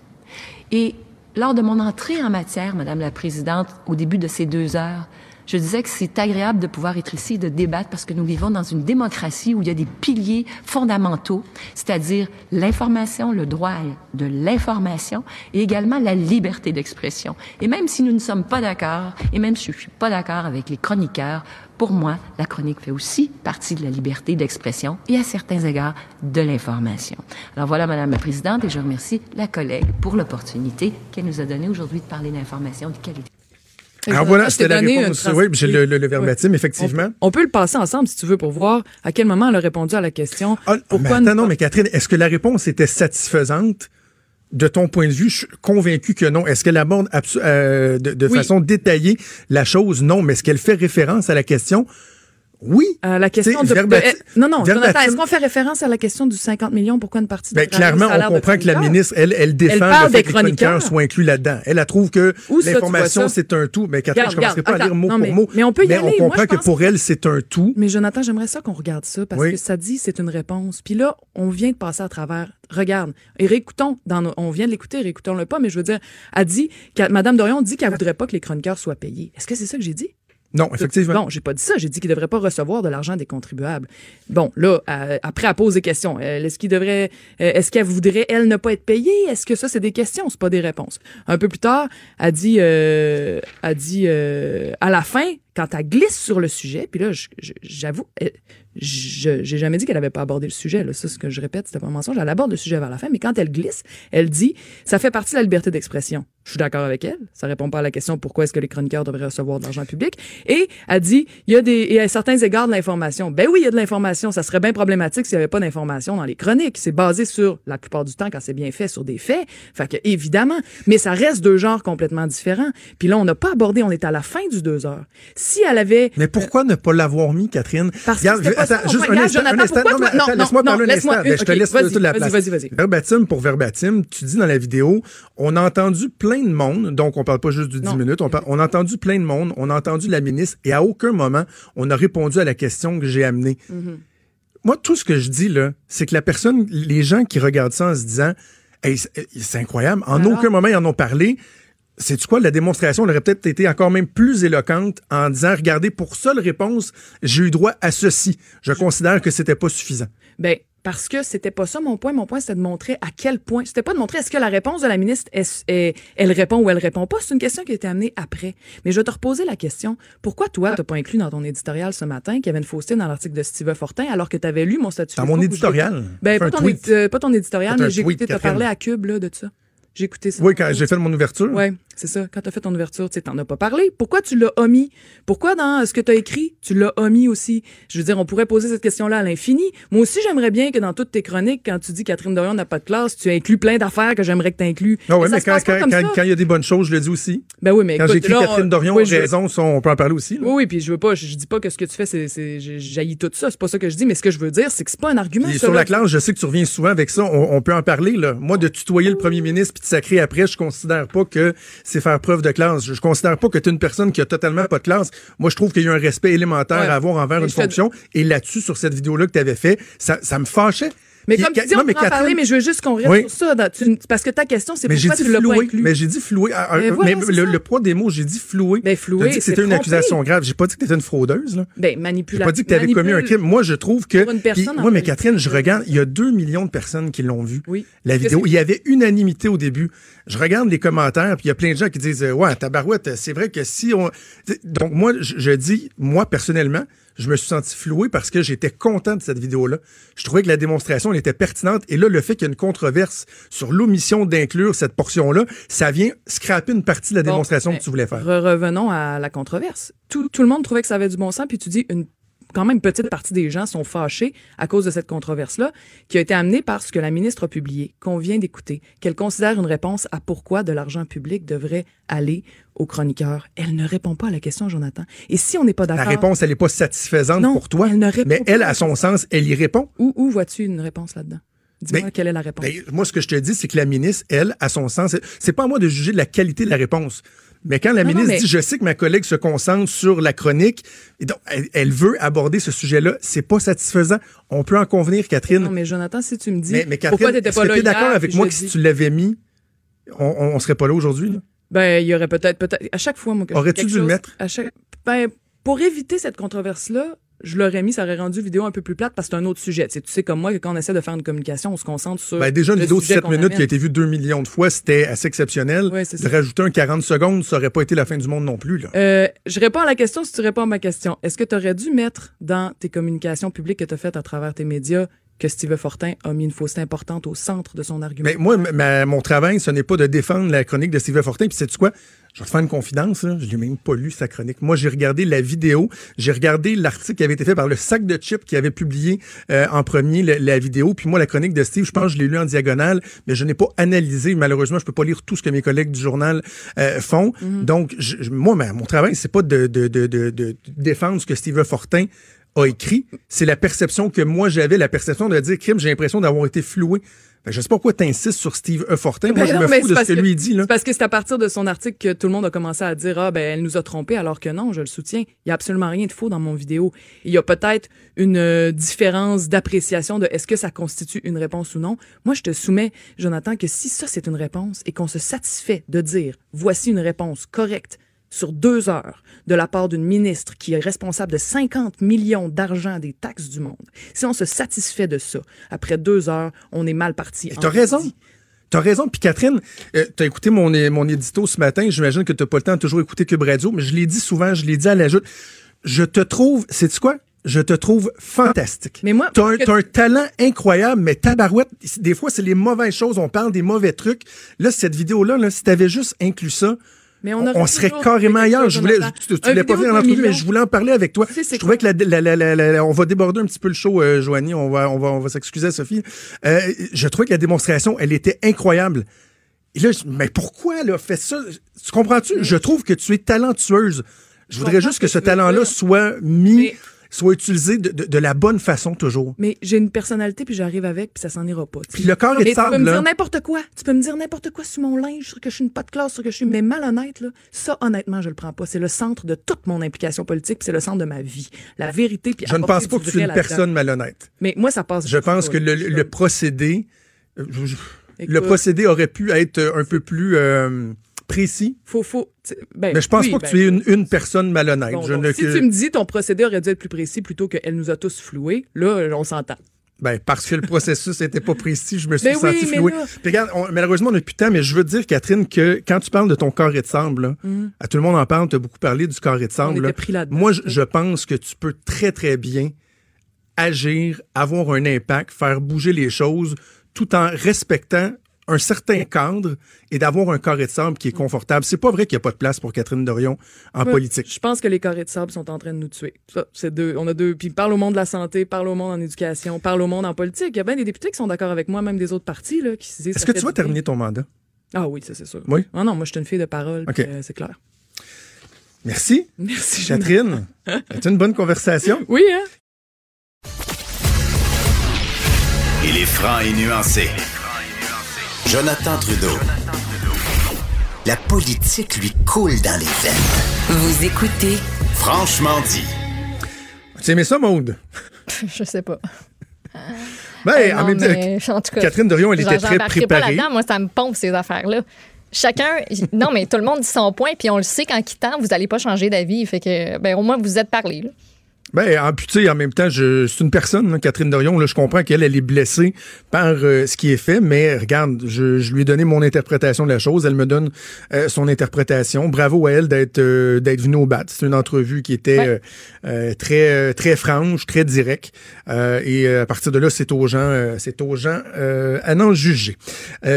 Et lors de mon entrée en matière, Madame la Présidente, au début de ces deux heures, Je disais que c'est agréable de pouvoir être ici et de débattre parce que nous vivons dans une démocratie où il y a des piliers fondamentaux, c'est-à-dire l'information, le droit de l'information et également la liberté d'expression. Et même si nous ne sommes pas d'accord, et même si je suis pas d'accord avec les chroniqueurs, pour moi, la chronique fait aussi partie de la liberté d'expression et à certains égards de l'information. Alors voilà, Madame la Présidente, et je remercie la collègue pour l'opportunité qu'elle nous a donnée aujourd'hui de parler d'information de qualité. Alors voilà, c'était la réponse. Oui, j'ai le, le, le verbatim, effectivement. On, on peut le passer ensemble si tu veux pour voir à quel moment elle a répondu à la question. Ah, pourquoi mais attends, non, mais Catherine, est-ce que la réponse était satisfaisante? De ton point de vue? Je suis convaincu que non. Est-ce qu'elle aborde euh, de, de Oui. façon détaillée la chose? Non. Mais est-ce qu'elle fait référence à la question? Oui. Euh, la question de, eh, non non Jonathan est-ce qu'on fait référence à la question du 50 millions pourquoi une partie Ben, clairement, on comprend que la ministre, elle, elle défend parle le fait des que les chroniqueurs soient inclus là-dedans. Elle, elle trouve que l'information, c'est un tout. Mais Catherine, je commencerai pas à lire mot attends, pour mot. mais- mais on peut y mais aller. on comprend que pour elle, c'est un tout. Mais Jonathan, j'aimerais ça qu'on regarde ça parce Oui. que ça dit c'est une réponse. Puis là, on vient de passer à travers. Regarde, et réécoutons, dans nos- on vient de l'écouter, réécoutons-le pas, mais je veux dire, elle dit, Madame Dorion dit qu'elle voudrait pas que les chroniqueurs soient payés. Est-ce que c'est ça que j'ai dit? Non, effectivement. Non, j'ai pas dit ça. J'ai dit qu'ils devraient pas recevoir de l'argent des contribuables. Bon, là, euh, après, elle pose des questions. Euh, est-ce qu'il devrait, euh, est-ce qu'elle voudrait, elle, ne pas être payée? Est-ce que ça, c'est des questions? C'est pas des réponses. Un peu plus tard, elle dit, euh, elle dit, euh, à la fin, quand elle glisse sur le sujet, puis là, j'avoue, elle- je j'ai jamais dit qu'elle avait pas abordé le sujet. Là. Ça, ce que je répète, c'était pas un mensonge. Elle aborde le sujet vers la fin, mais quand elle glisse, elle dit, ça fait partie de la liberté d'expression. Je suis d'accord avec elle. Ça répond pas à la question pourquoi est-ce que les chroniqueurs devraient recevoir de l'argent public? Et elle dit, il y a des, et à certains égards de l'information. Ben oui, il y a de l'information. Ça serait bien problématique s'il y avait pas d'information dans les chroniques. C'est basé sur, la plupart du temps, quand c'est bien fait, sur des faits. Fait que, évidemment. Mais ça reste deux genres complètement différents. Puis là, on n'a pas abordé, on est à la fin du deux heures. Si elle avait, Mais pourquoi ne pas l'avoir mis, Catherine? Parce que pas juste un instant, Jonathan, un instant. pourquoi Non, mais attends, non, laisse-moi non, parler un laisse-moi instant. une- Ben, je te laisse vas-y, toute la vas-y, place. vas-y, vas-y. Verbatim pour verbatim, tu dis dans la vidéo, on a entendu plein de monde, donc on parle pas juste du 10 Non. minutes, on, parle- on a entendu plein de monde, on a entendu la ministre, et à aucun moment, on a répondu à la question que j'ai amenée. Mm-hmm. Moi, tout ce que je dis, là, c'est que la personne, les gens qui regardent ça en se disant, Hey, c'est c'est incroyable, en Alors? aucun moment ils en ont parlé. C'est quoi? La démonstration elle aurait peut-être été encore même plus éloquente en disant regardez pour seule réponse j'ai eu droit à ceci. Je considère que c'était pas suffisant. Ben, parce que c'était pas ça mon point. Mon point, c'était de montrer à quel point. C'était pas de montrer est-ce que la réponse de la ministre, est, est- elle répond ou elle répond pas. C'est une question qui a été amenée après. Mais je vais te reposer la question. Pourquoi toi, t'as pas inclus dans ton éditorial ce matin qu'il y avait une fausseté dans l'article de Steve Fortin alors que tu avais lu mon statut? Dans mon éditorial. Ben, pas ton, édi- euh, pas ton éditorial, mais j'ai écouté, t'as Catherine. parlé à Cube, là, de ça. J'ai écouté ça. Oui, quand j'ai fait mon ouverture. Ouais, c'est ça. Quand t'as fait ton ouverture, tu sais, t'en as pas parlé. Pourquoi tu l'as omis? Pourquoi dans ce que t'as écrit, tu l'as omis aussi? Je veux dire, on pourrait poser cette question-là à l'infini. Moi aussi, j'aimerais bien que dans toutes tes chroniques, quand tu dis Catherine Dorion n'a pas de classe, tu inclus plein d'affaires que j'aimerais que tu inclus. Ah ça mais quand il y a des bonnes choses, je le dis aussi. Ben oui, mais Quand j'écris Catherine Dorion oui, raison, on peut en parler aussi. Oui, oui, puis je veux pas, je, dis pas que ce que tu fais, c'est, j'haïs tout ça. C'est pas ça que je dis, mais ce que je veux dire, c'est que c'est pas un argument. Sur la classe, je sais que tu reviens souvent avec ça. On, on peut en parler. Là. Moi, de tutoyer le premier ministre puis de sacrer après, je considère pas que c'est faire preuve de classe. Je, je considère pas que tu es une personne qui a totalement pas de classe. Moi, je trouve qu'il y a un respect élémentaire Ouais. à avoir envers Mais une te- fonction. Et là-dessus, sur cette vidéo-là que tu avais fait, ça, ça me fâchait. Mais comme tu dis, on non, mais parler, mais je veux juste qu'on reste Oui. sur ça. dans- tu- parce que ta question, c'est Mais j'ai pourquoi tu l'as pas inclus. Mais j'ai dit floué. Mais voilà, mais le, poids des mots, j'ai dit floué. Ben, floué, J'ai dit que c'est c'était une accusation grave. J'ai pas dit que tu étais une fraudeuse. Là. Ben, J'ai manipulation. pas dit que tu avais commis un crime. Moi, je trouve que. Moi, mais. Catherine, je regarde, il y a 2 millions de personnes qui l'ont vu. Oui. La vidéo. Il y avait unanimité au début. Je regarde les commentaires, puis il y a plein de gens qui disent Ouais, tabarouette, c'est vrai que si on. Donc, moi, je, je dis, moi, personnellement, je me suis senti floué parce que j'étais content de cette vidéo-là. Je trouvais que la démonstration, elle était pertinente. Et là, le fait qu'il y ait une controverse sur l'omission d'inclure cette portion-là, ça vient scraper une partie de la Bon, démonstration ben, que tu voulais faire. Re- revenons à la controverse. Tout, tout le monde trouvait que ça avait du bon sens, puis tu dis une quand même petite partie des gens sont fâchés à cause de cette controverse-là, qui a été amenée par ce que la ministre a publié, qu'on vient d'écouter, qu'elle considère une réponse à pourquoi de l'argent public devrait aller aux chroniqueurs. Elle ne répond pas à la question, Jonathan. Et si on n'est pas La d'accord... réponse, elle n'est pas satisfaisante Non, pour toi. elle ne répond mais pas elle, à la son sens, elle y répond. Où, où vois-tu une réponse là-dedans? Dis-moi Ben, quelle est la réponse. Ben, moi, ce que je te dis, c'est que la ministre, elle, à son sens, c'est- c'est pas à moi de juger de la qualité de la réponse. Mais quand la Non, non, ministre mais- dit, je sais que ma collègue se concentre sur la chronique, et donc, elle, elle veut aborder ce sujet-là, c'est pas satisfaisant. On peut en convenir, Catherine. Non, mais Jonathan, si tu me dis mais, mais pourquoi Catherine, est-ce pas là d'accord avec moi que si tu l'avais mis, on, on, serait pas là aujourd'hui? Ben, il y aurait peut-être, peut-être, à chaque fois, moi, que Aurais-tu dû le mettre? À chaque, Ben, pour éviter cette controverse-là, je l'aurais mis, ça aurait rendu la vidéo un peu plus plate parce que c'est un autre sujet. Tu sais, tu sais comme moi que quand on essaie de faire une communication, on se concentre sur. Ben, déjà, une vidéo de sujet 7 qu'on minutes qui a été vue 2 millions de fois, c'était assez exceptionnel. Ouais, c'est de ça. rajouter un 40 secondes, ça aurait pas été la fin du monde non plus. Là. Euh, je réponds à la question si tu réponds à ma question. Est-ce que tu aurais dû mettre dans tes communications publiques que tu as faites à travers tes médias que Steve Fortin a mis une fausseté importante au centre de son argument? Mais moi, ma- mon travail, ce n'est pas de défendre la chronique de Steve Fortin. Puis sais-tu quoi? Je vais te faire une confidence. Là. Je l'ai même pas lu, sa chronique. Moi, j'ai regardé la vidéo. J'ai regardé l'article qui avait été fait par le sac de chips qui avait publié euh, en premier la vidéo. Puis moi, la chronique de Steve, je pense que je l'ai lu en diagonale, mais je n'ai pas analysé. Malheureusement, je peux pas lire tout ce que mes collègues du journal euh, font. Donc, je- je- moi, ma- mon travail, c'est pas de, de, de, de, de défendre ce que Steve Fortin a écrit. C'est la perception que moi j'avais, la perception de dire, crime, j'ai l'impression d'avoir été floué. Ben, je sais pas pourquoi tu insistes sur Steve E. Fortin. Moi, Ben je non, me fous de ce parce que que- lui dit. Là. C'est parce que c'est à partir de son article que tout le monde a commencé à dire ah ben elle nous a trompés alors que non, je le soutiens. Il y a absolument rien de faux dans mon vidéo. Il y a peut-être une euh, différence d'appréciation de est-ce que ça constitue une réponse ou non. Moi, je te soumets, Jonathan, que si ça c'est une réponse et qu'on se satisfait de dire voici une réponse correcte sur deux heures de la part d'une ministre qui est responsable de 50 millions d'argent des taxes du monde, si on se satisfait de ça, après deux heures, on est mal parti. Et t'as raison. T'as raison. Puis Catherine, euh, t'as écouté mon, mon édito ce matin. J'imagine que t'as pas le temps de toujours écouter Cube Radio, mais je l'ai dit souvent, je l'ai dit à la joute. Je te trouve, sais-tu quoi? Je te trouve fantastique. Mais moi, t'as un, que- un talent incroyable, mais tabarouette, des fois, c'est les mauvaises choses. On parle des mauvais trucs. Là, cette vidéo-là, là, si t'avais juste inclus ça, Mais on serait carrément ailleurs. Je voulais, tu, voulais pas de l'entrevue, mais je voulais en parler avec toi. Je trouvais que la, la- la- la- on va déborder un petit peu le show, euh, Joanie. On va, on va, on va s'excuser Sophie. Euh, je trouvais que la démonstration, elle était incroyable. Et là, je- mais pourquoi elle a fait ça? Tu comprends-tu? Je trouve que tu es talentueuse. Je voudrais juste que que ce talent-là soit mis, Mais- soit utilisé de, de- de la bonne façon toujours. Mais j'ai une personnalité, puis j'arrive avec, puis ça s'en ira pas. Puis le corps est tu peux me dire n'importe quoi. Tu peux me dire n'importe quoi sur mon linge, sur que je suis une pas de classe, sur que je suis. Mais malhonnête, là, ça, honnêtement, je le prends pas. C'est le centre de toute mon implication politique, puis c'est le centre de ma vie. La vérité, puis Je ne pense pas que tu es une personne malhonnête. Mais moi, ça passe. Je pense que le, le procédé, euh, je- je- le procédé aurait pu être un peu plus euh, précis? Faut, faut. Ben, Mais je pense oui, pas que ben, tu es une, une personne malhonnête. bon, je donc, ne- si tu me dis ton procédé aurait dû être plus précis plutôt qu'elle nous a tous floués, là, on s'entend. Ben, parce que le processus n'était pas précis, je me suis Ben senti floué. là- regarde, on- malheureusement, on n'a plus de temps, mais je veux dire, Catherine, que quand tu parles de ton carré de sable, là, Mhm. à tout le monde en parle, tu as beaucoup parlé du carré de On sable. Moi, je, je pense que tu peux très, très bien agir, avoir un impact, faire bouger les choses, tout en respectant un certain cadre et d'avoir un carré de sable qui est confortable. C'est pas vrai qu'il n'y a pas de place pour Catherine Dorion en politique. Je pense que les carrés de sable sont en train de nous tuer. Ça, c'est deux. On a deux. Puis parle au monde de la santé, parle au monde en éducation, parle au monde en politique. Il y a bien des députés qui sont d'accord avec moi, même des autres partis, là, qui se disent. Est-ce que tu vas terminer ton mandat? Ah oui, ça c'est sûr. Oui? Ah non, moi je suis une fille de parole. OK. puis, euh, c'est clair. Merci. Merci. Catherine, c'est une bonne conversation. Oui, hein? Il est franc et nuancé. Jonathan Trudeau. La politique lui coule dans les veines. Vous écoutez Franchement dit. Tu aimais ça, Maude? Je sais pas. Ben, Euh, en non, même temps, mais, en tout cas, Catherine Dorion, elle était très pas préparée. là-dedans. Moi, ça me pompe, ces affaires-là. Chacun, non, mais tout le monde dit son point, puis on le sait qu'en quittant, vous n'allez pas changer d'avis. Fait que, ben, au moins, vous vous êtes parlé. là. Ben, en, puis, tu sais, en même temps, je, c'est une personne, là, Catherine Dorion. Là, je comprends qu'elle, elle est blessée par euh, ce qui est fait, mais regarde, je, je lui ai donné mon interprétation de la chose. Elle me donne euh, son interprétation. Bravo à elle d'être euh, d'être venue au bat. C'est une entrevue qui était Ouais. très très franche, très directe. Et à partir de là, c'est aux gens, c'est aux gens à n'en juger.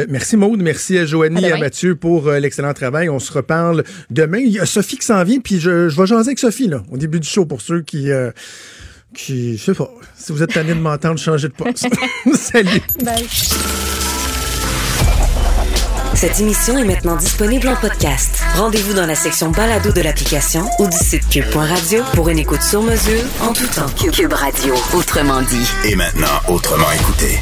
Merci Maude, merci à Joanie et à. Mathieu pour l'excellent travail. On se reparle demain. Il y a Sophie qui s'en vient, puis je, je vais jaser avec Sophie là, au début du show pour ceux qui euh, qui, je sais pas, si vous êtes tanné de m'entendre changer de poste. Salut. Cette émission est maintenant disponible en podcast. Rendez-vous dans la section balado de l'application ou du site cube.radio pour une écoute sur mesure en tout temps. Cube Radio, autrement dit. Et maintenant, autrement écouté.